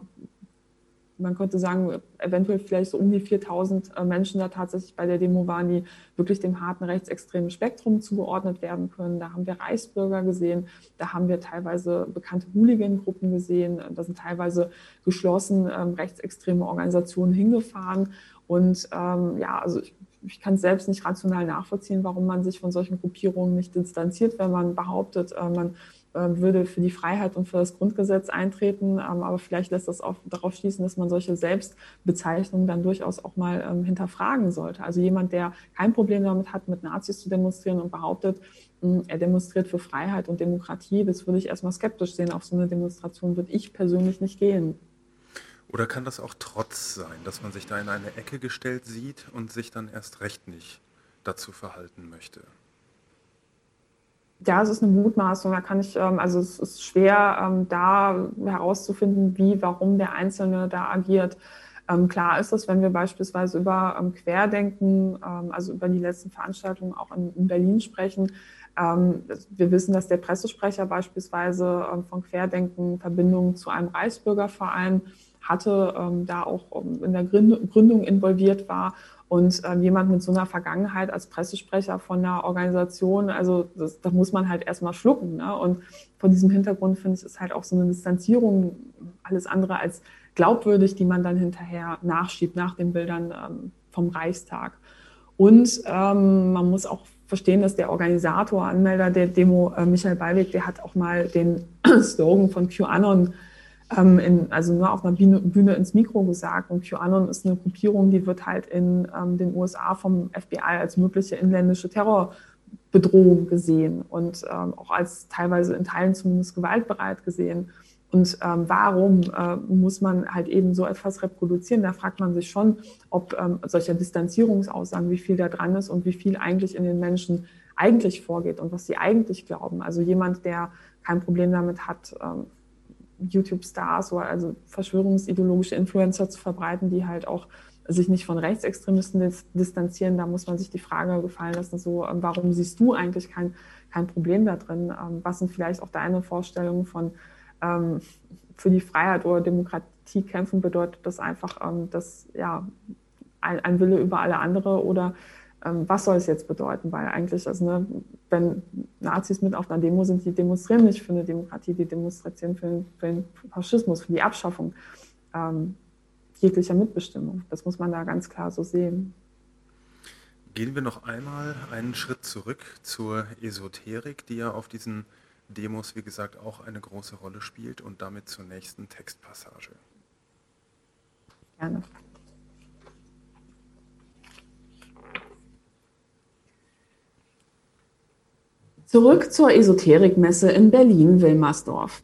man könnte sagen, eventuell vielleicht so um die 4000 äh, Menschen da tatsächlich bei der Demo waren, die wirklich dem harten rechtsextremen Spektrum zugeordnet werden können. Da haben wir Reichsbürger gesehen, da haben wir teilweise bekannte Hooligan-Gruppen gesehen, da sind teilweise geschlossen ähm, rechtsextreme Organisationen hingefahren. Und ähm, ja, also ich, ich kann es selbst nicht rational nachvollziehen, warum man sich von solchen Gruppierungen nicht distanziert, wenn man behauptet, äh, man äh, würde für die Freiheit und für das Grundgesetz eintreten. Ähm, aber vielleicht lässt das auch darauf schließen, dass man solche Selbstbezeichnungen dann durchaus auch mal ähm, hinterfragen sollte. Also jemand, der kein Problem damit hat, mit Nazis zu demonstrieren und behauptet, hm, er demonstriert für Freiheit und Demokratie, das würde ich erstmal skeptisch sehen. Auf so eine Demonstration würde ich persönlich nicht gehen. Oder kann das auch Trotz sein, dass man sich da in eine Ecke gestellt sieht und sich dann erst recht nicht dazu verhalten möchte? Ja, es ist eine Mutmaßung. Da kann ich, ähm, also es ist schwer, ähm, da herauszufinden, wie, warum der Einzelne da agiert. Ähm, klar ist es, wenn wir beispielsweise über Querdenken, also über die letzten Veranstaltungen auch in, Berlin sprechen. wir wissen, dass der Pressesprecher beispielsweise von Querdenken Verbindungen zu einem Reichsbürgerverein hatte, da auch in der Gründung involviert war Und ähm, jemand mit so einer Vergangenheit als Pressesprecher von einer Organisation, also das, das muss man halt erstmal schlucken. Ne? Und vor diesem Hintergrund finde ich, ist halt auch so eine Distanzierung alles andere als glaubwürdig, die man dann hinterher nachschiebt nach den Bildern ähm, vom Reichstag. Und ähm, man muss auch verstehen, dass der Organisator, Anmelder der Demo, äh, Michael Ballweg, der hat auch mal den *clears throat* Slogan von QAnon ähm, in, also nur auf einer Bühne, Bühne, ins Mikro gesagt. Und QAnon ist eine Gruppierung, die wird halt in ähm, den USA vom FBI als mögliche inländische Terrorbedrohung gesehen und ähm, auch als teilweise in Teilen zumindest gewaltbereit gesehen. Und ähm, warum äh, muss man halt eben so etwas reproduzieren? Da fragt man sich schon, ob ähm, solcher Distanzierungsaussagen, wie viel da dran ist und wie viel eigentlich in den Menschen eigentlich vorgeht und was sie eigentlich glauben. Also jemand, der kein Problem damit hat, ähm, YouTube-Stars oder also verschwörungsideologische Influencer zu verbreiten, die halt auch sich nicht von Rechtsextremisten distanzieren, da muss man sich die Frage gefallen lassen, so, ähm, warum siehst du eigentlich kein, kein Problem da drin? Ähm, was sind vielleicht auch deine Vorstellungen von ähm, für die Freiheit oder Demokratie kämpfen? Bedeutet das einfach, dass ja, ein, ein Wille über alle andere oder was soll es jetzt bedeuten? Weil eigentlich, also, ne, wenn Nazis mit auf einer Demo sind, die demonstrieren nicht für eine Demokratie, die demonstrieren für, für den Faschismus, für die Abschaffung ähm, jeglicher Mitbestimmung. Das muss man da ganz klar so sehen. Gehen wir noch einmal einen Schritt zurück zur Esoterik, die ja auf diesen Demos, wie gesagt, auch eine große Rolle spielt und damit zur nächsten Textpassage. Gerne. Zurück zur Esoterikmesse in Berlin-Wilmersdorf.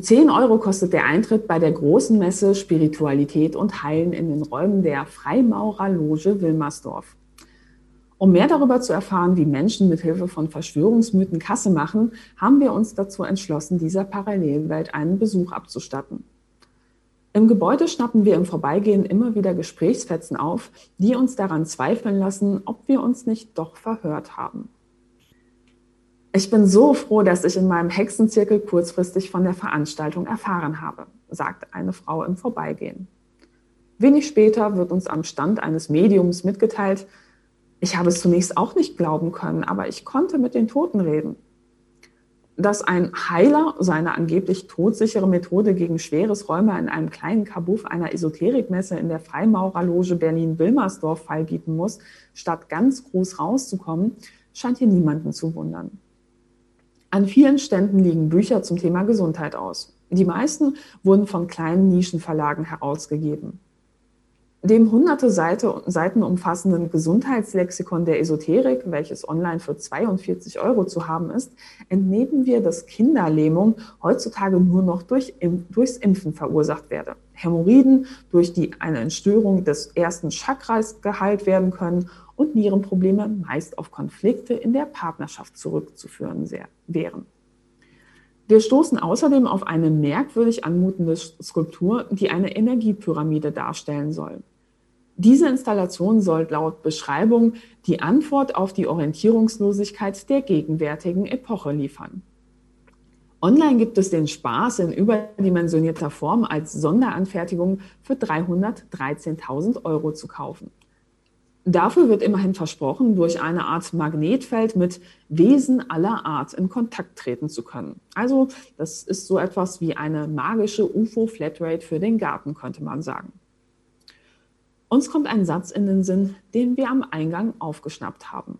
10 Euro kostet der Eintritt bei der großen Messe Spiritualität und Heilen in den Räumen der Freimaurerloge Wilmersdorf. Um mehr darüber zu erfahren, wie Menschen mit Hilfe von Verschwörungsmythen Kasse machen, haben wir uns dazu entschlossen, dieser Parallelwelt einen Besuch abzustatten. Im Gebäude schnappen wir im Vorbeigehen immer wieder Gesprächsfetzen auf, die uns daran zweifeln lassen, ob wir uns nicht doch verhört haben. Ich bin so froh, dass ich in meinem Hexenzirkel kurzfristig von der Veranstaltung erfahren habe, sagt eine Frau im Vorbeigehen. Wenig später wird uns am Stand eines Mediums mitgeteilt, ich habe es zunächst auch nicht glauben können, aber ich konnte mit den Toten reden. Dass ein Heiler seine angeblich todsichere Methode gegen schweres Räume in einem kleinen Kabuff einer Esoterikmesse in der Freimaurerloge Berlin-Wilmersdorf feilbieten muss, statt ganz groß rauszukommen, scheint hier niemanden zu wundern. An vielen Ständen liegen Bücher zum Thema Gesundheit aus. Die meisten wurden von kleinen Nischenverlagen herausgegeben. Dem hunderte Seite, Seiten umfassenden Gesundheitslexikon der Esoterik, welches online für 42 Euro zu haben ist, entnehmen wir, dass Kinderlähmung heutzutage nur noch durch, durchs Impfen verursacht werde. Hämorrhoiden durch die eine Entstörung des ersten Chakras geheilt werden können und Nierenprobleme meist auf Konflikte in der Partnerschaft zurückzuführen wären. Wir stoßen außerdem auf eine merkwürdig anmutende Skulptur, die eine Energiepyramide darstellen soll. Diese Installation soll laut Beschreibung die Antwort auf die Orientierungslosigkeit der gegenwärtigen Epoche liefern. Online gibt es den Spaß in überdimensionierter Form als Sonderanfertigung für 313.000 Euro zu kaufen. Dafür wird immerhin versprochen, durch eine Art Magnetfeld mit Wesen aller Art in Kontakt treten zu können. Also das ist so etwas wie eine magische UFO-Flatrate für den Garten, könnte man sagen. Uns kommt ein Satz in den Sinn, den wir am Eingang aufgeschnappt haben.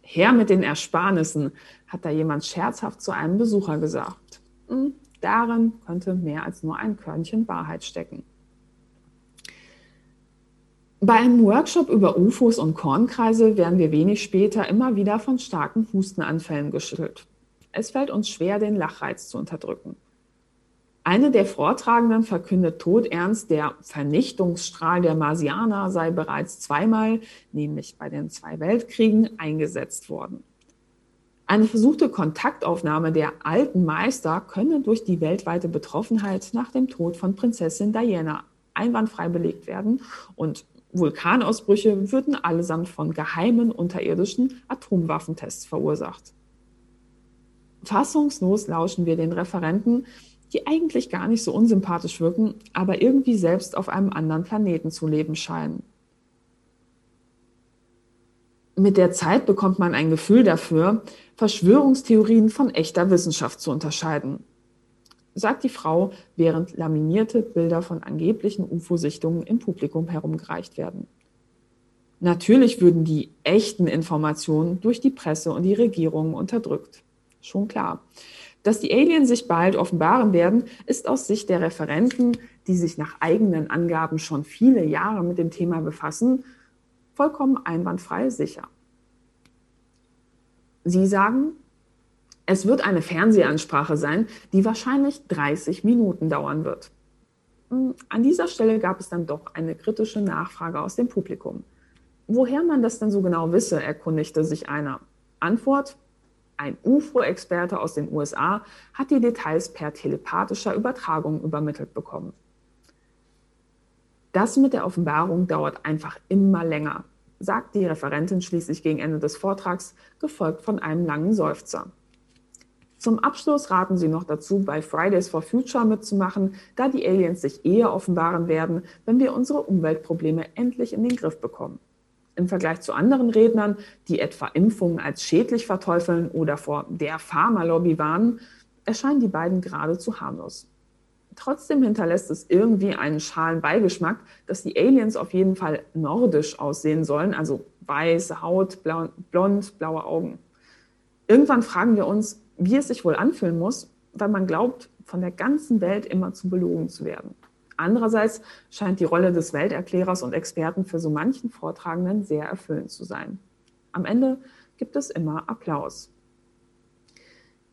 Her mit den Ersparnissen, hat da jemand scherzhaft zu einem Besucher gesagt. Hm, darin könnte mehr als nur ein Körnchen Wahrheit stecken. Bei einem Workshop über UFOs und Kornkreise werden wir wenig später immer wieder von starken Hustenanfällen geschüttelt. Es fällt uns schwer, den Lachreiz zu unterdrücken. Eine der Vortragenden verkündet todernst, der Vernichtungsstrahl der Marsianer sei bereits zweimal, nämlich bei den zwei Weltkriegen, eingesetzt worden. Eine versuchte Kontaktaufnahme der alten Meister könne durch die weltweite Betroffenheit nach dem Tod von Prinzessin Diana einwandfrei belegt werden und Vulkanausbrüche würden allesamt von geheimen unterirdischen Atomwaffentests verursacht. Fassungslos lauschen wir den Referenten, die eigentlich gar nicht so unsympathisch wirken, aber irgendwie selbst auf einem anderen Planeten zu leben scheinen. Mit der Zeit bekommt man ein Gefühl dafür, Verschwörungstheorien von echter Wissenschaft zu unterscheiden, sagt die Frau, während laminierte Bilder von angeblichen UFO-Sichtungen im Publikum herumgereicht werden. Natürlich würden die echten Informationen durch die Presse und die Regierungen unterdrückt. Schon klar. Dass die Aliens sich bald offenbaren werden, ist aus Sicht der Referenten, die sich nach eigenen Angaben schon viele Jahre mit dem Thema befassen, vollkommen einwandfrei sicher. Sie sagen, es wird eine Fernsehansprache sein, die wahrscheinlich 30 Minuten dauern wird. Hm, an dieser Stelle gab es dann doch eine kritische Nachfrage aus dem Publikum. Woher man das denn so genau wisse, erkundigte sich einer. Antwort, ein UFO-Experte aus den USA hat die Details per telepathischer Übertragung übermittelt bekommen. Das mit der Offenbarung dauert einfach immer länger, sagt die Referentin schließlich gegen Ende des Vortrags, gefolgt von einem langen Seufzer. Zum Abschluss raten sie noch dazu, bei Fridays for Future mitzumachen, da die Aliens sich eher offenbaren werden, wenn wir unsere Umweltprobleme endlich in den Griff bekommen. Im Vergleich zu anderen Rednern, die etwa Impfungen als schädlich verteufeln oder vor der Pharmalobby warnen, erscheinen die beiden geradezu harmlos. Trotzdem hinterlässt es irgendwie einen schalen Beigeschmack, dass die Aliens auf jeden Fall nordisch aussehen sollen, also weiße Haut, blau, blond, blaue Augen. Irgendwann fragen wir uns, wie es sich wohl anfühlen muss, weil man glaubt, von der ganzen Welt immer zu belogen zu werden. Andererseits scheint die Rolle des Welterklärers und Experten für so manchen Vortragenden sehr erfüllend zu sein. Am Ende gibt es immer Applaus.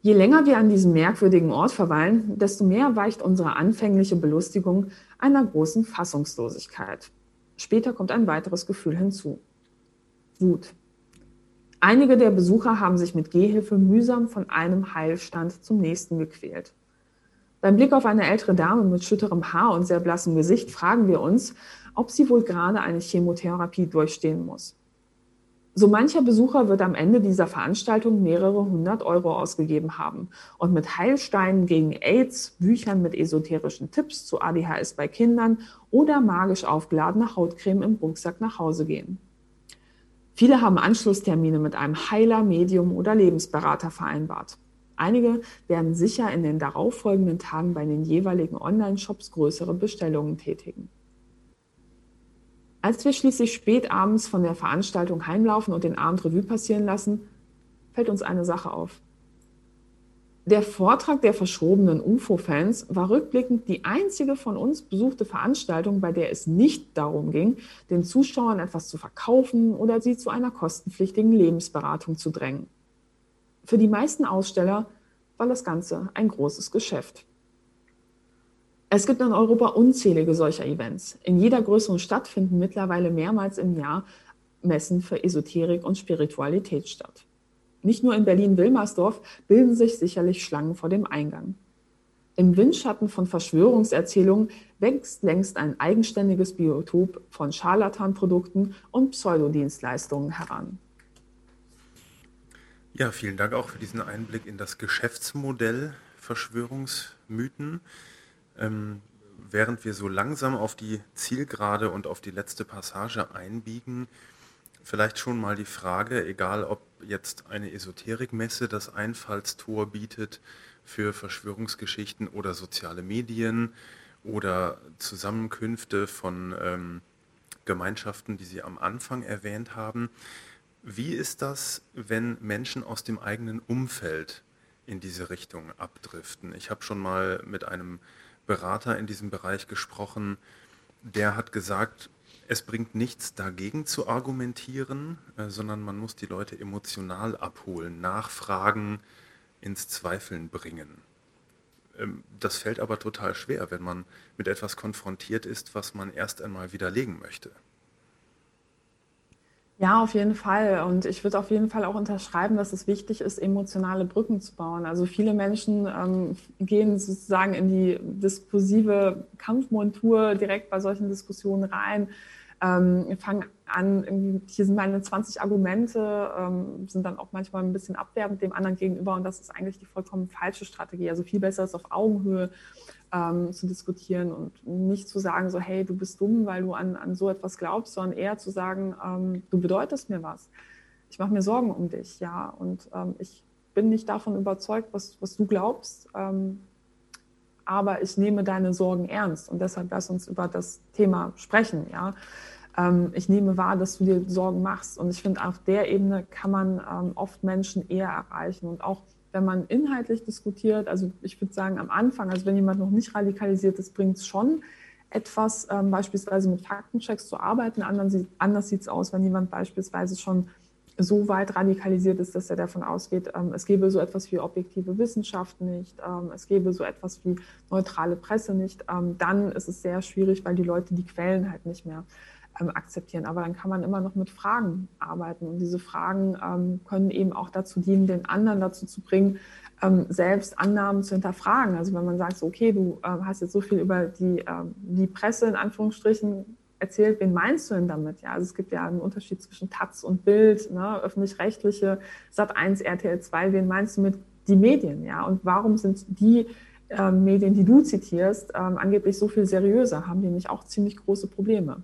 Je länger wir an diesem merkwürdigen Ort verweilen, desto mehr weicht unsere anfängliche Belustigung einer großen Fassungslosigkeit. Später kommt ein weiteres Gefühl hinzu. Wut. Einige der Besucher haben sich mit Gehhilfe mühsam von einem Heilstand zum nächsten gequält. Beim Blick auf eine ältere Dame mit schütterem Haar und sehr blassem Gesicht fragen wir uns, ob sie wohl gerade eine Chemotherapie durchstehen muss. So mancher Besucher wird am Ende dieser Veranstaltung mehrere hundert Euro ausgegeben haben und mit Heilsteinen gegen AIDS, Büchern mit esoterischen Tipps zu ADHS bei Kindern oder magisch aufgeladene Hautcreme im Rucksack nach Hause gehen. Viele haben Anschlusstermine mit einem Heiler, Medium oder Lebensberater vereinbart. Einige werden sicher in den darauffolgenden Tagen bei den jeweiligen Online-Shops größere Bestellungen tätigen. Als wir schließlich spät abends von der Veranstaltung heimlaufen und den Abend Revue passieren lassen, fällt uns eine Sache auf. Der Vortrag der verschrobenen UFO-Fans war rückblickend die einzige von uns besuchte Veranstaltung, bei der es nicht darum ging, den Zuschauern etwas zu verkaufen oder sie zu einer kostenpflichtigen Lebensberatung zu drängen. Für die meisten Aussteller war das Ganze ein großes Geschäft. Es gibt in Europa unzählige solcher Events. In jeder größeren Stadt finden mittlerweile mehrmals im Jahr Messen für Esoterik und Spiritualität statt. Nicht nur in Berlin-Wilmersdorf bilden sich sicherlich Schlangen vor dem Eingang. Im Windschatten von Verschwörungserzählungen wächst längst ein eigenständiges Biotop von Scharlatanprodukten und Pseudodienstleistungen heran. Ja, vielen Dank auch für diesen Einblick in das Geschäftsmodell Verschwörungsmythen. Ähm, während wir so langsam auf die Zielgerade und auf die letzte Passage einbiegen, vielleicht schon mal die Frage, egal ob jetzt eine Esoterikmesse das Einfallstor bietet für Verschwörungsgeschichten oder soziale Medien oder Zusammenkünfte von ähm, Gemeinschaften, die Sie am Anfang erwähnt haben. Wie ist das, wenn Menschen aus dem eigenen Umfeld in diese Richtung abdriften? Ich habe schon mal mit einem Berater in diesem Bereich gesprochen, der hat gesagt, es bringt nichts dagegen zu argumentieren, äh, sondern man muss die Leute emotional abholen, nachfragen, ins Zweifeln bringen. Ähm, das fällt aber total schwer, wenn man mit etwas konfrontiert ist, was man erst einmal widerlegen möchte. Ja, auf jeden Fall. Und ich würde auf jeden Fall auch unterschreiben, dass es wichtig ist, emotionale Brücken zu bauen. Also viele Menschen ähm, gehen sozusagen in die diskursive Kampfmontur direkt bei solchen Diskussionen rein, ähm, fangen an, hier sind meine 20 Argumente, ähm, sind dann auch manchmal ein bisschen abwertend dem anderen gegenüber und das ist eigentlich die vollkommen falsche Strategie. Also viel besser ist auf Augenhöhe ähm, zu diskutieren und nicht zu sagen, so, hey, du bist dumm, weil du an, an so etwas glaubst, sondern eher zu sagen, ähm, du bedeutest mir was. ich mache mir Sorgen um dich, ja, und ähm, ich bin nicht davon überzeugt, was, was du glaubst, ähm, aber ich nehme deine Sorgen ernst und deshalb lass uns über das Thema sprechen, ja. Ähm, ich nehme wahr, dass du dir Sorgen machst und ich finde, auf der Ebene kann man ähm, oft Menschen eher erreichen und auch wenn man inhaltlich diskutiert, also ich würde sagen am Anfang, also wenn jemand noch nicht radikalisiert ist, bringt es schon etwas, ähm, beispielsweise mit Faktenchecks zu arbeiten. Anders, anders sieht es aus, wenn jemand beispielsweise schon so weit radikalisiert ist, dass er davon ausgeht, ähm, es gäbe so etwas wie objektive Wissenschaft nicht, ähm, es gäbe so etwas wie neutrale Presse nicht, ähm, dann ist es sehr schwierig, weil die Leute die Quellen halt nicht mehr ähm, akzeptieren. Aber dann kann man immer noch mit Fragen arbeiten und diese Fragen ähm, können eben auch dazu dienen, den anderen dazu zu bringen, ähm, selbst Annahmen zu hinterfragen. Also wenn man sagt, so, okay, du hast jetzt so viel über die, die Presse in Anführungsstrichen erzählt, wen meinst du denn damit? Ja, also es gibt ja einen Unterschied zwischen Taz und Bild, ne, öffentlich-rechtliche, Sat 1, RTL 2, wen meinst du mit die Medien? Ja, und warum sind die äh, Medien, die du zitierst, ähm, angeblich so viel seriöser? Haben die nicht auch ziemlich große Probleme?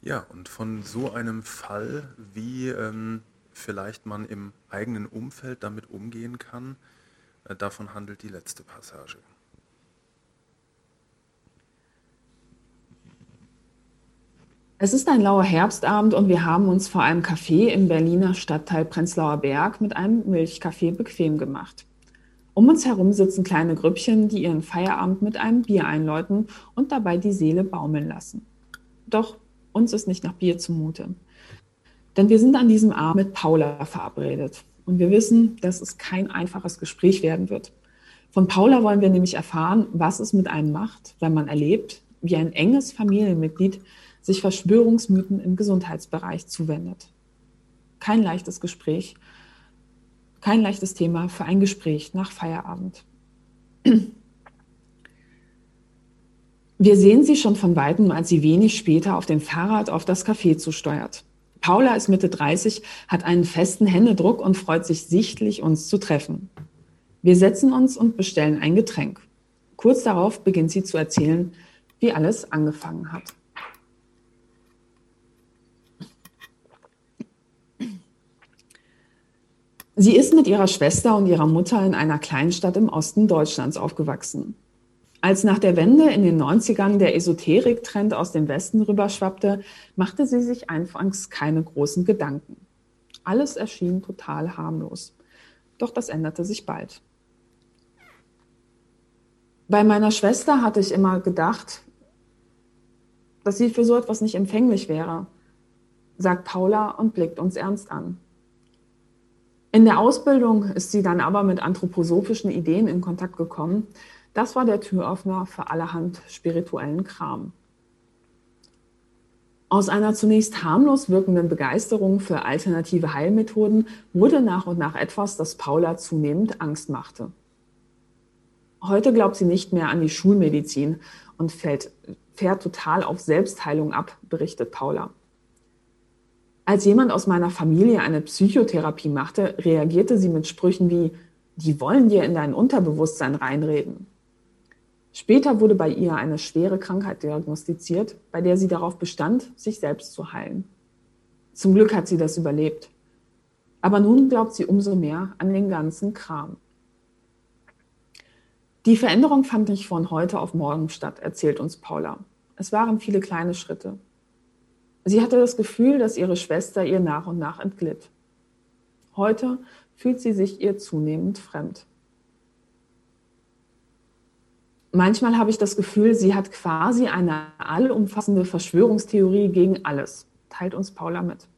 Ja, und von so einem Fall, wie ähm, vielleicht man im eigenen Umfeld damit umgehen kann, äh, davon handelt die letzte Passage. Es ist ein lauer Herbstabend und wir haben uns vor einem Café im Berliner Stadtteil Prenzlauer Berg mit einem Milchkaffee bequem gemacht. Um uns herum sitzen kleine Grüppchen, die ihren Feierabend mit einem Bier einläuten und dabei die Seele baumeln lassen. Doch uns ist nicht nach Bier zumute. Denn wir sind an diesem Abend mit Paula verabredet. Und wir wissen, dass es kein einfaches Gespräch werden wird. Von Paula wollen wir nämlich erfahren, was es mit einem macht, wenn man erlebt, wie ein enges Familienmitglied sich Verschwörungsmythen im Gesundheitsbereich zuwendet. Kein leichtes Gespräch, kein leichtes Thema für ein Gespräch nach Feierabend. Wir sehen sie schon von weitem, als sie wenig später auf dem Fahrrad auf das Café zusteuert. Paula ist Mitte 30, hat einen festen Händedruck und freut sich sichtlich, uns zu treffen. Wir setzen uns und bestellen ein Getränk. Kurz darauf beginnt sie zu erzählen, wie alles angefangen hat. Sie ist mit ihrer Schwester und ihrer Mutter in einer Kleinstadt im Osten Deutschlands aufgewachsen. Als nach der Wende in den 90ern der Esoterik-Trend aus dem Westen rüberschwappte, machte sie sich anfangs keine großen Gedanken. Alles erschien total harmlos. Doch das änderte sich bald. Bei meiner Schwester hatte ich immer gedacht, dass sie für so etwas nicht empfänglich wäre, sagt Paula und blickt uns ernst an. In der Ausbildung ist sie dann aber mit anthroposophischen Ideen in Kontakt gekommen. Das war der Türöffner für allerhand spirituellen Kram. Aus einer zunächst harmlos wirkenden Begeisterung für alternative Heilmethoden wurde nach und nach etwas, das Paula zunehmend Angst machte. Heute glaubt sie nicht mehr an die Schulmedizin und fällt, fährt total auf Selbstheilung ab, berichtet Paula. Als jemand aus meiner Familie eine Psychotherapie machte, reagierte sie mit Sprüchen wie, die wollen dir in dein Unterbewusstsein reinreden. Später wurde bei ihr eine schwere Krankheit diagnostiziert, bei der sie darauf bestand, sich selbst zu heilen. Zum Glück hat sie das überlebt. Aber nun glaubt sie umso mehr an den ganzen Kram. Die Veränderung fand nicht von heute auf morgen statt, erzählt uns Paula. Es waren viele kleine Schritte. Sie hatte das Gefühl, dass ihre Schwester ihr nach und nach entglitt. Heute fühlt sie sich ihr zunehmend fremd. Manchmal habe ich das Gefühl, sie hat quasi eine allumfassende Verschwörungstheorie gegen alles, teilt uns Paula mit.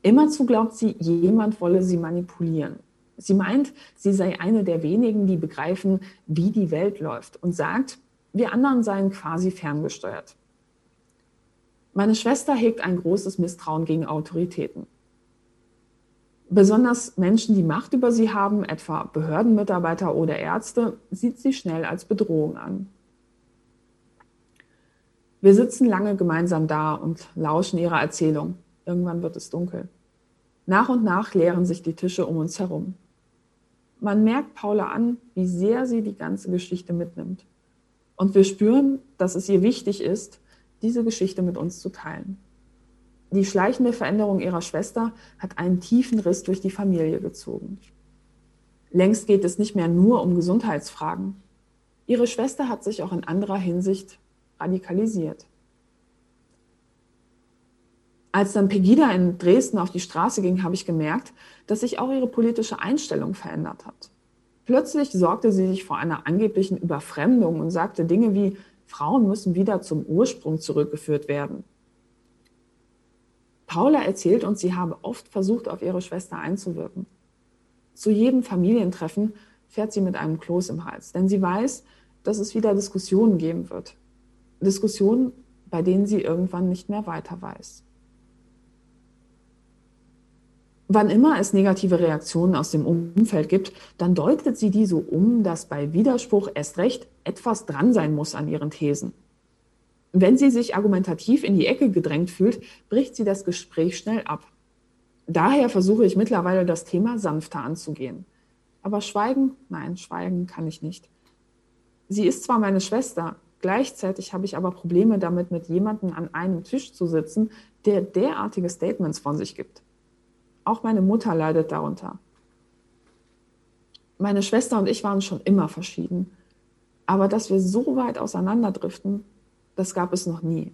Immerzu glaubt sie, jemand wolle sie manipulieren. Sie meint, sie sei eine der wenigen, die begreifen, wie die Welt läuft und sagt, wir anderen seien quasi ferngesteuert. Meine Schwester hegt ein großes Misstrauen gegen Autoritäten. Besonders Menschen, die Macht über sie haben, etwa Behördenmitarbeiter oder Ärzte, sieht sie schnell als Bedrohung an. Wir sitzen lange gemeinsam da und lauschen ihrer Erzählung. Irgendwann wird es dunkel. Nach und nach leeren sich die Tische um uns herum. Man merkt Paula an, wie sehr sie die ganze Geschichte mitnimmt. Und wir spüren, dass es ihr wichtig ist, diese Geschichte mit uns zu teilen. Die schleichende Veränderung ihrer Schwester hat einen tiefen Riss durch die Familie gezogen. Längst geht es nicht mehr nur um Gesundheitsfragen. Ihre Schwester hat sich auch in anderer Hinsicht radikalisiert. Als dann Pegida in Dresden auf die Straße ging, habe ich gemerkt, dass sich auch ihre politische Einstellung verändert hat. Plötzlich sorgte sie sich vor einer angeblichen Überfremdung und sagte Dinge wie, Frauen müssen wieder zum Ursprung zurückgeführt werden. Paula erzählt uns, sie habe oft versucht, auf ihre Schwester einzuwirken. Zu jedem Familientreffen fährt sie mit einem Kloß im Hals, denn sie weiß, dass es wieder Diskussionen geben wird. Diskussionen, bei denen sie irgendwann nicht mehr weiter weiß. Wann immer es negative Reaktionen aus dem Umfeld gibt, dann deutet sie die so um, dass bei Widerspruch erst recht etwas dran sein muss an ihren Thesen. Wenn sie sich argumentativ in die Ecke gedrängt fühlt, bricht sie das Gespräch schnell ab. Daher versuche ich mittlerweile das Thema sanfter anzugehen. Aber schweigen? Nein, schweigen kann ich nicht. Sie ist zwar meine Schwester, gleichzeitig habe ich aber Probleme damit, mit jemandem an einem Tisch zu sitzen, der derartige Statements von sich gibt. Auch meine Mutter leidet darunter. Meine Schwester und ich waren schon immer verschieden. Aber dass wir so weit auseinanderdriften, das gab es noch nie.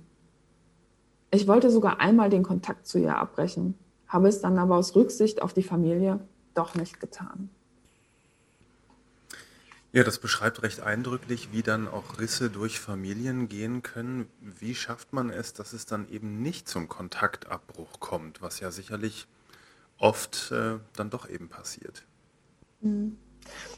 Ich wollte sogar einmal den Kontakt zu ihr abbrechen, habe es dann aber aus Rücksicht auf die Familie doch nicht getan. Ja, das beschreibt recht eindrücklich, wie dann auch Risse durch Familien gehen können. Wie schafft man es, dass es dann eben nicht zum Kontaktabbruch kommt, was ja sicherlich oft äh, dann doch eben passiert. Mhm.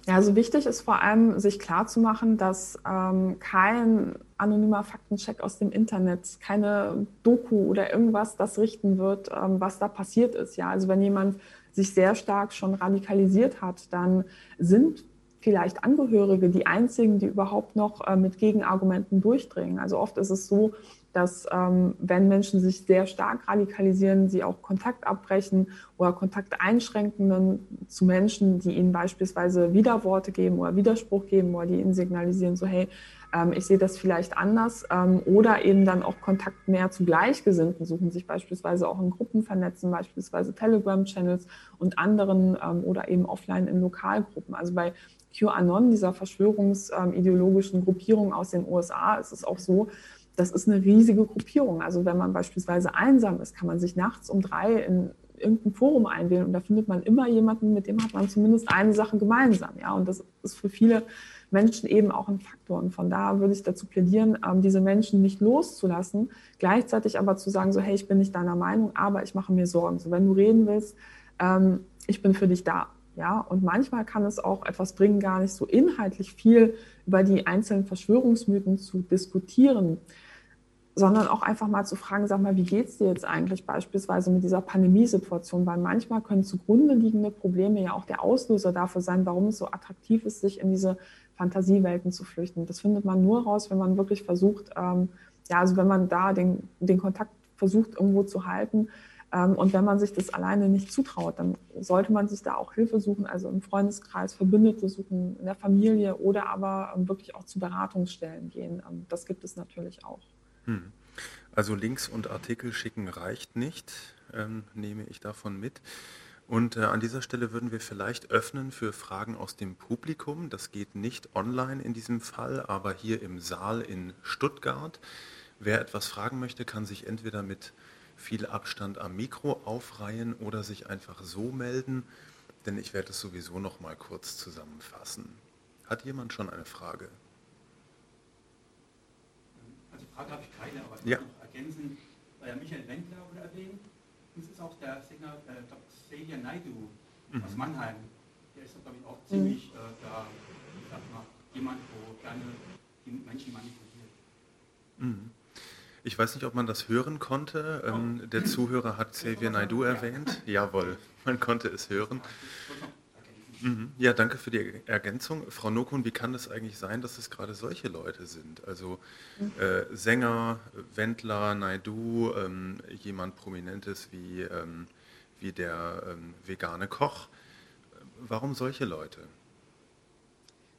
Ja, also wichtig ist vor allem, sich klarzumachen, dass ähm, kein anonymer Faktencheck aus dem Internet, keine Doku oder irgendwas das richten wird, ähm, was da passiert ist. Ja, also wenn jemand sich sehr stark schon radikalisiert hat, dann sind vielleicht Angehörige die einzigen, die überhaupt noch äh, mit Gegenargumenten durchdringen. Also oft ist es so, dass ähm, wenn Menschen sich sehr stark radikalisieren, sie auch Kontakt abbrechen oder Kontakt einschränken zu Menschen, die ihnen beispielsweise Widerworte geben oder Widerspruch geben oder die ihnen signalisieren, so hey, ähm, ich sehe das vielleicht anders ähm, oder eben dann auch Kontakt mehr zu Gleichgesinnten suchen, sich beispielsweise auch in Gruppen vernetzen, beispielsweise Telegram-Channels und anderen ähm, oder eben offline in Lokalgruppen. Also bei QAnon, dieser verschwörungsideologischen Gruppierung aus den USA, ist es auch so, das ist eine riesige Gruppierung. Also wenn man beispielsweise einsam ist, kann man sich nachts um drei in irgendein Forum einwählen und da findet man immer jemanden, mit dem hat man zumindest eine Sache gemeinsam. Ja, und das ist für viele Menschen eben auch ein Faktor. Und von da würde ich dazu plädieren, ähm, diese Menschen nicht loszulassen, gleichzeitig aber zu sagen, so, hey, ich bin nicht deiner Meinung, aber ich mache mir Sorgen. So, wenn du reden willst, ähm, ich bin für dich da. Ja, und manchmal kann es auch etwas bringen, gar nicht so inhaltlich viel über die einzelnen Verschwörungsmythen zu diskutieren, sondern auch einfach mal zu fragen, sag mal, wie geht es dir jetzt eigentlich beispielsweise mit dieser Pandemiesituation? Weil manchmal können zugrunde liegende Probleme ja auch der Auslöser dafür sein, warum es so attraktiv ist, sich in diese Fantasiewelten zu flüchten. Das findet man nur raus, wenn man wirklich versucht, ähm, ja, also wenn man da den, den Kontakt versucht irgendwo zu halten. Ähm, und wenn man sich das alleine nicht zutraut, dann sollte man sich da auch Hilfe suchen, also im Freundeskreis, Verbündete suchen, in der Familie oder aber ähm, wirklich auch zu Beratungsstellen gehen. Ähm, das gibt es natürlich auch. Hm. Also Links und Artikel schicken reicht nicht, nehme ich davon mit. Und äh, an dieser Stelle würden wir vielleicht öffnen für Fragen aus dem Publikum. Das geht nicht online in diesem Fall, aber hier im Saal in Stuttgart. Wer etwas fragen möchte, kann sich entweder mit viel Abstand am Mikro aufreihen oder sich einfach so melden, denn ich werde es sowieso noch mal kurz zusammenfassen. Hat jemand schon eine Frage? Frage habe ich keine, aber ich ja. noch ergänzen, weil ja Michael Wendler wurde erwähnt, es ist auch der Sänger äh, Xavier Naidu mhm. aus Mannheim. Der ist, glaube ich, auch ziemlich äh, da, ich sag mal, jemand, wo gerne die Menschen manipuliert. Mhm. Ich weiß nicht, ob man das hören konnte. Ähm, oh. Der Zuhörer hat Xavier Naidu erwähnt. Jawohl, man konnte es hören. Mhm. Ja, danke für die Ergänzung. Frau Nokun, wie kann es eigentlich sein, dass es gerade solche Leute sind? Also äh, Sänger, Wendler, Naidu, ähm, jemand Prominentes wie, ähm, wie der ähm, vegane Koch. Warum solche Leute?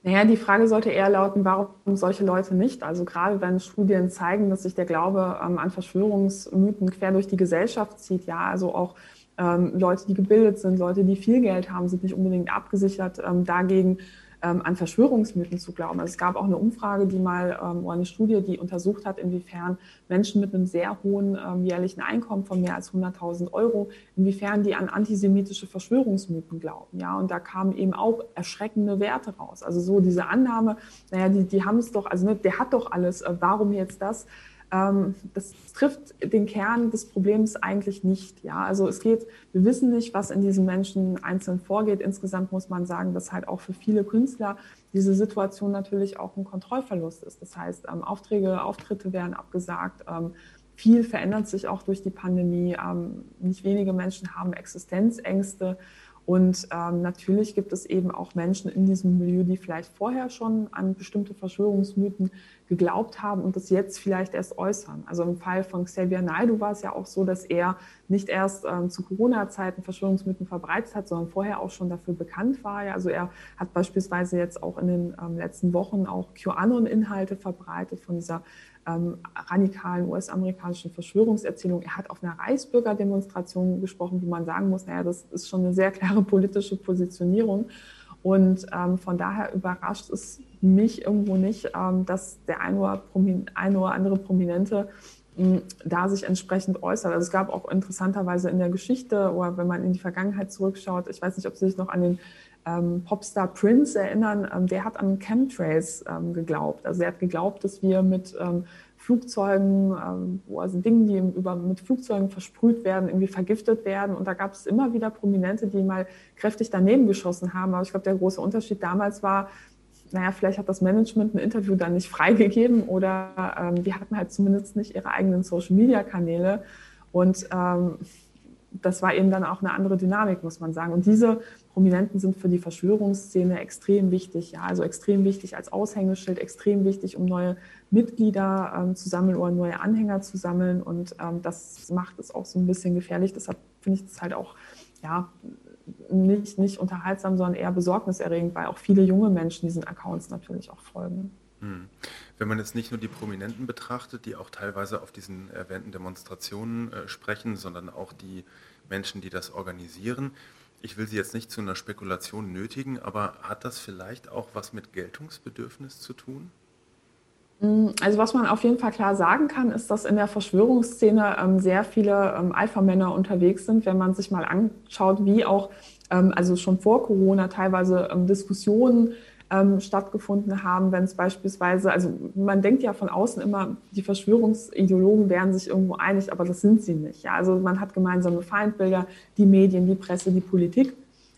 Naja, die Frage sollte eher lauten, warum solche Leute nicht? Also gerade wenn Studien zeigen, dass sich der Glaube ähm, an Verschwörungsmythen quer durch die Gesellschaft zieht, ja, also auch ähm, Leute, die gebildet sind, Leute, die viel Geld haben, sind nicht unbedingt abgesichert ähm, dagegen, ähm, an Verschwörungsmythen zu glauben. Also es gab auch eine Umfrage, die mal ähm, oder eine Studie, die untersucht hat, inwiefern Menschen mit einem sehr hohen ähm, jährlichen Einkommen von mehr als 100.000 Euro, inwiefern die an antisemitische Verschwörungsmythen glauben. Ja, und da kamen eben auch erschreckende Werte raus. Also so diese Annahme, naja, die, die haben es doch, also ne, der hat doch alles, äh, warum jetzt das? Ähm, das trifft den Kern des Problems eigentlich nicht. Ja, also es geht, wir wissen nicht, was in diesen Menschen einzeln vorgeht. Insgesamt muss man sagen, dass halt auch für viele Künstler diese Situation natürlich auch ein Kontrollverlust ist. Das heißt, ähm, Aufträge, Auftritte werden abgesagt. Ähm, viel verändert sich auch durch die Pandemie. nicht wenige Menschen haben Existenzängste. Und ähm, natürlich gibt es eben auch Menschen in diesem Milieu, die vielleicht vorher schon an bestimmte Verschwörungsmythen geglaubt haben und das jetzt vielleicht erst äußern. Also im Fall von Xavier Naidoo war es ja auch so, dass er nicht erst ähm, zu Corona-Zeiten Verschwörungsmythen verbreitet hat, sondern vorher auch schon dafür bekannt war. Ja, also er hat beispielsweise jetzt auch in den ähm, letzten Wochen auch QAnon-Inhalte verbreitet von dieser ähm, radikalen US-amerikanischen Verschwörungserzählung. Er hat auf einer Reichsbürgerdemonstration gesprochen, wo man sagen muss, naja, das ist schon eine sehr klare politische Positionierung. Und ähm, von daher überrascht es mich irgendwo nicht, ähm, dass der ein oder, ein oder andere Prominente ähm, da sich entsprechend äußert. Also es gab auch interessanterweise in der Geschichte oder wenn man in die Vergangenheit zurückschaut, ich weiß nicht, ob Sie sich noch an den ähm, Popstar Prince erinnern, ähm, der hat an Chemtrails ähm, geglaubt. Also er hat geglaubt, dass wir mit ähm, Flugzeugen, ähm, also Dingen, die über, mit Flugzeugen versprüht werden, irgendwie vergiftet werden. Und da gab es immer wieder Prominente, die mal kräftig daneben geschossen haben. Aber ich glaube, der große Unterschied damals war, naja, vielleicht hat das Management ein Interview dann nicht *laughs* freigegeben oder ähm, die hatten halt zumindest nicht ihre eigenen Social-Media-Kanäle. Und das war eben dann auch eine andere Dynamik, muss man sagen. Und diese Prominenten sind für die Verschwörungsszene extrem wichtig, ja, also extrem wichtig als Aushängeschild, extrem wichtig, um neue Mitglieder ähm, zu sammeln oder neue Anhänger zu sammeln. Und ähm, das macht es auch so ein bisschen gefährlich. Deshalb finde ich das halt auch, ja, nicht, nicht unterhaltsam, sondern eher besorgniserregend, weil auch viele junge Menschen diesen Accounts natürlich auch folgen. Hm. Wenn man jetzt nicht nur die Prominenten betrachtet, die auch teilweise auf diesen erwähnten Demonstrationen äh, sprechen, sondern auch die Menschen, die das organisieren, ich will Sie jetzt nicht zu einer Spekulation nötigen, aber hat das vielleicht auch was mit Geltungsbedürfnis zu tun? Mm, also was man auf jeden Fall klar sagen kann, ist, dass in der Verschwörungsszene ähm, sehr viele ähm, Alpha-Männer unterwegs sind. Wenn man sich mal anschaut, wie auch, ähm, also schon vor Corona teilweise ähm, Diskussionen ähm, stattgefunden haben, wenn es beispielsweise, also man denkt ja von außen immer, die Verschwörungsideologen wären sich irgendwo einig, aber das sind sie nicht. Ja? Also man hat gemeinsame Feindbilder, die Medien, die Presse, die Politik.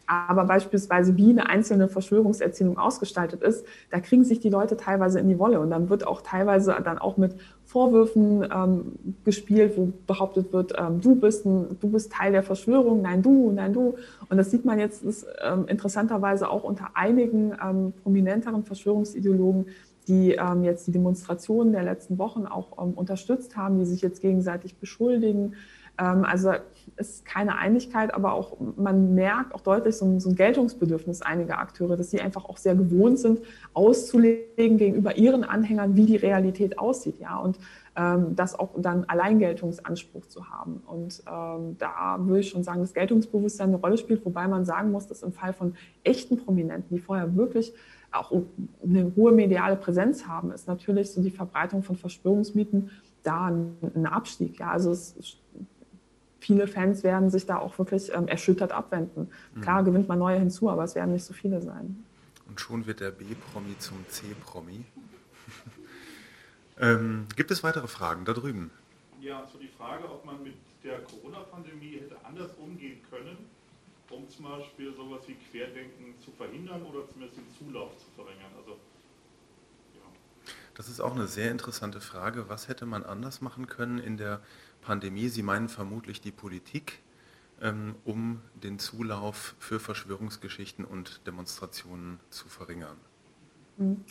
Aber beispielsweise, wie eine einzelne Verschwörungserzählung ausgestaltet ist, da kriegen sich die Leute teilweise in die Wolle. Und dann wird auch teilweise dann auch mit Vorwürfen ähm, gespielt, wo behauptet wird, ähm, du, bist ein, du bist Teil der Verschwörung, nein du, nein du. Und das sieht man jetzt ist, ähm, interessanterweise auch unter einigen ähm, prominenteren Verschwörungsideologen, die ähm, jetzt die Demonstrationen der letzten Wochen auch ähm, unterstützt haben, die sich jetzt gegenseitig beschuldigen. Also ist keine Einigkeit, aber auch man merkt auch deutlich so ein, so ein, Geltungsbedürfnis einiger Akteure, dass sie einfach auch sehr gewohnt sind, auszulegen gegenüber ihren Anhängern, wie die Realität aussieht, ja, und ähm, das auch dann Alleingeltungsanspruch zu haben. Und ähm, da würde ich schon sagen, dass Geltungsbewusstsein eine Rolle spielt, wobei man sagen muss, dass im Fall von echten Prominenten, die vorher wirklich auch eine hohe mediale Präsenz haben, ist natürlich so die Verbreitung von Verschwörungsmieten da ein, ein Abstieg. Ja, also es viele Fans werden sich da auch wirklich ähm, erschüttert abwenden. Mhm. Klar gewinnt man neue hinzu, aber es werden nicht so viele sein. Und schon wird der B-Promi zum C-Promi. *laughs* ähm, gibt es weitere Fragen da drüben? Ja, also die Frage, ob man mit der Corona-Pandemie hätte anders umgehen können, um zum Beispiel sowas wie Querdenken zu verhindern oder zumindest den Zulauf zu verringern. Also, ja. Das ist auch eine sehr interessante Frage. Was hätte man anders machen können in der Pandemie, Sie meinen vermutlich die Politik, ähm, um den Zulauf für Verschwörungsgeschichten und Demonstrationen zu verringern. Mhm.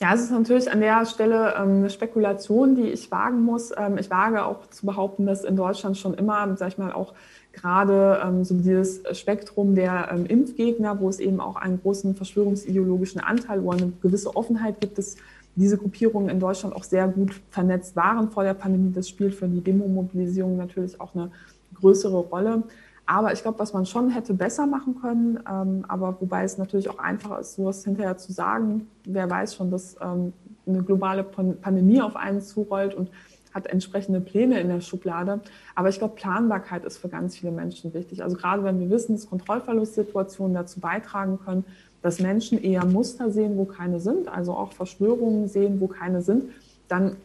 Ja, es ist natürlich an der Stelle ähm, eine Spekulation, die ich wagen muss. Ähm, ich wage auch zu behaupten, dass in Deutschland schon immer, sag ich mal, auch gerade so dieses Spektrum der Impfgegner, wo es eben auch einen großen verschwörungsideologischen Anteil oder eine gewisse Offenheit gibt, dass diese Gruppierungen in Deutschland auch sehr gut vernetzt waren vor der Pandemie. Das spielt für die Demomobilisierung natürlich auch eine größere Rolle. Aber ich glaube, was man schon hätte besser machen können, ähm, aber wobei es natürlich auch einfacher ist, sowas hinterher zu sagen. Wer weiß schon, dass ähm, eine globale Pandemie auf einen zurollt und hat entsprechende Pläne in der Schublade. Aber ich glaube, Planbarkeit ist für ganz viele Menschen wichtig. Also gerade wenn wir wissen, dass Kontrollverlustsituationen dazu beitragen können, dass Menschen eher Muster sehen, wo keine sind, also auch Verschwörungen sehen, wo keine sind, dann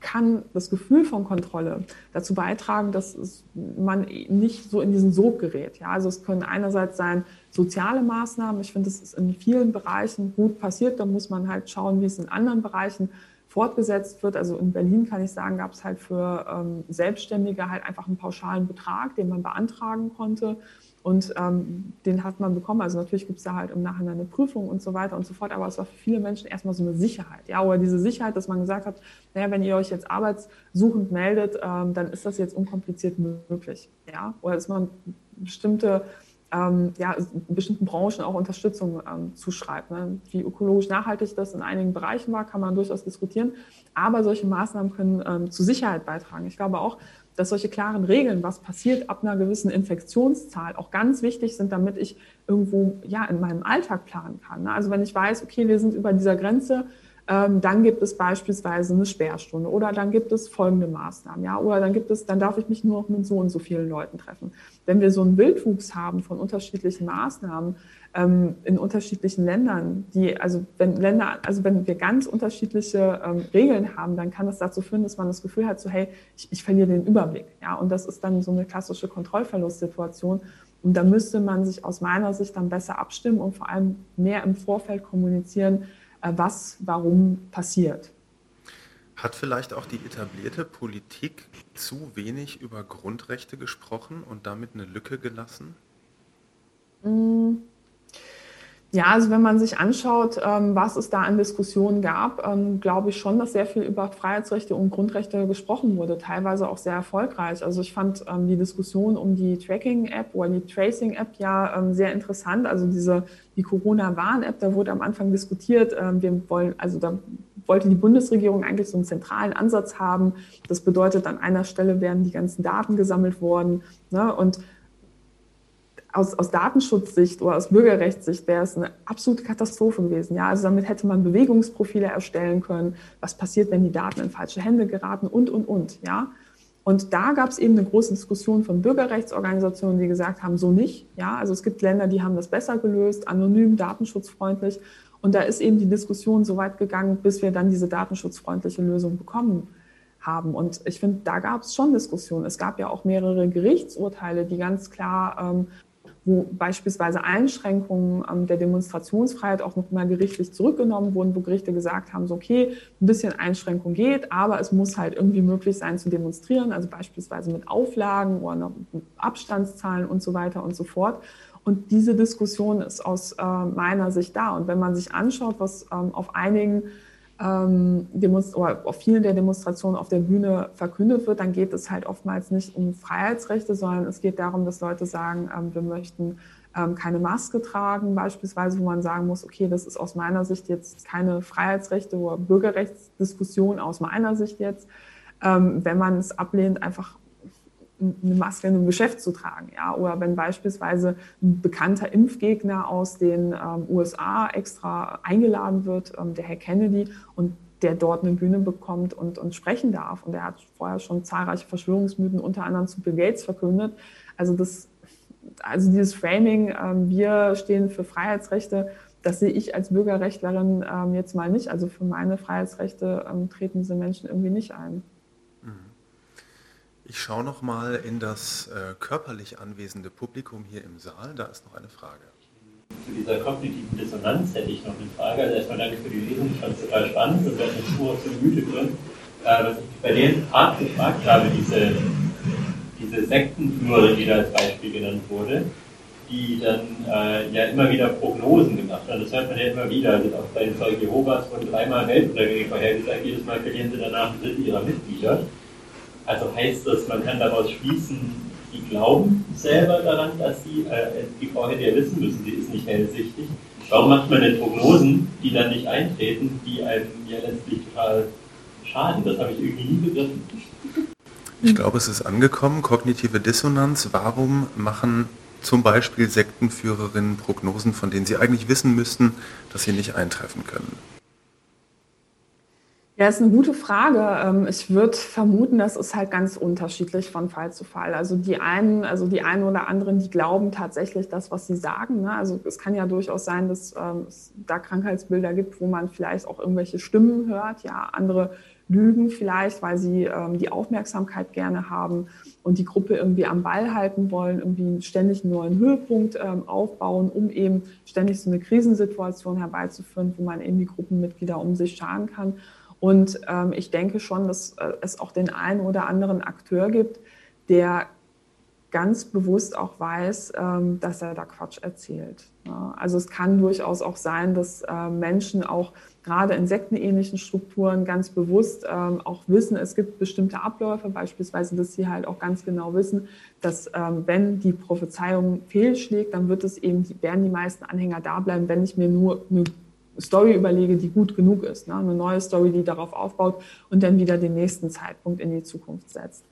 kann das Gefühl von Kontrolle dazu beitragen, dass man nicht so in diesen Sog gerät. Ja, also es können einerseits sein soziale Maßnahmen. Ich finde, das ist in vielen Bereichen gut passiert. Da muss man halt schauen, wie es in anderen Bereichen fortgesetzt wird. Also in Berlin kann ich sagen, gab es halt für ähm, Selbstständige halt einfach einen pauschalen Betrag, den man beantragen konnte. Und ähm, den hat man bekommen. Also natürlich gibt es da halt im Nachhinein eine Prüfung und so weiter und so fort. Aber es war für viele Menschen erstmal so eine Sicherheit. Ja, oder diese Sicherheit, dass man gesagt hat, naja, wenn ihr euch jetzt arbeitssuchend meldet, ähm, dann ist das jetzt unkompliziert möglich. Ja, oder dass man bestimmte ähm, ja, bestimmten Branchen auch Unterstützung ähm, zuschreibt. Ne? Wie ökologisch nachhaltig das in einigen Bereichen war, kann man durchaus diskutieren. Aber solche Maßnahmen können ähm, zu Sicherheit beitragen. Ich glaube auch, dass solche klaren Regeln, was passiert ab einer gewissen Infektionszahl, auch ganz wichtig sind, damit ich irgendwo ja in meinem Alltag planen kann. Ne? Also wenn ich weiß, okay, wir sind über dieser Grenze, dann gibt es beispielsweise eine Sperrstunde oder dann gibt es folgende Maßnahmen, ja, oder dann gibt es, dann darf ich mich nur noch mit so und so vielen Leuten treffen. Wenn wir so einen Wildwuchs haben von unterschiedlichen Maßnahmen ähm, in unterschiedlichen Ländern, die, also wenn Länder, also wenn wir ganz unterschiedliche ähm, Regeln haben, dann kann das dazu führen, dass man das Gefühl hat, so hey, ich, ich verliere den Überblick, ja, und das ist dann so eine klassische Kontrollverlustsituation. Und da müsste man sich aus meiner Sicht dann besser abstimmen und vor allem mehr im Vorfeld kommunizieren, was warum passiert. Hat vielleicht auch die etablierte Politik zu wenig über Grundrechte gesprochen und damit eine Lücke gelassen? Mm. Ja, also wenn man sich anschaut, ähm, was es da an Diskussionen gab, ähm, glaube ich schon, dass sehr viel über Freiheitsrechte und Grundrechte gesprochen wurde, teilweise auch sehr erfolgreich. Also ich fand ähm, die Diskussion um die Tracking-App oder die Tracing-App ja sehr interessant. Also diese die Corona-Warn-App, da wurde am Anfang diskutiert, wir wollen, also da wollte die Bundesregierung eigentlich so einen zentralen Ansatz haben. Das bedeutet, an einer Stelle werden die ganzen Daten gesammelt worden. Ne? Und aus, aus Datenschutzsicht oder aus Bürgerrechtssicht wäre es eine absolute Katastrophe gewesen. Ja, also damit hätte man Bewegungsprofile erstellen können. Was passiert, wenn die Daten in falsche Hände geraten und, und, und. Ja. Und da gab es eben eine große Diskussion von Bürgerrechtsorganisationen, die gesagt haben, so nicht. Ja, also es gibt Länder, die haben das besser gelöst, anonym, datenschutzfreundlich. Und da ist eben die Diskussion so weit gegangen, bis wir dann diese datenschutzfreundliche Lösung bekommen haben. Und ich finde, da gab es schon Diskussionen. Es gab ja auch mehrere Gerichtsurteile, die ganz klar ähm, wo beispielsweise Einschränkungen ähm, der Demonstrationsfreiheit auch noch mal gerichtlich zurückgenommen wurden, wo Gerichte gesagt haben, so okay, ein bisschen Einschränkung geht, aber es muss halt irgendwie möglich sein zu demonstrieren, also beispielsweise mit Auflagen oder mit Abstandszahlen und so weiter und so fort. Und diese Diskussion ist aus äh, meiner Sicht da. Und wenn man sich anschaut, was ähm, auf einigen ähm, auf vielen der Demonstrationen auf der Bühne verkündet wird, dann geht es halt oftmals nicht um Freiheitsrechte, sondern es geht darum, dass Leute sagen, ähm, wir möchten ähm, keine Maske tragen, beispielsweise, wo man sagen muss, okay, das ist aus meiner Sicht jetzt keine Freiheitsrechte oder Bürgerrechtsdiskussion aus meiner Sicht jetzt. Ähm, wenn man es ablehnt, einfach eine Maske in einem Geschäft zu tragen. Ja? Oder wenn beispielsweise ein bekannter Impfgegner aus den ähm, USA extra eingeladen wird, ähm, der Herr Kennedy, und der dort eine Bühne bekommt und, und sprechen darf. Und er hat vorher schon zahlreiche Verschwörungsmythen, unter anderem zu Bill Gates, verkündet. Also, das, also dieses Framing, ähm, wir stehen für Freiheitsrechte, das sehe ich als Bürgerrechtlerin ähm, jetzt mal nicht. Also für meine Freiheitsrechte ähm, treten diese Menschen irgendwie nicht ein. Ich schaue noch mal in das äh, körperlich anwesende Publikum hier im Saal. Da ist noch eine Frage. Zu dieser kognitiven Dissonanz hätte ich noch eine Frage. Also erstmal danke für die Lesung, ich fand es total spannend und werde eine Spur die Mythe drin. Äh, was ich bei den Art gefragt habe, diese, diese Sektenführer, die da als Beispiel genannt wurde, die dann äh, ja immer wieder Prognosen gemacht haben. Das hört man ja immer wieder. Also auch bei den Zeugen Jehovas wurden dreimal Weltuntergänge vorhergesagt. Jedes Mal verlieren sie danach ein Drittel ihrer Mitglieder. Also heißt das, man kann daraus schließen, die glauben selber daran, dass sie, äh, die Frau hätte ja wissen müssen, sie ist nicht hellsichtig. Warum macht man denn Prognosen, die dann nicht eintreten, die einem ja letztlich total schaden? Das habe ich irgendwie nie begriffen. Ich glaube, es ist angekommen, kognitive Dissonanz. Warum machen zum Beispiel Sektenführerinnen Prognosen, von denen sie eigentlich wissen müssten, dass sie nicht eintreffen können? Ja, ist eine gute Frage. Ähm, ich würde vermuten, das ist halt ganz unterschiedlich von Fall zu Fall. Also die einen, also die einen oder anderen, die glauben tatsächlich das, was sie sagen. Ne? Also es kann ja durchaus sein, dass ähm, es da Krankheitsbilder gibt, wo man vielleicht auch irgendwelche Stimmen hört. Ja, andere lügen vielleicht, weil sie ähm, die Aufmerksamkeit gerne haben und die Gruppe irgendwie am Ball halten wollen, irgendwie ständig einen neuen Höhepunkt aufbauen, um eben ständig so eine Krisensituation herbeizuführen, wo man eben die Gruppenmitglieder um sich scharen kann. Und ähm, ich denke schon, dass äh, es auch den einen oder anderen Akteur gibt, der ganz bewusst auch weiß, ähm, dass er da Quatsch erzählt. Ja, also es kann durchaus auch sein, dass äh, Menschen auch gerade in sektenähnlichen Strukturen ganz bewusst ähm, auch wissen, es gibt bestimmte Abläufe, beispielsweise, dass sie halt auch ganz genau wissen, dass ähm, wenn die Prophezeiung fehlschlägt, dann wird es eben, werden die meisten Anhänger da bleiben, wenn ich mir nur eine Story überlege, die gut genug ist. Ne? Eine neue Story, die darauf aufbaut und dann wieder den nächsten Zeitpunkt in die Zukunft setzt.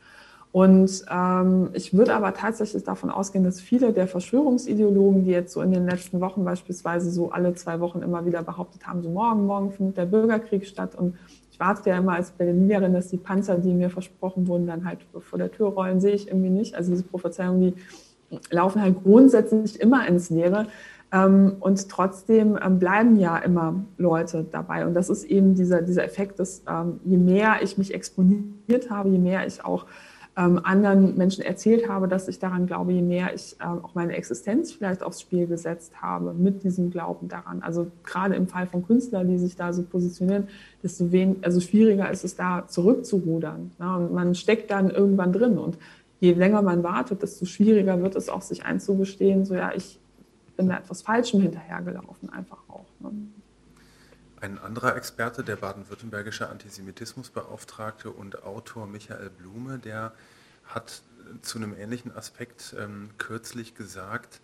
Und ähm, ich würde aber tatsächlich davon ausgehen, dass viele der Verschwörungsideologen, die jetzt so in den letzten Wochen beispielsweise so alle zwei Wochen immer wieder behauptet haben, so morgen, morgen findet der Bürgerkrieg statt und ich warte ja immer als Berlinerin, dass die Panzer, die mir versprochen wurden, dann halt vor der Tür rollen, sehe ich irgendwie nicht. Also diese Prophezeiungen, die laufen halt grundsätzlich immer ins Leere. Ähm, und trotzdem ähm, bleiben ja immer Leute dabei. Und das ist eben dieser, dieser Effekt, dass ähm, je mehr ich mich exponiert habe, je mehr ich auch anderen Menschen erzählt habe, dass ich daran glaube, je mehr ich auch meine Existenz vielleicht aufs Spiel gesetzt habe mit diesem Glauben daran. Also gerade im Fall von Künstlern, die sich da so positionieren, desto wen, also schwieriger ist es da zurückzurudern. Ja, und man steckt dann irgendwann drin. Und je länger man wartet, desto schwieriger wird es auch, sich einzugestehen, so ja, ich bin da etwas Falschem hinterhergelaufen, einfach auch. Ne? Ein anderer Experte, der baden-württembergische Antisemitismusbeauftragte und Autor Michael Blume, der hat zu einem ähnlichen Aspekt ähm, kürzlich gesagt,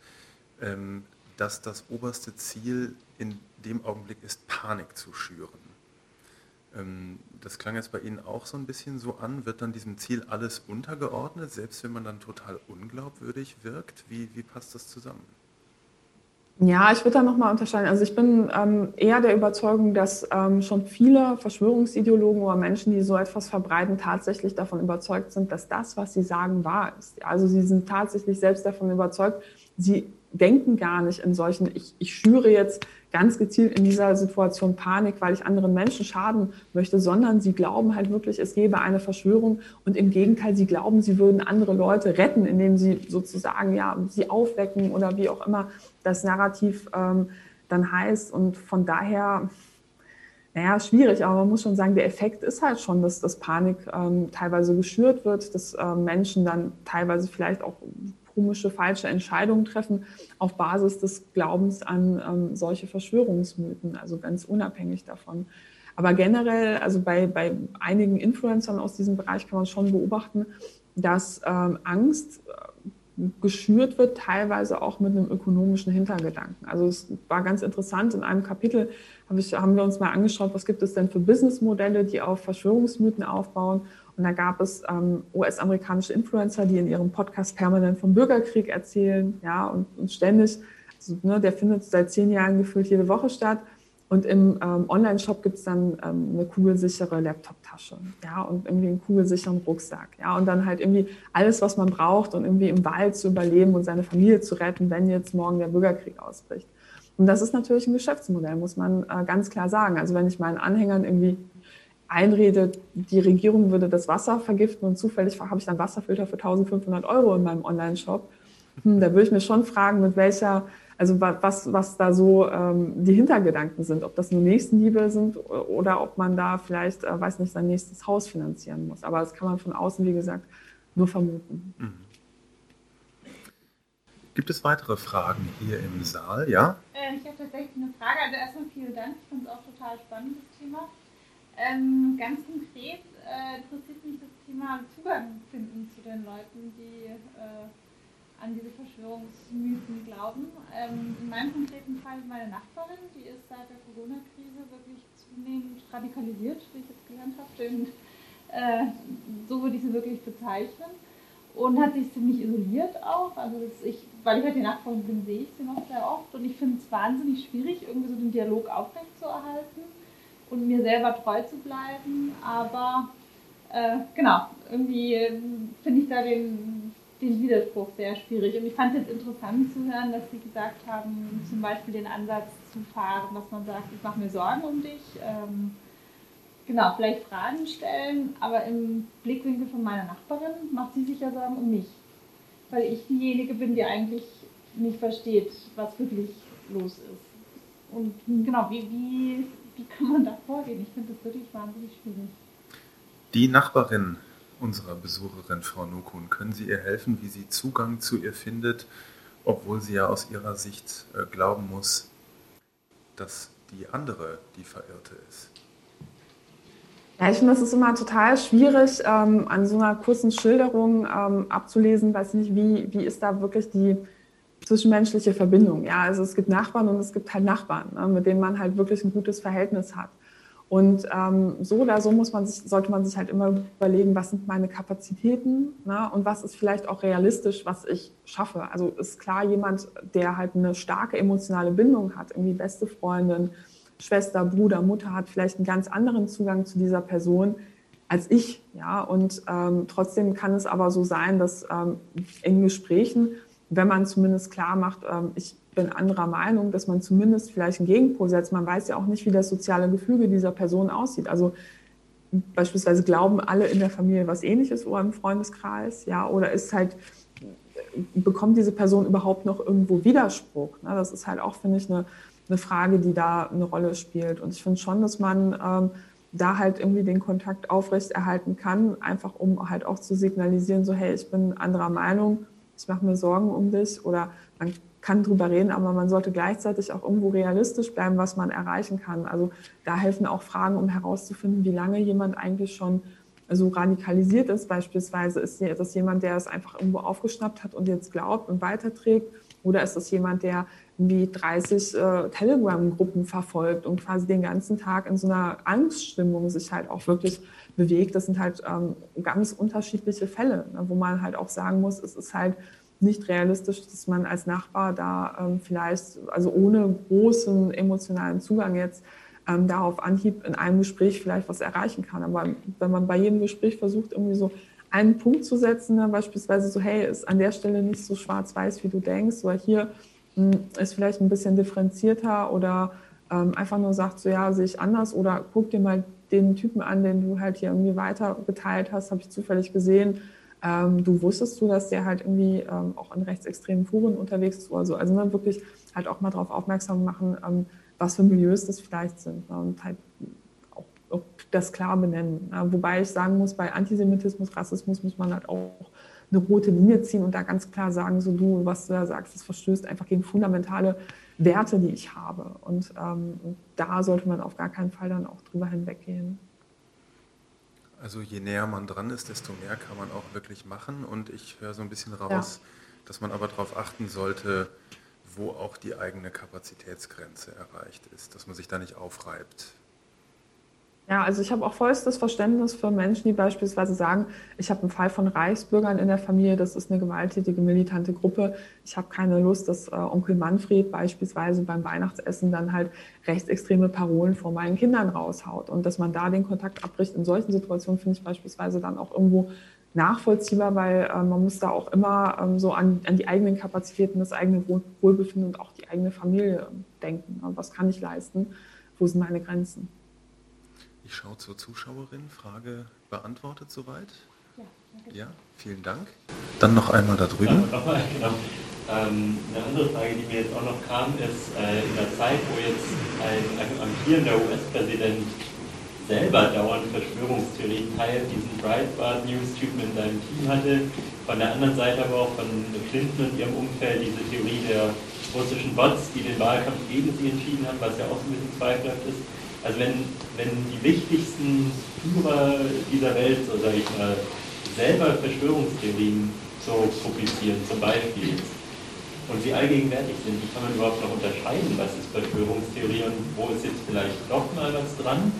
ähm, dass das oberste Ziel in dem Augenblick ist, Panik zu schüren. Ähm, das klang jetzt bei Ihnen auch so ein bisschen so an. Wird dann diesem Ziel alles untergeordnet, selbst wenn man dann total unglaubwürdig wirkt? Wie, wie passt das zusammen? Ja, ich würde da nochmal unterscheiden. Also ich bin ähm, eher der Überzeugung, dass ähm, schon viele Verschwörungsideologen oder Menschen, die so etwas verbreiten, tatsächlich davon überzeugt sind, dass das, was sie sagen, wahr ist. Also sie sind tatsächlich selbst davon überzeugt, sie denken gar nicht in solchen, ich, ich schüre jetzt ganz gezielt in dieser Situation Panik, weil ich anderen Menschen schaden möchte, sondern sie glauben halt wirklich, es gäbe eine Verschwörung und im Gegenteil, sie glauben, sie würden andere Leute retten, indem sie sozusagen ja sie aufwecken oder wie auch immer das Narrativ ähm, dann heißt. Und von daher, naja, schwierig, aber man muss schon sagen, der Effekt ist halt schon, dass das Panik ähm, teilweise geschürt wird, dass äh, Menschen dann teilweise vielleicht auch komische, falsche Entscheidungen treffen auf Basis des Glaubens an ähm, solche Verschwörungsmythen, also ganz unabhängig davon. Aber generell, also bei, bei einigen Influencern aus diesem Bereich kann man schon beobachten, dass ähm, Angst äh, geschürt wird, teilweise auch mit einem ökonomischen Hintergedanken. Also es war ganz interessant, in einem Kapitel hab ich, haben wir uns mal angeschaut, was gibt es denn für Businessmodelle, die auf Verschwörungsmythen aufbauen. Und da gab es ähm, US-amerikanische Influencer, die in ihrem Podcast permanent vom Bürgerkrieg erzählen, ja, und, und ständig, also, ne, der findet seit zehn Jahren gefühlt jede Woche statt. Und im ähm, Online-Shop gibt es dann ähm, eine kugelsichere Laptop-Tasche, ja, und irgendwie einen kugelsicheren Rucksack, ja, und dann halt irgendwie alles, was man braucht, um irgendwie im Wald zu überleben und seine Familie zu retten, wenn jetzt morgen der Bürgerkrieg ausbricht. Und das ist natürlich ein Geschäftsmodell, muss man äh, ganz klar sagen. Also wenn ich meinen Anhängern irgendwie einrede, die Regierung würde das Wasser vergiften und zufällig habe ich dann Wasserfilter für 1500 Euro in meinem Online-Shop. Hm, da würde ich mir schon fragen, mit welcher, also was, was da so ähm, die Hintergedanken sind, ob das nur Nächstenliebe sind oder ob man da vielleicht, äh, weiß nicht, sein nächstes Haus finanzieren muss. Aber das kann man von außen, wie gesagt, nur vermuten. Mhm. Gibt es weitere Fragen hier im Saal? Ja? Äh, ich habe tatsächlich eine Frage. Also erstmal vielen Dank. Ich finde es auch total spannend, das Thema. Ähm, ganz konkret äh, interessiert mich das Thema Zugang finden zu den Leuten, die äh, an diese Verschwörungsmythen glauben. Ähm, in meinem konkreten Fall meine Nachbarin, die ist seit der Corona-Krise wirklich zunehmend radikalisiert, wie ich jetzt gelernt habe. Und, äh, so würde ich sie wirklich bezeichnen und hat sich ziemlich isoliert auch. Also ich, weil ich halt die Nachbarin bin, sehe ich sie noch sehr oft und ich finde es wahnsinnig schwierig, irgendwie so den Dialog aufrechtzuerhalten und mir selber treu zu bleiben. Aber äh, genau, irgendwie äh, finde ich da den, den Widerspruch sehr schwierig. Und ich fand es interessant zu hören, dass Sie gesagt haben, zum Beispiel den Ansatz zu fahren, dass man sagt, ich mache mir Sorgen um dich. Ähm, genau, vielleicht Fragen stellen, aber im Blickwinkel von meiner Nachbarin macht sie sich ja Sorgen um mich. Weil ich diejenige bin, die eigentlich nicht versteht, was wirklich los ist. Und genau, wie, wie, wie kann man da vorgehen? Ich finde das wirklich wahnsinnig schwierig. Die Nachbarin unserer Besucherin, Frau Nukun, können Sie ihr helfen, wie sie Zugang zu ihr findet, obwohl sie ja aus ihrer Sicht äh, glauben muss, dass die andere die Verirrte ist? Ja, ich finde, das ist immer total schwierig, ähm, an so einer kurzen Schilderung ähm, abzulesen, weiß nicht, wie, wie ist da wirklich die zwischenmenschliche Verbindung. Ja, also es gibt Nachbarn und es gibt halt Nachbarn, ne, mit denen man halt wirklich ein gutes Verhältnis hat. Und ähm, so oder so muss man sich, sollte man sich halt immer überlegen, was sind meine Kapazitäten ne, und was ist vielleicht auch realistisch, was ich schaffe. Also ist klar, jemand, der halt eine starke emotionale Bindung hat, irgendwie beste Freundin, Schwester, Bruder, Mutter hat vielleicht einen ganz anderen Zugang zu dieser Person als ich. Ja? Und ähm, trotzdem kann es aber so sein, dass ähm, in Gesprächen, wenn man zumindest klar macht, ähm, ich bin anderer Meinung, dass man zumindest vielleicht einen Gegenpol setzt. Man weiß ja auch nicht, wie das soziale Gefüge dieser Person aussieht. Also beispielsweise glauben alle in der Familie was ähnliches oder im Freundeskreis, ja, oder ist halt, bekommt diese Person überhaupt noch irgendwo Widerspruch? Ne? Das ist halt auch, finde ich, eine eine Frage, die da eine Rolle spielt. Und ich finde schon, dass man ähm, da halt irgendwie den Kontakt aufrechterhalten kann, einfach um halt auch zu signalisieren, so hey, ich bin anderer Meinung, ich mache mir Sorgen um dich oder man kann drüber reden, aber man sollte gleichzeitig auch irgendwo realistisch bleiben, was man erreichen kann. Also da helfen auch Fragen, um herauszufinden, wie lange jemand eigentlich schon so radikalisiert ist. Beispielsweise ist das jemand, der es einfach irgendwo aufgeschnappt hat und jetzt glaubt und weiterträgt oder ist das jemand, der wie 30 äh, Telegram-Gruppen verfolgt und quasi den ganzen Tag in so einer Angststimmung sich halt auch wirklich bewegt. Das sind halt ähm, ganz unterschiedliche Fälle, ne, wo man halt auch sagen muss, es ist halt nicht realistisch, dass man als Nachbar da ähm, vielleicht, also ohne großen emotionalen Zugang jetzt ähm, da auf Anhieb in einem Gespräch vielleicht was erreichen kann. Aber wenn man bei jedem Gespräch versucht, irgendwie so einen Punkt zu setzen, ne, beispielsweise so, hey, ist an der Stelle nicht so schwarz-weiß, wie du denkst, oder hier ist vielleicht ein bisschen differenzierter oder ähm, einfach nur sagt, so ja, sehe ich anders oder guck dir mal den Typen an, den du halt hier irgendwie weiter geteilt hast, habe ich zufällig gesehen. Ähm, du wusstest du, dass der halt irgendwie ähm, auch in rechtsextremen Foren unterwegs ist oder so. Also dann wirklich halt auch mal darauf aufmerksam machen, ähm, was für Milieus das vielleicht sind ne? und halt auch, auch, das klar benennen. Ne? Wobei ich sagen muss, bei Antisemitismus, Rassismus muss man halt auch eine rote Linie ziehen und da ganz klar sagen, so du, was du da sagst, das verstößt einfach gegen fundamentale Werte, die ich habe. Und ähm, da sollte man auf gar keinen Fall dann auch drüber hinweggehen. Also je näher man dran ist, desto mehr kann man auch wirklich machen. Und ich höre so ein bisschen raus, ja. dass man aber darauf achten sollte, wo auch die eigene Kapazitätsgrenze erreicht ist, dass man sich da nicht aufreibt. Ja, also ich habe auch vollstes Verständnis für Menschen, die beispielsweise sagen, ich habe einen Fall von Reichsbürgern in der Familie, das ist eine gewalttätige, militante Gruppe. Ich habe keine Lust, dass äh, Onkel Manfred beispielsweise beim Weihnachtsessen dann halt rechtsextreme Parolen vor meinen Kindern raushaut. Und dass man da den Kontakt abbricht, in solchen Situationen finde ich beispielsweise dann auch irgendwo nachvollziehbar, weil äh, man muss da auch immer ähm, so an, an die eigenen Kapazitäten, das eigene Wohlbefinden und auch die eigene Familie denken. Was kann ich leisten? Wo sind meine Grenzen? Ich schaue zur Zuschauerin. Frage beantwortet soweit? Ja, danke. ja vielen Dank. Dann noch einmal da drüben. Ja, nochmal, genau. Ähm, eine andere Frage, die mir jetzt auch noch kam, ist, äh, in der Zeit, wo jetzt ein, ein amtierender US-Präsident selber dauernd Verschwörungstheorien teilt, diesen Breitbart News-Typen in seinem Team hatte. Von der anderen Seite aber auch von Clinton und ihrem Umfeld diese Theorie der russischen Bots, die den Wahlkampf gegen sie entschieden haben, was ja auch so ein bisschen zweifelhaft ist. Also wenn, wenn die wichtigsten Führer dieser Welt, so sage ich mal, selber Verschwörungstheorien so publizieren, zum Beispiel, und sie allgegenwärtig sind, wie kann man überhaupt noch unterscheiden, was ist Verschwörungstheorie und wo ist jetzt vielleicht doch mal was dran?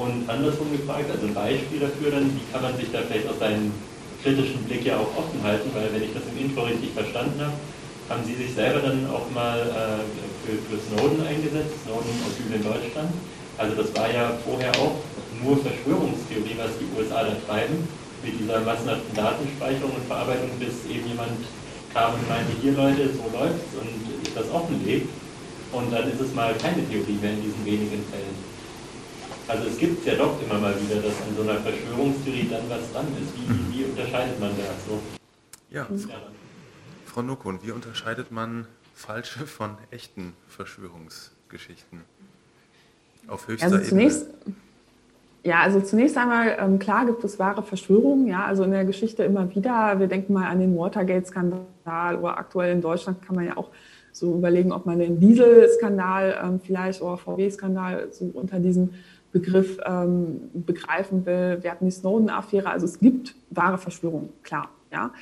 Und andersrum gefragt, also ein Beispiel dafür dann, wie kann man sich da vielleicht aus seinem kritischen Blick ja auch offen halten, weil wenn ich das im Intro richtig verstanden habe, haben Sie sich selber dann auch mal äh, für, für Snowden eingesetzt, Snowden aus in Deutschland. Also das war ja vorher auch nur Verschwörungstheorie, was die USA da treiben, mit dieser massenhaften Datenspeicherung und Verarbeitung, bis eben jemand kam und meinte, hier Leute, so läuft's und das offenlegt. Und dann ist es mal keine Theorie mehr in diesen wenigen Fällen. Also es gibt ja doch immer mal wieder, dass an so einer Verschwörungstheorie dann was dran ist. Wie, mhm. wie unterscheidet man das so? Ja, ja. Frau Nokun, wie unterscheidet man falsche von echten Verschwörungsgeschichten? Auf höchster also zunächst, Ebene. Ja, also zunächst einmal, ähm, klar gibt es wahre Verschwörungen, ja, also in der Geschichte immer wieder. Wir denken mal an den Watergate-Skandal oder aktuell in Deutschland kann man ja auch so überlegen, ob man den Diesel-Skandal ähm, vielleicht oder VW-Skandal so unter diesen Begriff ähm, begreifen will. Wir hatten die Snowden-Affäre. Also es gibt wahre Verschwörungen, klar. Ja.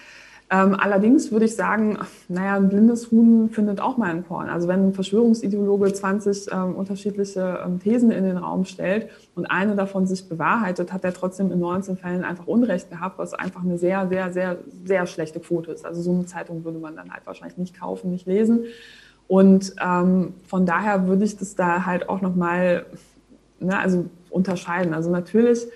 Ähm, allerdings würde ich sagen, naja, ein blindes Huhn findet auch mal ein Korn. Also wenn ein Verschwörungsideologe 20 ähm, unterschiedliche ähm, Thesen in den Raum stellt und eine davon sich bewahrheitet, hat er trotzdem in 19 Fällen einfach Unrecht gehabt, was einfach eine sehr, sehr, sehr, sehr schlechte Quote ist. Also so eine Zeitung würde man dann halt wahrscheinlich nicht kaufen, nicht lesen. Und ähm, von daher würde ich das da halt auch nochmal ne, also unterscheiden. Also natürlich,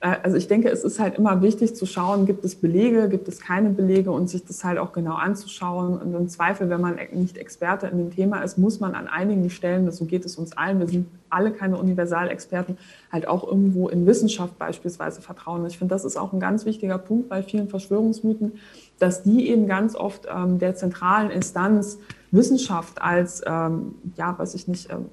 also ich denke, es ist halt immer wichtig zu schauen, gibt es Belege, gibt es keine Belege und sich das halt auch genau anzuschauen. Und im Zweifel, wenn man nicht Experte in dem Thema ist, muss man an einigen Stellen, so geht es uns allen, wir sind alle keine Universalexperten, halt auch irgendwo in Wissenschaft beispielsweise vertrauen. Ich finde, das ist auch ein ganz wichtiger Punkt bei vielen Verschwörungsmythen, dass die eben ganz oft ähm, der zentralen Instanz Wissenschaft als, ähm, ja, was ich nicht, ähm,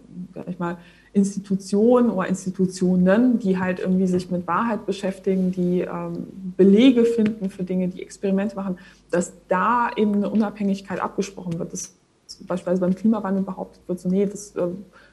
ich mal, Institutionen oder Institutionen, die halt irgendwie sich mit Wahrheit beschäftigen, die ähm, Belege finden für Dinge, die Experimente machen, dass da eben eine Unabhängigkeit abgesprochen wird. Das beispielsweise beim Klimawandel behauptet wird, so nee, das äh,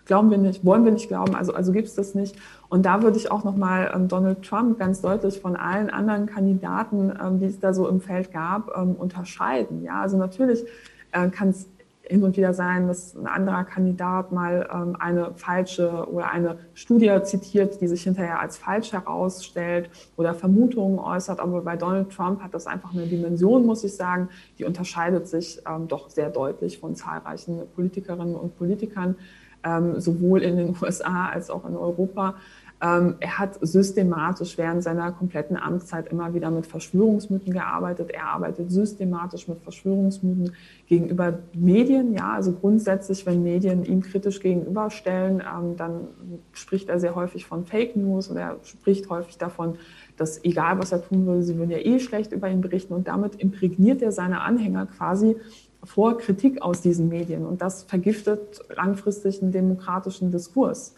glauben wir nicht, wollen wir nicht glauben, also, also gibt es das nicht. Und da würde ich auch nochmal ähm, Donald Trump ganz deutlich von allen anderen Kandidaten, ähm, die es da so im Feld gab, ähm, unterscheiden. Ja, also natürlich äh, kann es hin und wieder sein, dass ein anderer Kandidat mal ähm, eine falsche oder eine Studie zitiert, die sich hinterher als falsch herausstellt oder Vermutungen äußert. Aber bei Donald Trump hat das einfach eine Dimension, muss ich sagen, die unterscheidet sich ähm, doch sehr deutlich von zahlreichen Politikerinnen und Politikern, ähm, sowohl in den *laughs* USA als auch in Europa. Ähm, er hat systematisch während seiner kompletten Amtszeit immer wieder mit Verschwörungsmythen gearbeitet. Er arbeitet systematisch mit Verschwörungsmythen gegenüber Medien. Ja, also grundsätzlich, wenn Medien ihm kritisch gegenüberstellen, ähm, dann spricht er sehr häufig von Fake News und er spricht häufig davon, dass egal was er tun würde, sie würden ja eh schlecht über ihn berichten. Und damit imprägniert er seine Anhänger quasi vor Kritik aus diesen Medien. Und das vergiftet langfristig einen demokratischen Diskurs.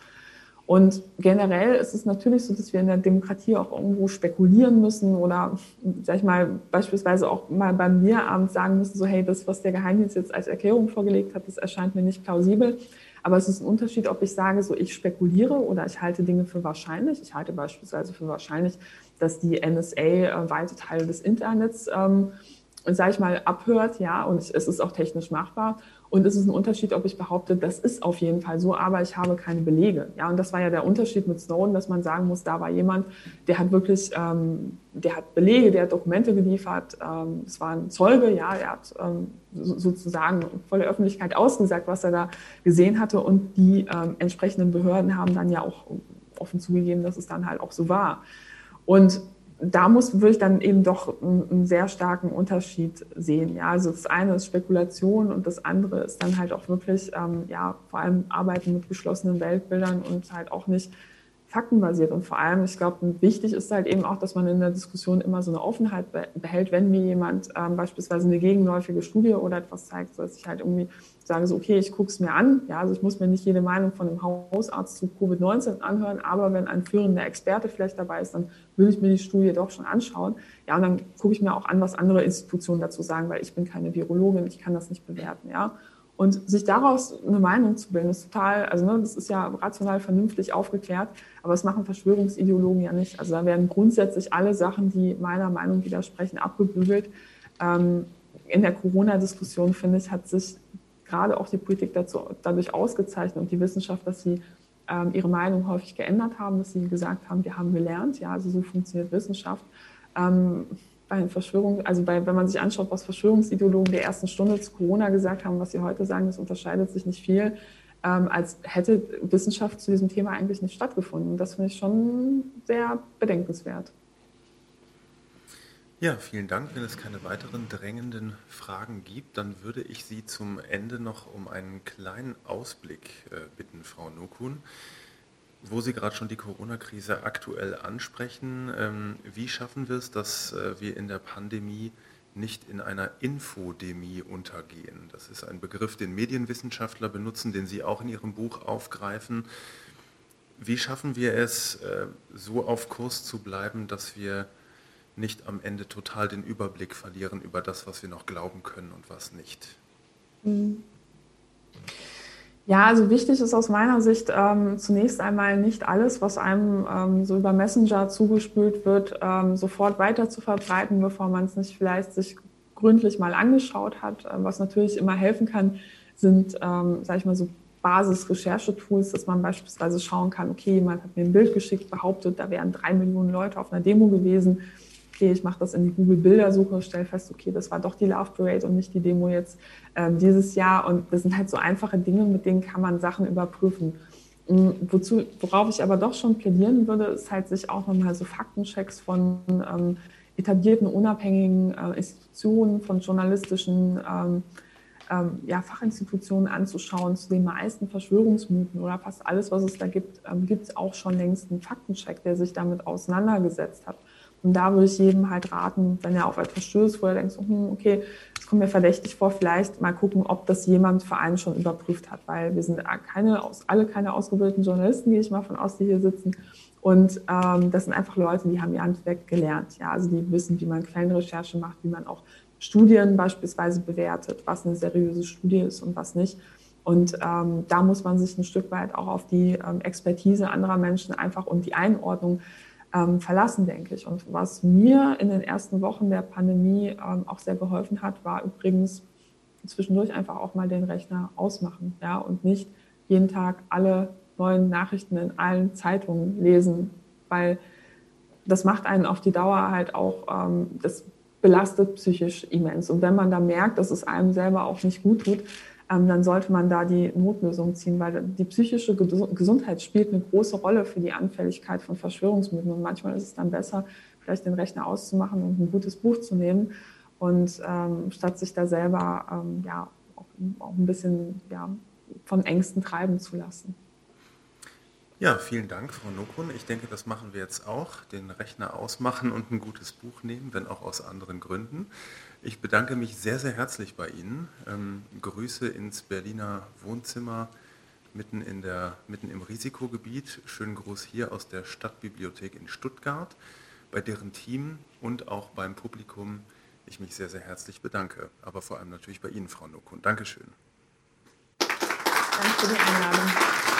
Und generell ist es natürlich so, dass wir in der Demokratie auch irgendwo spekulieren müssen oder, sag ich mal, beispielsweise auch mal beim Bierabend sagen müssen, so, hey, das, was der Geheimdienst jetzt als Erklärung vorgelegt hat, das erscheint mir nicht plausibel. Aber es ist ein Unterschied, ob ich sage, so, ich spekuliere oder ich halte Dinge für wahrscheinlich. Ich halte beispielsweise für wahrscheinlich, dass die NSA äh, weite Teile des Internets, ähm, sage ich mal, abhört, ja, und es ist auch technisch machbar. Und es ist ein Unterschied, ob ich behaupte, das ist auf jeden Fall so, aber ich habe keine Belege. Ja, und das war ja der Unterschied mit Snowden, dass man sagen muss, da war jemand, der hat wirklich, ähm, der hat Belege, der hat Dokumente geliefert. Ähm, es war ein Zeuge, ja, er hat ähm, sozusagen vor der Öffentlichkeit ausgesagt, was er da gesehen hatte. Und die ähm, entsprechenden Behörden haben dann ja auch offen zugegeben, dass es dann halt auch so war. Und da muss würde ich dann eben doch einen, sehr starken Unterschied sehen. Ja, also das eine ist Spekulation und das andere ist dann halt auch wirklich, ähm, ja, vor allem Arbeiten mit geschlossenen Weltbildern und halt auch nicht faktenbasiert. Und vor allem, ich glaube, wichtig ist halt eben auch, dass man in der Diskussion immer so eine Offenheit behält, wenn mir jemand ähm, beispielsweise eine gegenläufige Studie oder etwas zeigt, dass ich halt irgendwie sage, so, okay, ich gucke es mir an. Ja, also ich muss mir nicht jede Meinung von einem Hausarzt zu Covid-19 anhören, aber wenn ein führender Experte vielleicht dabei ist, dann will ich mir die Studie doch schon anschauen. Ja, und dann gucke ich mir auch an, was andere Institutionen dazu sagen, weil ich bin keine Virologin, ich kann das nicht bewerten. Ja. Und sich daraus eine Meinung zu bilden, ist total, also ne, das ist ja rational vernünftig aufgeklärt, aber das machen Verschwörungsideologen ja nicht. Also da werden grundsätzlich alle Sachen, die meiner Meinung widersprechen, abgebügelt. Ähm, in der Corona-Diskussion, finde ich, hat sich gerade auch die Politik dazu, dadurch ausgezeichnet und die Wissenschaft, dass sie ähm, ihre Meinung häufig geändert haben, dass sie gesagt haben, wir haben gelernt, ja, also so funktioniert Wissenschaft. Ähm, bei Verschwörung, also bei, wenn man sich anschaut, was Verschwörungsideologen der ersten Stunde zu Corona gesagt haben, was sie heute sagen, das unterscheidet sich nicht viel, ähm, als hätte Wissenschaft zu diesem Thema eigentlich nicht stattgefunden. Und das finde ich schon sehr bedenkenswert. Ja, vielen Dank. Wenn es keine weiteren drängenden Fragen gibt, dann würde ich Sie zum Ende noch um einen kleinen Ausblick äh, bitten, Frau Nokun wo Sie gerade schon die Corona-Krise aktuell ansprechen, ähm, wie schaffen wir es, dass äh, wir in der Pandemie nicht in einer Infodemie untergehen? Das ist ein Begriff, den Medienwissenschaftler benutzen, den Sie auch in Ihrem Buch aufgreifen. Wie schaffen wir es, äh, so auf Kurs zu bleiben, dass wir nicht am Ende total den Überblick verlieren über das, was wir noch glauben können und was nicht? Mhm. Ja, also wichtig ist aus meiner Sicht ähm, zunächst einmal nicht alles, was einem ähm, so über Messenger zugespült wird, ähm, sofort weiter zu verbreiten, bevor man es nicht vielleicht sich gründlich mal angeschaut hat. Ähm, was natürlich immer helfen kann, sind, ähm, sage ich mal, so Basis-Recherchetools, dass man beispielsweise schauen kann, okay, jemand hat mir ein Bild geschickt, behauptet, da wären drei Millionen Leute auf einer Demo gewesen okay, ich mache das in die Google-Bildersuche, stelle fest, okay, das war doch die Love Parade und nicht die Demo jetzt ähm, dieses Jahr. Und das sind halt so einfache Dinge, mit denen kann man Sachen überprüfen. Ähm, wozu, worauf ich aber doch schon plädieren würde, ist halt sich auch nochmal so Faktenchecks von ähm, etablierten, unabhängigen äh, Institutionen, von journalistischen ähm, ähm, ja, Fachinstitutionen anzuschauen. Zu den meisten Verschwörungsmythen oder fast alles, was es da gibt, ähm, gibt es auch schon längst einen Faktencheck, der sich damit auseinandergesetzt hat. Und da würde ich jedem halt raten, wenn er auf etwas stößt, wo er denkt, hm, okay, das kommt mir verdächtig vor, vielleicht mal gucken, ob das jemand für einen schon überprüft hat, weil wir sind keine, alle keine ausgebildeten Journalisten, gehe ich mal von aus, die hier sitzen. Und ähm, das sind einfach Leute, die haben ihr Handwerk gelernt. Ja, also die wissen, wie man Quellenrecherche macht, wie man auch Studien beispielsweise bewertet, was eine seriöse Studie ist und was nicht. Und ähm, da muss man sich ein Stück weit auch auf die ähm, Expertise anderer Menschen einfach und die Einordnung ähm, verlassen, denke ich. Und was mir in den ersten Wochen der Pandemie ähm, auch sehr geholfen hat, war übrigens zwischendurch einfach auch mal den Rechner ausmachen ja, und nicht jeden Tag alle neuen Nachrichten in allen Zeitungen lesen, weil das macht einen auf die Dauer halt auch, ähm, das belastet psychisch immens. Und wenn man da merkt, dass es einem selber auch nicht gut tut, dann sollte man da die Notlösung ziehen, weil die psychische Gesundheit spielt eine große Rolle für die Anfälligkeit von Verschwörungsmythen. Und manchmal ist es dann besser, vielleicht den Rechner auszumachen und ein gutes Buch zu nehmen und ähm, statt sich da selber ähm, ja, auch, auch, ein bisschen ja, von Ängsten treiben zu lassen. Ja, vielen Dank, Frau Nokun. Ich denke, das machen wir jetzt auch. Den Rechner ausmachen und ein gutes Buch nehmen, wenn auch aus anderen Gründen. Ich bedanke mich sehr, sehr herzlich bei Ihnen. Ähm, Grüße ins Berliner Wohnzimmer mitten, in der, mitten im Risikogebiet. Schönen Gruß hier aus der Stadtbibliothek in Stuttgart, bei deren Team und auch beim Publikum ich mich sehr, sehr herzlich bedanke. Aber vor allem natürlich bei Ihnen, Frau Nokun. Dankeschön. Danke für die Einladung.